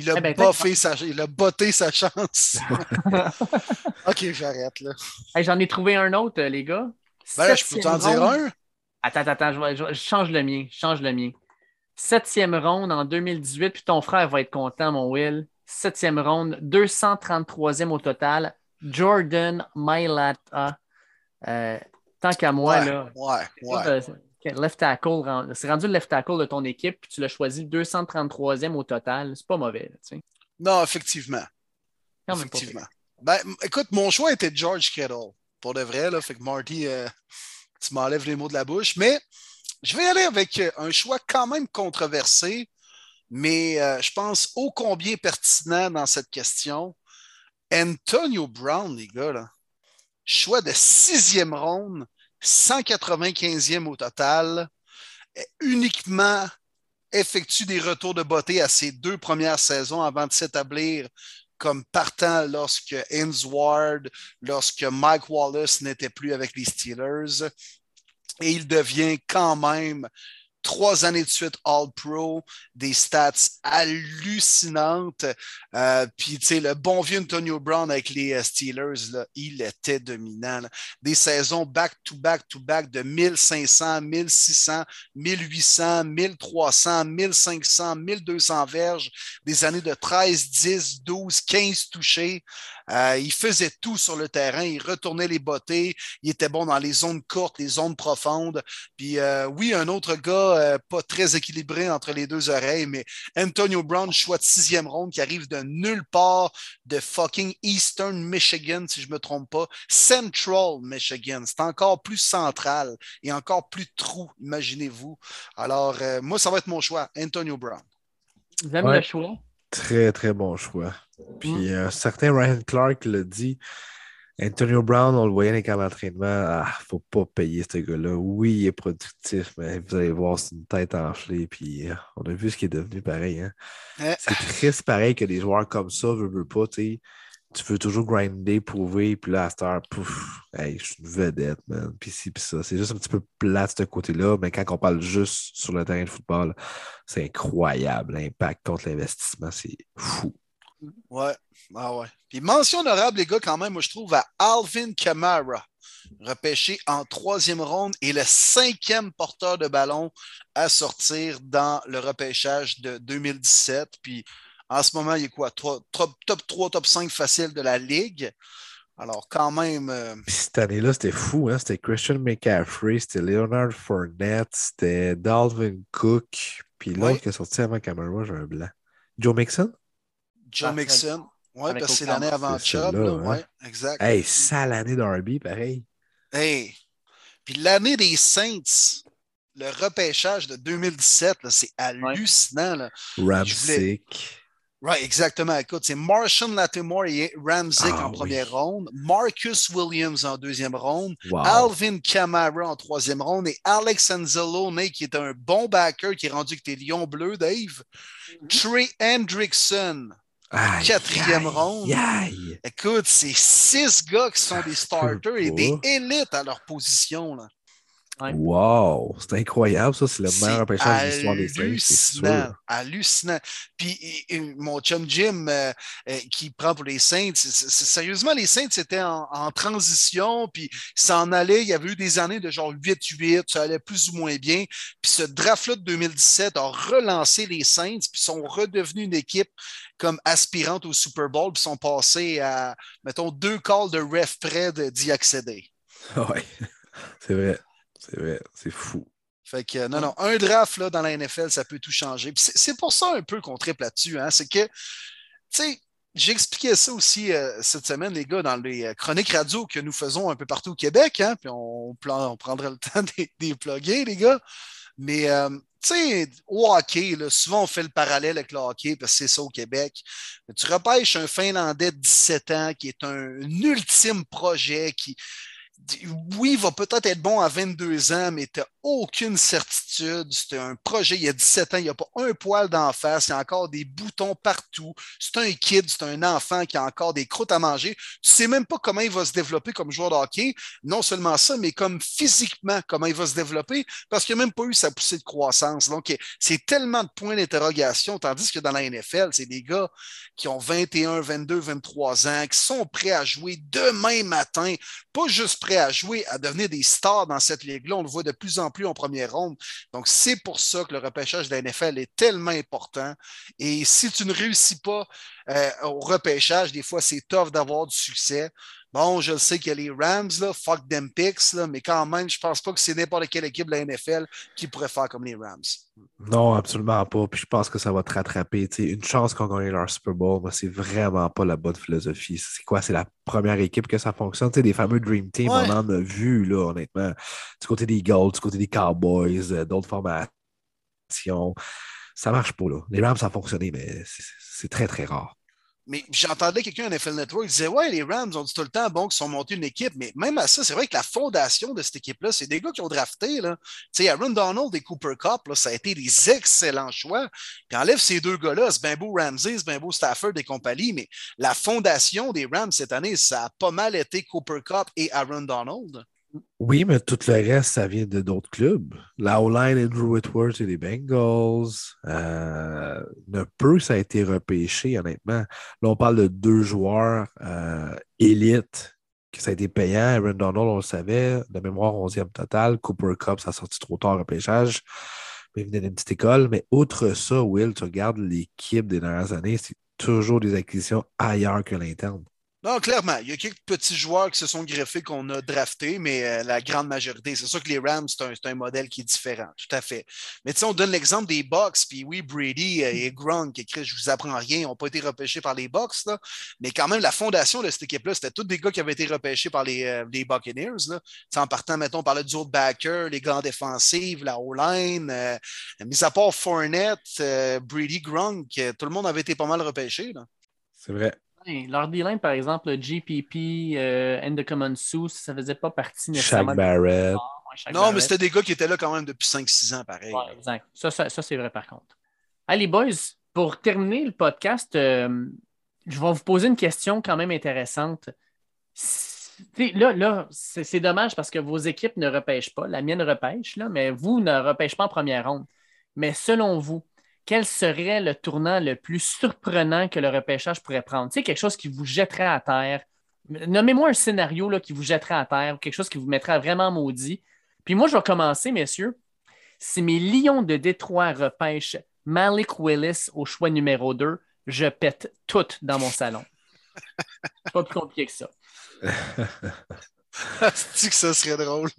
Il a, eh ben, sa, il a botté sa chance. <laughs> ok, j'arrête là. J'en ai trouvé un autre, les gars. Ben je peux t'en dire un? Attends, attends, je, change le mien. Je change le mien. Septième ronde en 2018, puis ton frère va être content, mon Will. Septième ronde, 233e au total. Jordan Mailata. Euh, tant qu'à moi, là. Ouais, ouais. Left tackle, c'est rendu le left tackle de ton équipe, puis tu l'as choisi 233e au total. C'est pas mauvais. non, effectivement. effectivement. Ben, écoute, mon choix était George Kittle. Pour de vrai, là, fait que Marty, euh, tu m'enlèves les mots de la bouche. Mais je vais aller avec euh, un choix quand même controversé, mais euh, je pense ô combien pertinent dans cette question. Antonio Brown, les gars, là. choix de sixième ronde 195e au total, uniquement effectue des retours de beauté à ses deux premières saisons avant de s'établir comme partant lorsque Ward, lorsque Mike Wallace n'était plus avec les Steelers. Et il devient quand même trois années de suite All-Pro, des stats hallucinantes. Euh, puis, tu sais, le bon vieux Antonio Brown avec les euh, Steelers, là, il était dominant. Des saisons back-to-back-to-back de 1500, 1600, 1800, 1300, 1500, 1200 verges, des années de 13, 10, 12, 15 touchés. Euh, il faisait tout sur le terrain. Il retournait les bottées. Il était bon dans les zones courtes, les zones profondes. Puis euh, oui, un autre gars euh, pas très équilibré entre les deux oreilles, mais Antonio Brown, choix de sixième ronde, qui arrive de nulle part de fucking Eastern Michigan, si je ne me trompe pas. Central Michigan. C'est encore plus central et encore plus trou, imaginez-vous. Alors, moi, ça va être mon choix, Antonio Brown. Vous aimez le choix? Très, très bon choix. Puis un euh, certain Ryan Clark l'a dit. Antonio Brown, on le voyait dans les camps d'entraînement. Ah, faut pas payer ce gars-là. Oui, il est productif, mais vous allez voir, c'est une tête enflée. Puis euh, on a vu ce qui est devenu pareil. Hein. C'est triste pareil que des joueurs comme ça ne veulent pas. Tu veux toujours grinder, prouver, puis là, à cette heure, pouf, hey, je suis une vedette, man. Puis ci, puis ça. C'est juste un petit peu plat de ce côté-là, mais quand on parle juste sur le terrain de football, c'est incroyable. L'impact contre l'investissement, c'est fou. Ouais. Ah ouais. Puis mention honorable, les gars, quand même, moi, je trouve à Alvin Kamara, repêché en troisième ronde et le cinquième porteur de ballon à sortir dans le repêchage de 2017. Puis en ce moment, il est quoi? top, top 3, top 5 facile de la Ligue. Alors, quand même. Euh, cette année-là, c'était fou. Hein? C'était Christian McCaffrey, c'était Leonard Fournette, c'était Dalvin Cook. Puis l'autre qui est sorti avant Camara, j'ai un blanc. Joe Mixon? Joe Mixon. Oui, parce que c'est l'année avant Chubb. Hein? Ouais, exact. Hey, ça l'année d'Arby, pareil. Hey. Puis l'année des Saints, le repêchage de 2017, c'est hallucinant. Là. Ramsick. Oui, exactement. Écoute, c'est Martian Latimore et Ramsick ah en première ronde, Marcus Williams en deuxième ronde, Alvin Kamara en troisième ronde et Alex Anzalone, qui est un bon backer qui est rendu que tes Lions bleus, Dave. Mhm. Trey Hendrickson quatrième ronde. Écoute, c'est six gars qui sont des starters et des élites à leur position. Là. Wow, c'est incroyable, ça. C'est le meilleur repêchage de l'histoire des Saints. Hallucinant. Hallucinant. Puis mon chum Jim euh, euh, qui prend pour les Saints, sérieusement, les Saints étaient en, transition, puis ça en allait. Il y avait eu des années de genre 8-8, ça allait plus ou moins bien. Puis ce draft-là de 2017 a relancé les Saints, puis sont redevenus une équipe comme aspirante au Super Bowl, puis sont passés à, mettons, deux calls de ref près d'y accéder. <laughs> Oui, c'est vrai. C'est fou. Fait que, non, non, un draft là, dans la NFL, ça peut tout changer. C'est pour ça un peu qu'on triple là-dessus. Hein, c'est que, tu sais, j'ai expliqué ça aussi euh, cette semaine, les gars, dans les euh, chroniques radio que nous faisons un peu partout au Québec. Hein, puis on, on prendrait le <laughs> temps de les plugger, les gars. Mais, euh, tu sais, au hockey, là, souvent on fait le parallèle avec le hockey parce que c'est ça au Québec. tu repêches un Finlandais de 17 ans qui est un ultime projet qui, oui, il va peut-être être bon à 22 ans, mais tu n'as aucune certitude. C'est un projet, il y a 17 ans, il n'y a pas un poil d'en face, il y a encore des boutons partout. C'est un kid, c'est un enfant qui a encore des croûtes à manger. Tu ne sais même pas comment il va se développer comme joueur de hockey. Non seulement ça, mais comme physiquement, comment il va se développer, parce qu'il n'a même pas eu sa poussée de croissance. Donc, c'est tellement de points d'interrogation, tandis que dans la NFL, c'est des gars qui ont 21, 22, 23 ans, qui sont prêts à jouer demain matin, pas juste prêts à jouer, à devenir des stars dans cette ligue-là. On le voit de plus en plus en première ronde. Donc, c'est pour ça que le repêchage de la NFL est tellement important. Et si tu ne réussis pas euh, au repêchage, des fois, c'est tough d'avoir du succès. Bon, je le sais qu'il y a les Rams, là, fuck them picks, là, mais quand même, je pense pas que c'est n'importe quelle équipe de la NFL qui pourrait faire comme les Rams. Non, absolument pas. Puis je pense que ça va te rattraper. une chance qu'on gagne leur Super Bowl, moi, c'est vraiment pas la bonne philosophie. C'est quoi? C'est la première équipe que ça fonctionne? sais, des fameux Dream Team, on en a vu, là, honnêtement. Du côté des Gold, du côté des Cowboys, euh, d'autres formations. Ça marche pas, là. Les Rams, ça a fonctionné, mais c'est très, très rare. Mais j'entendais quelqu'un à NFL Network qui disait Ouais, les Rams ont dit tout le temps bon qu'ils sont montés une équipe, mais même à ça, c'est vrai que la fondation de cette équipe-là, c'est des gars qui ont drafté. Tu sais, Aaron Donald et Cooper Cup, ça a été des excellents choix. Puis enlève ces deux gars-là, c'est bien Ramsey, c'est bien Stafford et compagnie, mais la fondation des Rams cette année, ça a pas mal été Cooper Cup et Aaron Donald. Oui, mais tout le reste, ça vient de d'autres clubs. La O-line, Andrew Whitworth et les Bengals. Euh, ne peu, ça a été repêché, honnêtement. Là, on parle de deux joueurs euh, élites que ça a été payant. Aaron Donald, on le savait, de mémoire 11e total. Cooper Cup, ça a sorti trop tard repêchage. Mais il venait d'une petite école. Mais outre ça, Will, tu regardes l'équipe des dernières années, c'est toujours des acquisitions ailleurs que l'interne. Non, clairement. Il y a quelques petits joueurs qui se sont greffés qu'on a draftés, mais euh, la grande majorité, c'est sûr que les Rams, c'est un, modèle qui est différent, tout à fait. Mais tu sais, on donne l'exemple des Bucks, puis oui, Brady euh, et Gronk, qui écrit Je vous apprends rien, n'ont pas été repêchés par les Bucks, là, mais quand même, la fondation de cette équipe-là, c'était tous des gars qui avaient été repêchés par les, euh, les Buccaneers. Là. En partant, mettons, par le duo de backer, les grands défensifs, la O-line, mis à part Fournette, Brady, Gronk, tout le monde avait été pas mal repêché. C'est vrai. Leur D-line, par exemple, le GPP, euh, Common Sous, ça faisait pas partie nécessairement. Shaq Barrett. non, mais c'était des gars qui étaient là quand même depuis 5-6 ans, pareil. Ouais, exact. Ça, ça, c'est vrai par contre. Allez, boys, pour terminer le podcast, euh, je vais vous poser une question quand même intéressante. Là, là c'est dommage parce que vos équipes ne repêchent pas. La mienne repêche, là, mais vous ne repêchez pas en première ronde. Mais selon vous, quel serait le tournant le plus surprenant que le repêchage pourrait prendre? Tu sais, quelque chose qui vous jetterait à terre. Nommez-moi un scénario là, qui vous jetterait à terre ou quelque chose qui vous mettrait vraiment maudit. Puis moi, je vais commencer, messieurs. Si mes Lions de Détroit repêchent Malik Willis au choix numéro 2, je pète tout dans mon salon. <laughs> Pas plus compliqué que ça. <laughs> cest que ça serait drôle?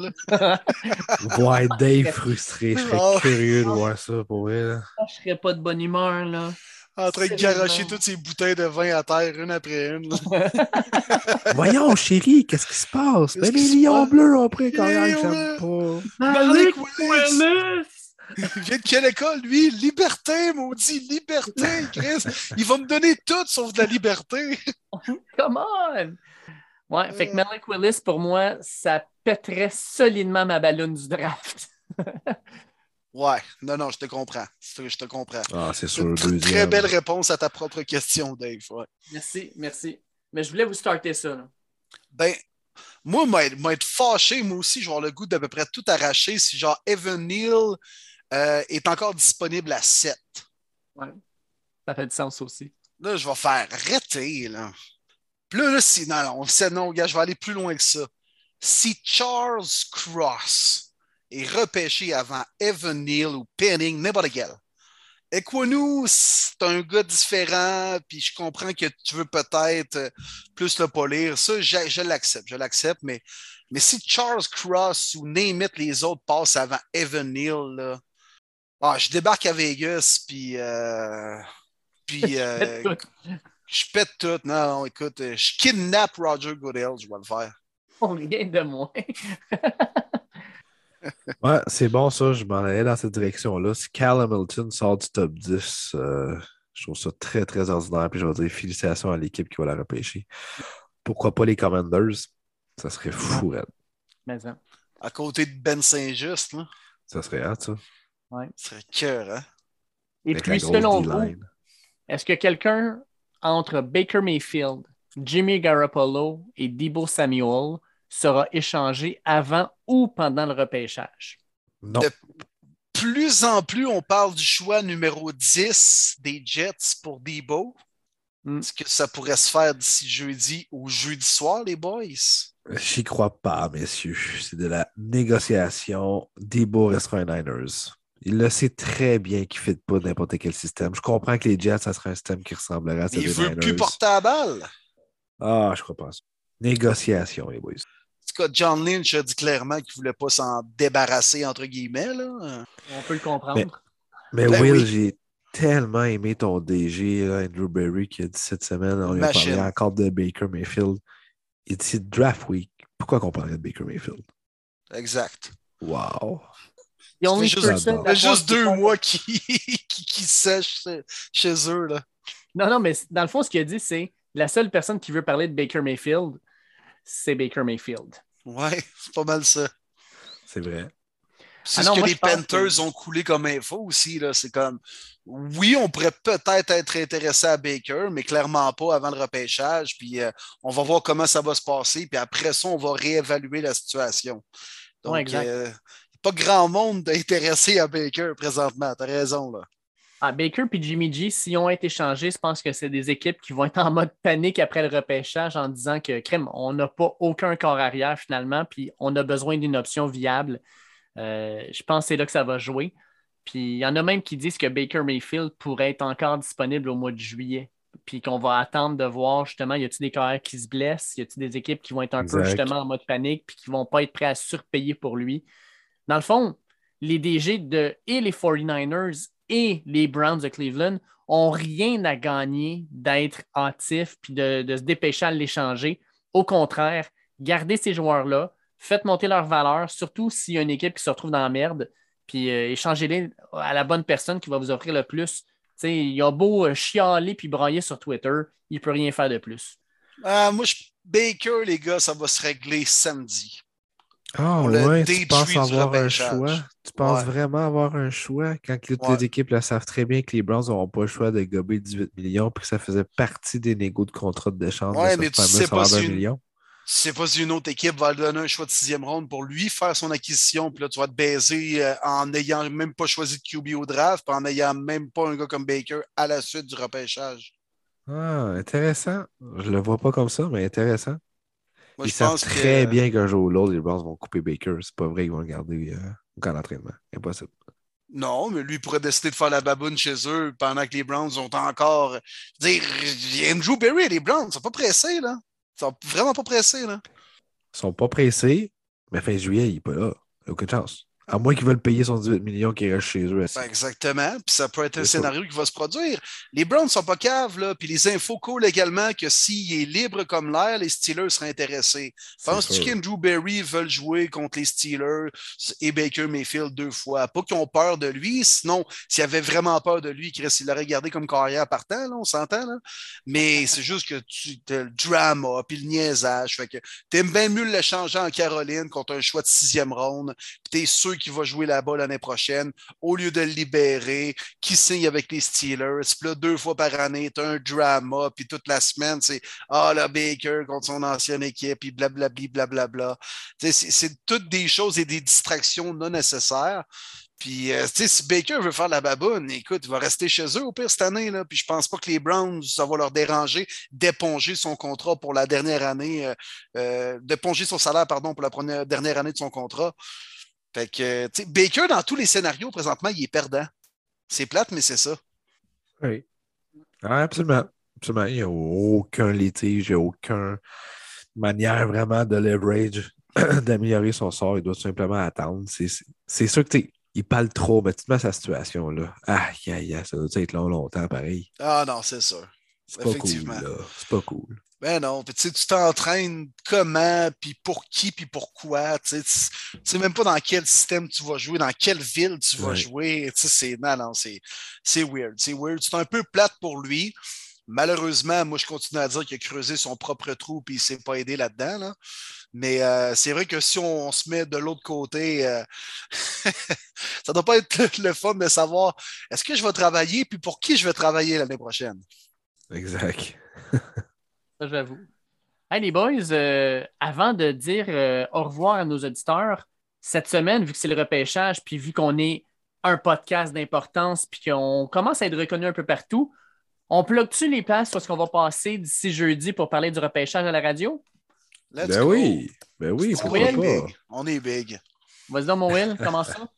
voir <laughs> Dave frustré. Je serais oh. curieux de voir ça pour elle. Ah, je serais pas de bonne humeur, là. En train de garocher toutes ces bouteilles de vin à terre, une après une. <laughs> Voyons, chérie, qu'est-ce qui se passe? Mais les lions bleus ont pris quand même, j'aime pas. Malik Willis! Il <laughs> vient de quelle école, lui? Liberté, maudit, liberté, Chris! Il va me donner tout sauf de la liberté! Come on! Ouais, fait que Malik Willis, pour moi, ça pèterait solidement ma ballonne du draft. <laughs> ouais, non, non, je te comprends. Je te comprends. Ah, c'est sûr. Une très belle réponse à ta propre question, Dave. Merci, merci. Mais je voulais vous starter ça. Là. Ben, moi, m'être fâché, moi aussi, je vais avoir le goût d'à peu près tout arracher si genre Evan Neal euh, est encore disponible à 7. Ouais, ça fait du sens aussi. Là, je vais faire arrêter, là. Puis là, si, non, non, on sait, non, gars, je vais aller plus loin que ça. Si Charles Cross est repêché avant Evan Neal ou Penning, n'importe quel, Equanu, c'est un gars différent, puis je comprends que tu veux peut-être plus le polir. Ça, je, l'accepte, je l'accepte, mais Mais si Charles Cross ou name it, les autres passent avant Evan Neal, là, ah, je débarque à Vegas, puis. Euh, puis. <laughs> Euh, je pète tout. Non, non, écoute, euh, je kidnappe Roger Goodell, je vais le faire. On rien de moins. <laughs> ouais, c'est bon ça, je m'en allais dans cette direction-là. Si Cal Hamilton sort du top 10, euh, je trouve ça très, très ordinaire. Puis je vais dire félicitations à l'équipe qui va la repêcher. Pourquoi pas les Commanders? Ça serait fou, Red. Mais ça. À côté de Ben Saint-Just, là. Ça serait hâte, ça. Ouais. Ça serait cœur, hein? Et puis, selon vous, est-ce que quelqu'un entre Baker Mayfield, Jimmy Garoppolo et Debo Samuel sera échangé avant ou pendant le repêchage? Non. De plus en plus, on parle du choix numéro 10 des Jets pour Debo. Mm. Est-ce que ça pourrait se faire d'ici jeudi ou jeudi soir, les boys? J'y crois pas, messieurs. C'est de la négociation. Debo restera un Niners. Il le sait très bien qu'il ne fit pas n'importe quel système. Je comprends que les Jets, ça serait un système qui ressemblerait à celui Il veut plus porter la balle. Ah, je crois pas. ça. Négociation, les boys. En tout cas, John Lynch a dit clairement qu'il ne voulait pas s'en débarrasser, entre guillemets. Là. On peut le comprendre. Mais Ben Will, oui. j'ai tellement aimé ton DG, là, Andrew Berry, qui a dit cette semaine, on lui a Machine. parlé encore de Baker Mayfield. Il dit Draft Week. Pourquoi qu'on parlerait de Baker Mayfield? Exact. Wow. The only juste- person Il y juste to deux mois qui, <laughs> qui, qui sèchent chez, chez eux. Là. Non, non, mais dans le fond, ce qu'il a dit, c'est la seule personne qui veut parler de Baker Mayfield, c'est Baker Mayfield. Ouais, <laughs> c'est pas mal ça. C'est vrai. C'est Ah ce non, que moi, les Panthers que- ont coulé comme info aussi. là. C'est comme, oui, on pourrait peut-être être intéressé à Baker, mais clairement pas avant le repêchage. Puis euh, on va voir comment ça va se passer. Puis après ça, on va réévaluer la situation. Donc, Ouais, exact. euh, pas grand monde intéressé à Baker présentement. T'as raison, là. Ah, Baker et Jimmy G, s'ils ont été échangés, je pense que c'est des équipes qui vont être en mode panique après le repêchage en disant que, crème, on n'a pas aucun corps arrière finalement, puis on a besoin d'une option viable. Euh, je pense que c'est là que ça va jouer. Puis il y en a même qui disent que Baker Mayfield pourrait être encore disponible au mois de juillet. Puis qu'on va attendre de voir justement, y a-t-il des carrières qui se blessent, y a-t-il des équipes qui vont être un peu justement en mode panique, puis qui vont pas être prêts à surpayer pour lui. Dans le fond, les DG de et les 49ers et les Browns de Cleveland ont rien à gagner d'être hâtifs puis de, se dépêcher à l'échanger. Au contraire, gardez ces joueurs-là, faites monter leur valeur, surtout s'il y a une équipe qui se retrouve dans la merde, puis euh, échangez-les à la bonne personne qui va vous offrir le plus. T'sais, il a beau euh, chialer puis brailler sur Twitter, il ne peut rien faire de plus. Ah, moi, je- Baker, les gars, ça va se régler samedi. Ah On ouais, tu penses avoir un choix? Tu penses Ouais. vraiment avoir un choix quand Ouais. les équipes le savent très bien que les Browns n'auront pas le choix de gober 18 millions puis que ça faisait partie des négos de contrat d'échange Ouais, de mais tu sais pas si une-? Tu sais pas si une autre équipe va lui donner un choix de sixième ronde pour lui faire son acquisition, puis là, tu vas te baiser euh, en n'ayant même pas choisi de QB au draft, puis en n'ayant même pas un gars comme Baker à la suite du repêchage. Ah, intéressant. Je le vois pas comme ça, mais intéressant. Moi, Ils je savent pense très que... bien qu'un jour ou l'autre, les Browns vont couper Baker. C'est pas vrai qu'ils vont le garder euh, au camp d'entraînement. Impossible. Non, mais lui pourrait décider de faire la baboune chez eux pendant que les Browns ont encore. Je veux dire, Andrew Berry et les Browns ne sont pas pressés, là. Ils sont vraiment pas pressés, là. Ils sont pas pressés, mais fin juillet, il n'est pas là. Il a aucune chance. À moins qu'ils veulent payer son 18 millions qui reste chez eux. Ben, exactement. Puis ça peut être un ça. scénario qui va se produire. Les Browns sont pas caves, là. Puis les infos coulent également que s'il est libre comme l'air, les Steelers seraient intéressés. Penses-tu qu'Andrew Berry veulent jouer contre les Steelers et Baker Mayfield deux fois? Pas qu'ils ont peur de lui, sinon, s'il avait vraiment peur de lui, Chris, il l'aurait gardé comme carrière partant, là, on s'entend, là. Mais <laughs> c'est juste que tu as le drama puis le niaisage. Fait que t'aimes bien mieux l'échanger en Caroline contre un choix de sixième ronde, puis t'es sûr qu'il va jouer là-bas l'année prochaine, au lieu de le libérer, qui signe avec les Steelers. Puis là, deux fois par année, t'as un drama, puis toute la semaine, c'est ah, là, Baker contre son ancienne équipe, puis blablabli, blablabla. Tu c'est toutes des choses et des distractions non nécessaires. Puis, euh, tu sais, si Baker veut faire la baboune, écoute, il va rester chez eux au pire cette année. Là. Puis, je pense pas que les Browns, ça va leur déranger d'éponger son contrat pour la dernière année, euh, euh, d'éponger son salaire, pardon, pour la première, dernière année de son contrat. Fait que, tu sais, Baker, dans tous les scénarios, présentement, il est perdant. C'est plate, mais c'est ça. Oui. Ah, absolument. Absolument. Il n'y a aucun litige, il n'y a aucune manière vraiment de leverage <clears throat> d'améliorer son sort, il doit simplement attendre. C'est sûr que il parle trop, mais tu te mets à sa situation là. Aïe, aïe, aïe, ça doit être long, longtemps, pareil? Ah non, c'est ça. C'est pas cool, là. C'est pas cool. Ben non, tu t'entraînes comment, puis pour qui, puis pourquoi. Tu sais même pas dans quel système tu vas jouer, dans quelle ville tu vas jouer. C'est, non, non, c'est weird. C'est weird. C'est un peu plate pour lui. Malheureusement, moi, je continue à dire qu'il a creusé son propre trou puis il ne s'est pas aidé là-dedans. Mais euh, c'est vrai que si on, se met de l'autre côté, euh, <laughs> ça ne doit pas être le, fun de savoir est-ce que je vais travailler puis pour qui je vais travailler l'année prochaine? Exact. <laughs> Ça, j'avoue. Hey, les boys, euh, avant de dire au revoir à nos auditeurs, cette semaine, vu que c'est le repêchage, puis vu qu'on est un podcast d'importance, puis qu'on commence à être reconnu un peu partout, on plug-tu les places sur ce qu'on va passer d'ici jeudi pour parler du repêchage à la radio? ben oui, ben oui, pourquoi pas? On est big. Vas-y donc, mon Will, comment ça?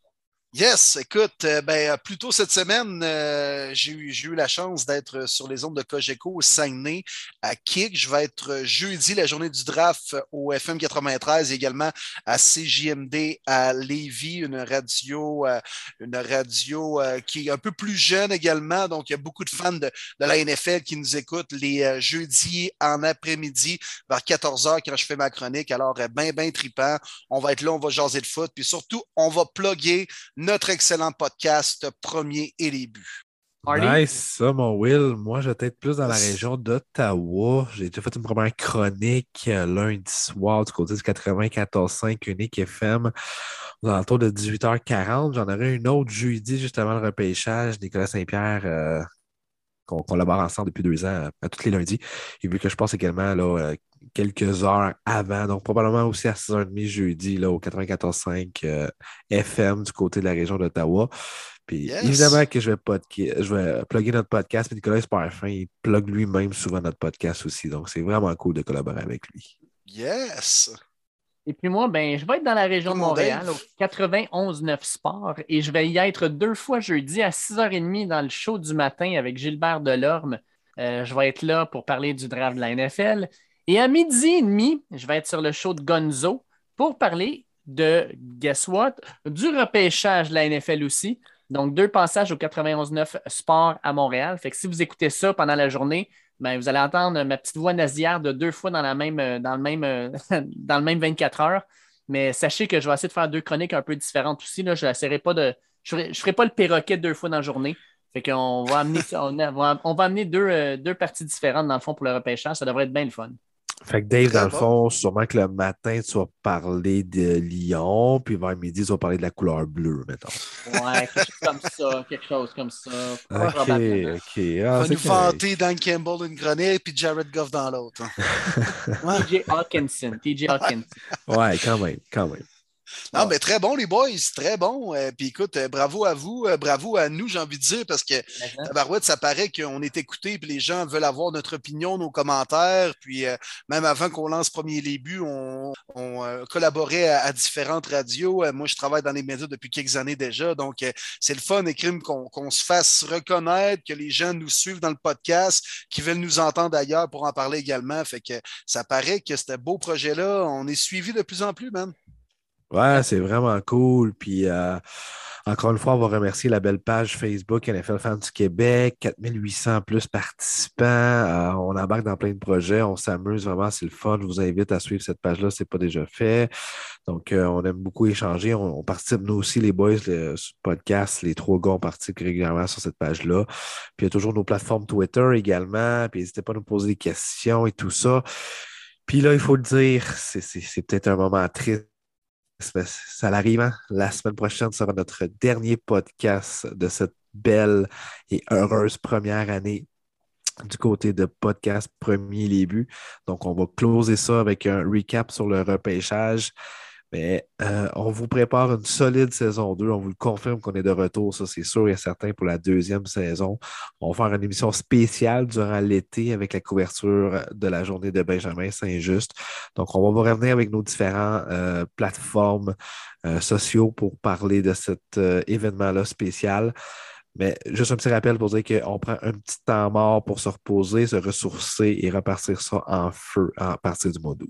Yes, écoute, euh, ben, plus tôt cette semaine, euh, j'ai eu, eu, la chance d'être sur les ondes de Cogeco au Saguenay à Kik. Je vais être jeudi, la journée du draft au FM 93 et également à CJMD à Lévis, une radio, euh, une radio qui est un peu plus jeune également. Donc, il y a beaucoup de fans de, de la NFL qui nous écoutent les jeudis en après-midi vers 14 h quand je fais ma chronique. Alors, ben, ben tripant. On va être là, on va jaser de foot. Puis surtout, on va plugger notre excellent podcast Premier et les buts. Nice, ça, mon Will. Moi, je vais être plus dans la région d'Ottawa. J'ai déjà fait une première chronique euh, lundi soir du côté du 94.5 Unique FM aux alentours de 18h40. J'en aurai une autre jeudi, juste avant le repêchage. Nicolas Saint-Pierre, euh, qu'on collabore ensemble depuis deux ans, à tous les lundis. Et vu que je passe également là, euh, quelques heures avant, donc probablement aussi à 6h30 jeudi là, au 94.5 FM du côté de la région d'Ottawa. Puis évidemment que je vais, je vais plugger notre podcast, mais Nicolas Parfum, il plug lui-même souvent notre podcast aussi. Donc c'est vraiment cool de collaborer avec lui. Yes! Et puis moi, ben, je vais être dans la région de Montréal, au 91.9 Sport, et je vais y être deux fois jeudi à 6h30 dans le show du matin avec Gilbert Delorme. Euh, je vais être là pour parler du draft de la NFL. Et à midi et demi, je vais être sur le show de Gonzo pour parler de, guess what, du repêchage de la NFL aussi. Donc, deux passages au 91.9 Sport à Montréal. Fait que si vous écoutez ça pendant la journée, ben, vous allez entendre ma petite voix nasillarde de deux fois dans, la même, dans, le même, <laughs> dans le même 24 heures. Mais sachez que je vais essayer de faire deux chroniques un peu différentes aussi. Là. Je pas de. Je ne ferai, pas le perroquet deux fois dans la journée. Fait qu'on va amener, on, va, amener deux, euh, deux parties différentes dans le fond pour le repêchage. Ça devrait être bien le fun. Fait que Dave, dans le fond, sûrement que le matin, tu vas parler de Lyon, puis vers midi, tu vas parler de la couleur bleue, mettons. Ouais, quelque chose comme ça, quelque chose comme ça. Ok, ok. Ah, va nous vanter Dan Campbell une grenade, puis Jared Goff dans l'autre. <laughs> TJ Hawkinson, TJ Hawkinson. Ouais, quand même, quand même. Non, mais très bon, les boys, très bon. Euh, puis écoute, euh, bravo à vous, euh, bravo à nous, j'ai envie de dire, parce que Tabarouette, ça paraît qu'on est écouté, puis les gens veulent avoir notre opinion, nos commentaires. Puis même avant qu'on lance Premier Début, on, on collaborait à, différentes radios. moi, je travaille dans les médias depuis quelques années déjà. Donc, c'est le fun et crime qu'on se fasse reconnaître, que les gens nous suivent dans le podcast, qui veulent nous entendre ailleurs pour en parler également. Fait que ça paraît que ce beau projet-là, on est suivi de plus en plus, man. Ouais, c'est vraiment cool. Puis euh, encore une fois, on va remercier la belle page Facebook NFL Fans du Québec, 4800 plus participants. Euh, on embarque dans plein de projets, on s'amuse vraiment, c'est le fun. Je vous invite à suivre cette page-là, c'est pas déjà fait. Donc, euh, on aime beaucoup échanger. On, participe, nous aussi, les boys, le podcast, les trois gars, on participe régulièrement sur cette page-là. Puis il y a toujours nos plateformes Twitter également. Puis n'hésitez pas à nous poser des questions et tout ça. Puis là, il faut le dire, c'est peut-être un moment triste ça arrive. Hein? La semaine prochaine sera notre dernier podcast de cette belle et heureuse première année du côté de podcast Premier Début. Donc, on va closer ça avec un recap sur le repêchage. Mais euh, on vous prépare une solide saison 2. On vous le confirme qu'on est de retour, ça c'est sûr et certain pour la deuxième saison. On va faire une émission spéciale durant l'été avec la couverture de la journée de Benjamin Saint-Just. Donc, on va vous revenir avec nos différentes euh, plateformes euh, sociaux pour parler de cet événement-là spécial. Mais juste un petit rappel pour dire qu'on prend un petit temps mort pour se reposer, se ressourcer et repartir ça en feu à partir du mois d'août.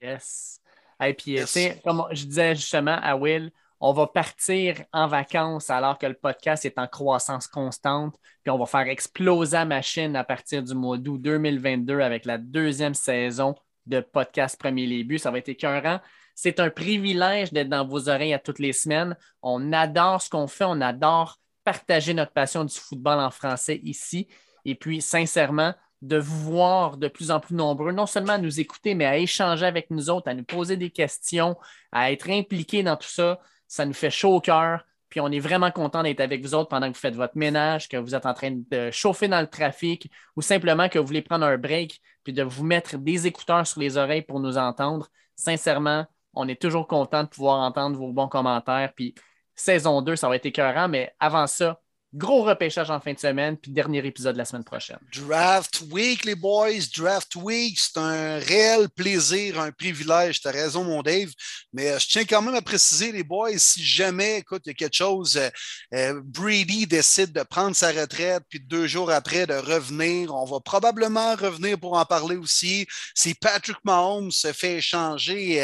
Yes. Et puis, comme je disais justement à Will, on va partir en vacances alors que le podcast est en croissance constante, puis on va faire exploser la machine à partir du mois d'août 2022 avec la deuxième saison de podcast Premier Les Ça va être écœurant. C'est un privilège d'être dans vos oreilles à toutes les semaines. On adore ce qu'on fait, on adore partager notre passion du football en français ici. Et puis, sincèrement, de vous voir de plus en plus nombreux, non seulement à nous écouter, mais à échanger avec nous autres, à nous poser des questions, à être impliqués dans tout ça. Ça nous fait chaud au cœur. Puis on est vraiment content d'être avec vous autres pendant que vous faites votre ménage, que vous êtes en train de chauffer dans le trafic ou simplement que vous voulez prendre un break puis de vous mettre des écouteurs sur les oreilles pour nous entendre. Sincèrement, on est toujours content de pouvoir entendre vos bons commentaires. Puis saison 2, ça va être écœurant, mais avant ça, Gros repêchage en fin de semaine, puis dernier épisode la semaine prochaine. Draft Week, les boys. Draft Week, c'est un réel plaisir, un privilège. Tu as raison, mon Dave. Mais euh, je tiens quand même à préciser, les boys, si jamais, écoute, il y a quelque chose, euh, euh, Brady décide de prendre sa retraite, puis deux jours après de revenir, on va probablement revenir pour en parler aussi. Si Patrick Mahomes se fait échanger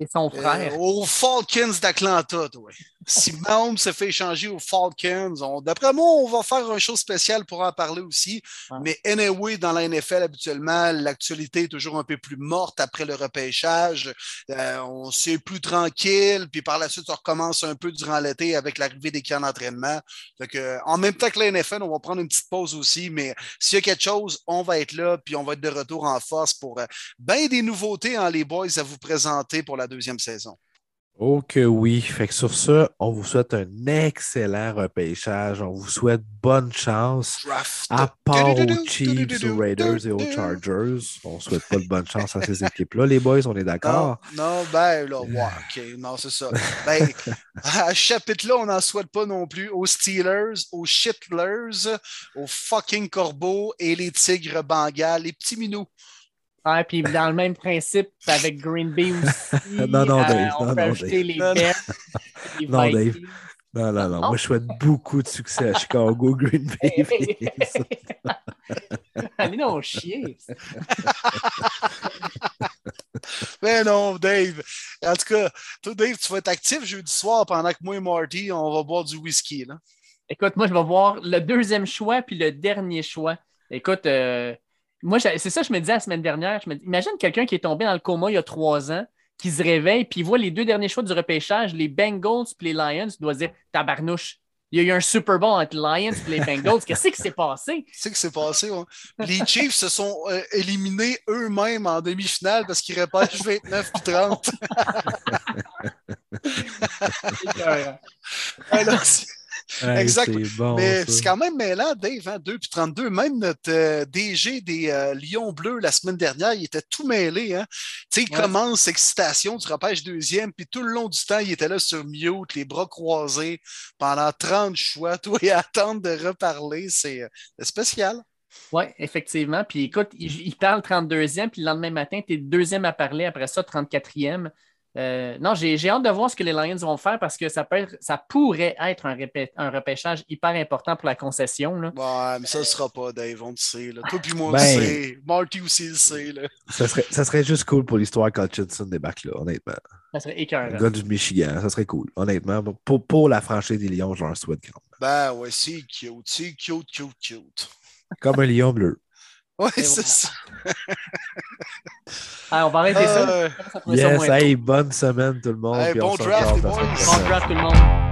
et son frère. Euh, aux Falcons d'Atlanta, toi. Si Mahomes se fait échanger aux Falcons, d'après moi, on va faire un show spécial pour en parler aussi. Mais anyway, dans la NFL, habituellement, l'actualité est toujours un peu plus morte après le repêchage. Euh, on s'est plus tranquille, puis par la suite, on recommence un peu durant l'été avec l'arrivée des camps d'entraînement. en même temps que la NFL, on va prendre une petite pause aussi, mais s'il y a quelque chose, on va être là, puis on va être de retour en force pour euh, bien des nouveautés, en hein, les boys, à vous présenter pour la deuxième saison. Oh que oui. Fait que sur ça, on vous souhaite un excellent repêchage. On vous souhaite bonne chance. À part aux Chiefs, aux Raiders et aux Chargers. On ne souhaite pas de bonne chance à ces équipes-là. Les boys, on est d'accord? Non, ben là, OK. Non, c'est ça. Ben, <laughs> à ce chapitre-là, on n'en souhaite pas non plus aux Steelers, aux Shitlers, aux fucking Corbeaux et les Tigres Bengals, les petits minous. Ouais, puis dans le même principe, avec Green Bay <laughs> aussi. non, non, Dave. on non, peut non, ajouter les non, Bears. <laughs> Non, Dave. Non, non, non. Moi, je souhaite beaucoup de succès à Chicago, Green Bay. <laughs> Allez, non, chier. Mais non, Dave. En tout cas, toi, Dave, tu vas être actif jeudi soir pendant que moi et Marty, on va boire du whisky. Là. Écoute, moi, je vais voir le deuxième choix puis le dernier choix. Écoute, euh, moi, c'est ça que je me disais la semaine dernière. Je me imagine quelqu'un qui est tombé dans le coma il y a trois ans, qui se réveille, puis il voit les deux derniers choix du repêchage, les Bengals et les Lions, il doit se dire Tabarnouche, il y a eu un Super Bowl entre les Lions et les Bengals. <laughs> Qu'est-ce qui s'est passé? Qu'est-ce qui s'est passé? Les Chiefs se sont euh, éliminés eux-mêmes en demi-finale parce qu'ils repêchent 29 et 30. Alors, exact. mais c'est quand même mêlant, Dave, hein, 2 puis 32. Même notre euh, DG des euh, Lions Bleus la semaine dernière, il était tout mêlé. Hein. il commence excitation, tu repêches deuxième, puis tout le long du temps, il était là sur mute, les bras croisés, pendant 30 choix, <laughs> toi, et attendre de reparler. C'est euh, spécial. Oui, effectivement. Puis écoute, il, parle 32e, puis le lendemain matin, tu es deuxième à parler, après ça, 34e. Euh, non, j'ai hâte de voir ce que les Lions vont faire parce que ça, peut ça pourrait être un, un, repêchage hyper important pour la concession. Là. Ouais, mais ça ne sera pas, Dave, on le sait. Là. Toi puis moi, on le ben, sait. Marty aussi le sait. Là. Ça, serait, ça serait juste cool pour l'histoire qu'Hutchinson débarque là, honnêtement. Ça serait écœurant. Le gars du Michigan, ça serait cool, honnêtement. Pour, pour la franchise des Lions, genre souhaite grand. Ben ouais, c'est cute, c'est cute, cute, cute. Comme un lion bleu. Oui, c'est ça. <laughs> on va arrêter ça. Yes, hey, bonne semaine tout le monde. Hey, bon draft. Bon draft tout le monde.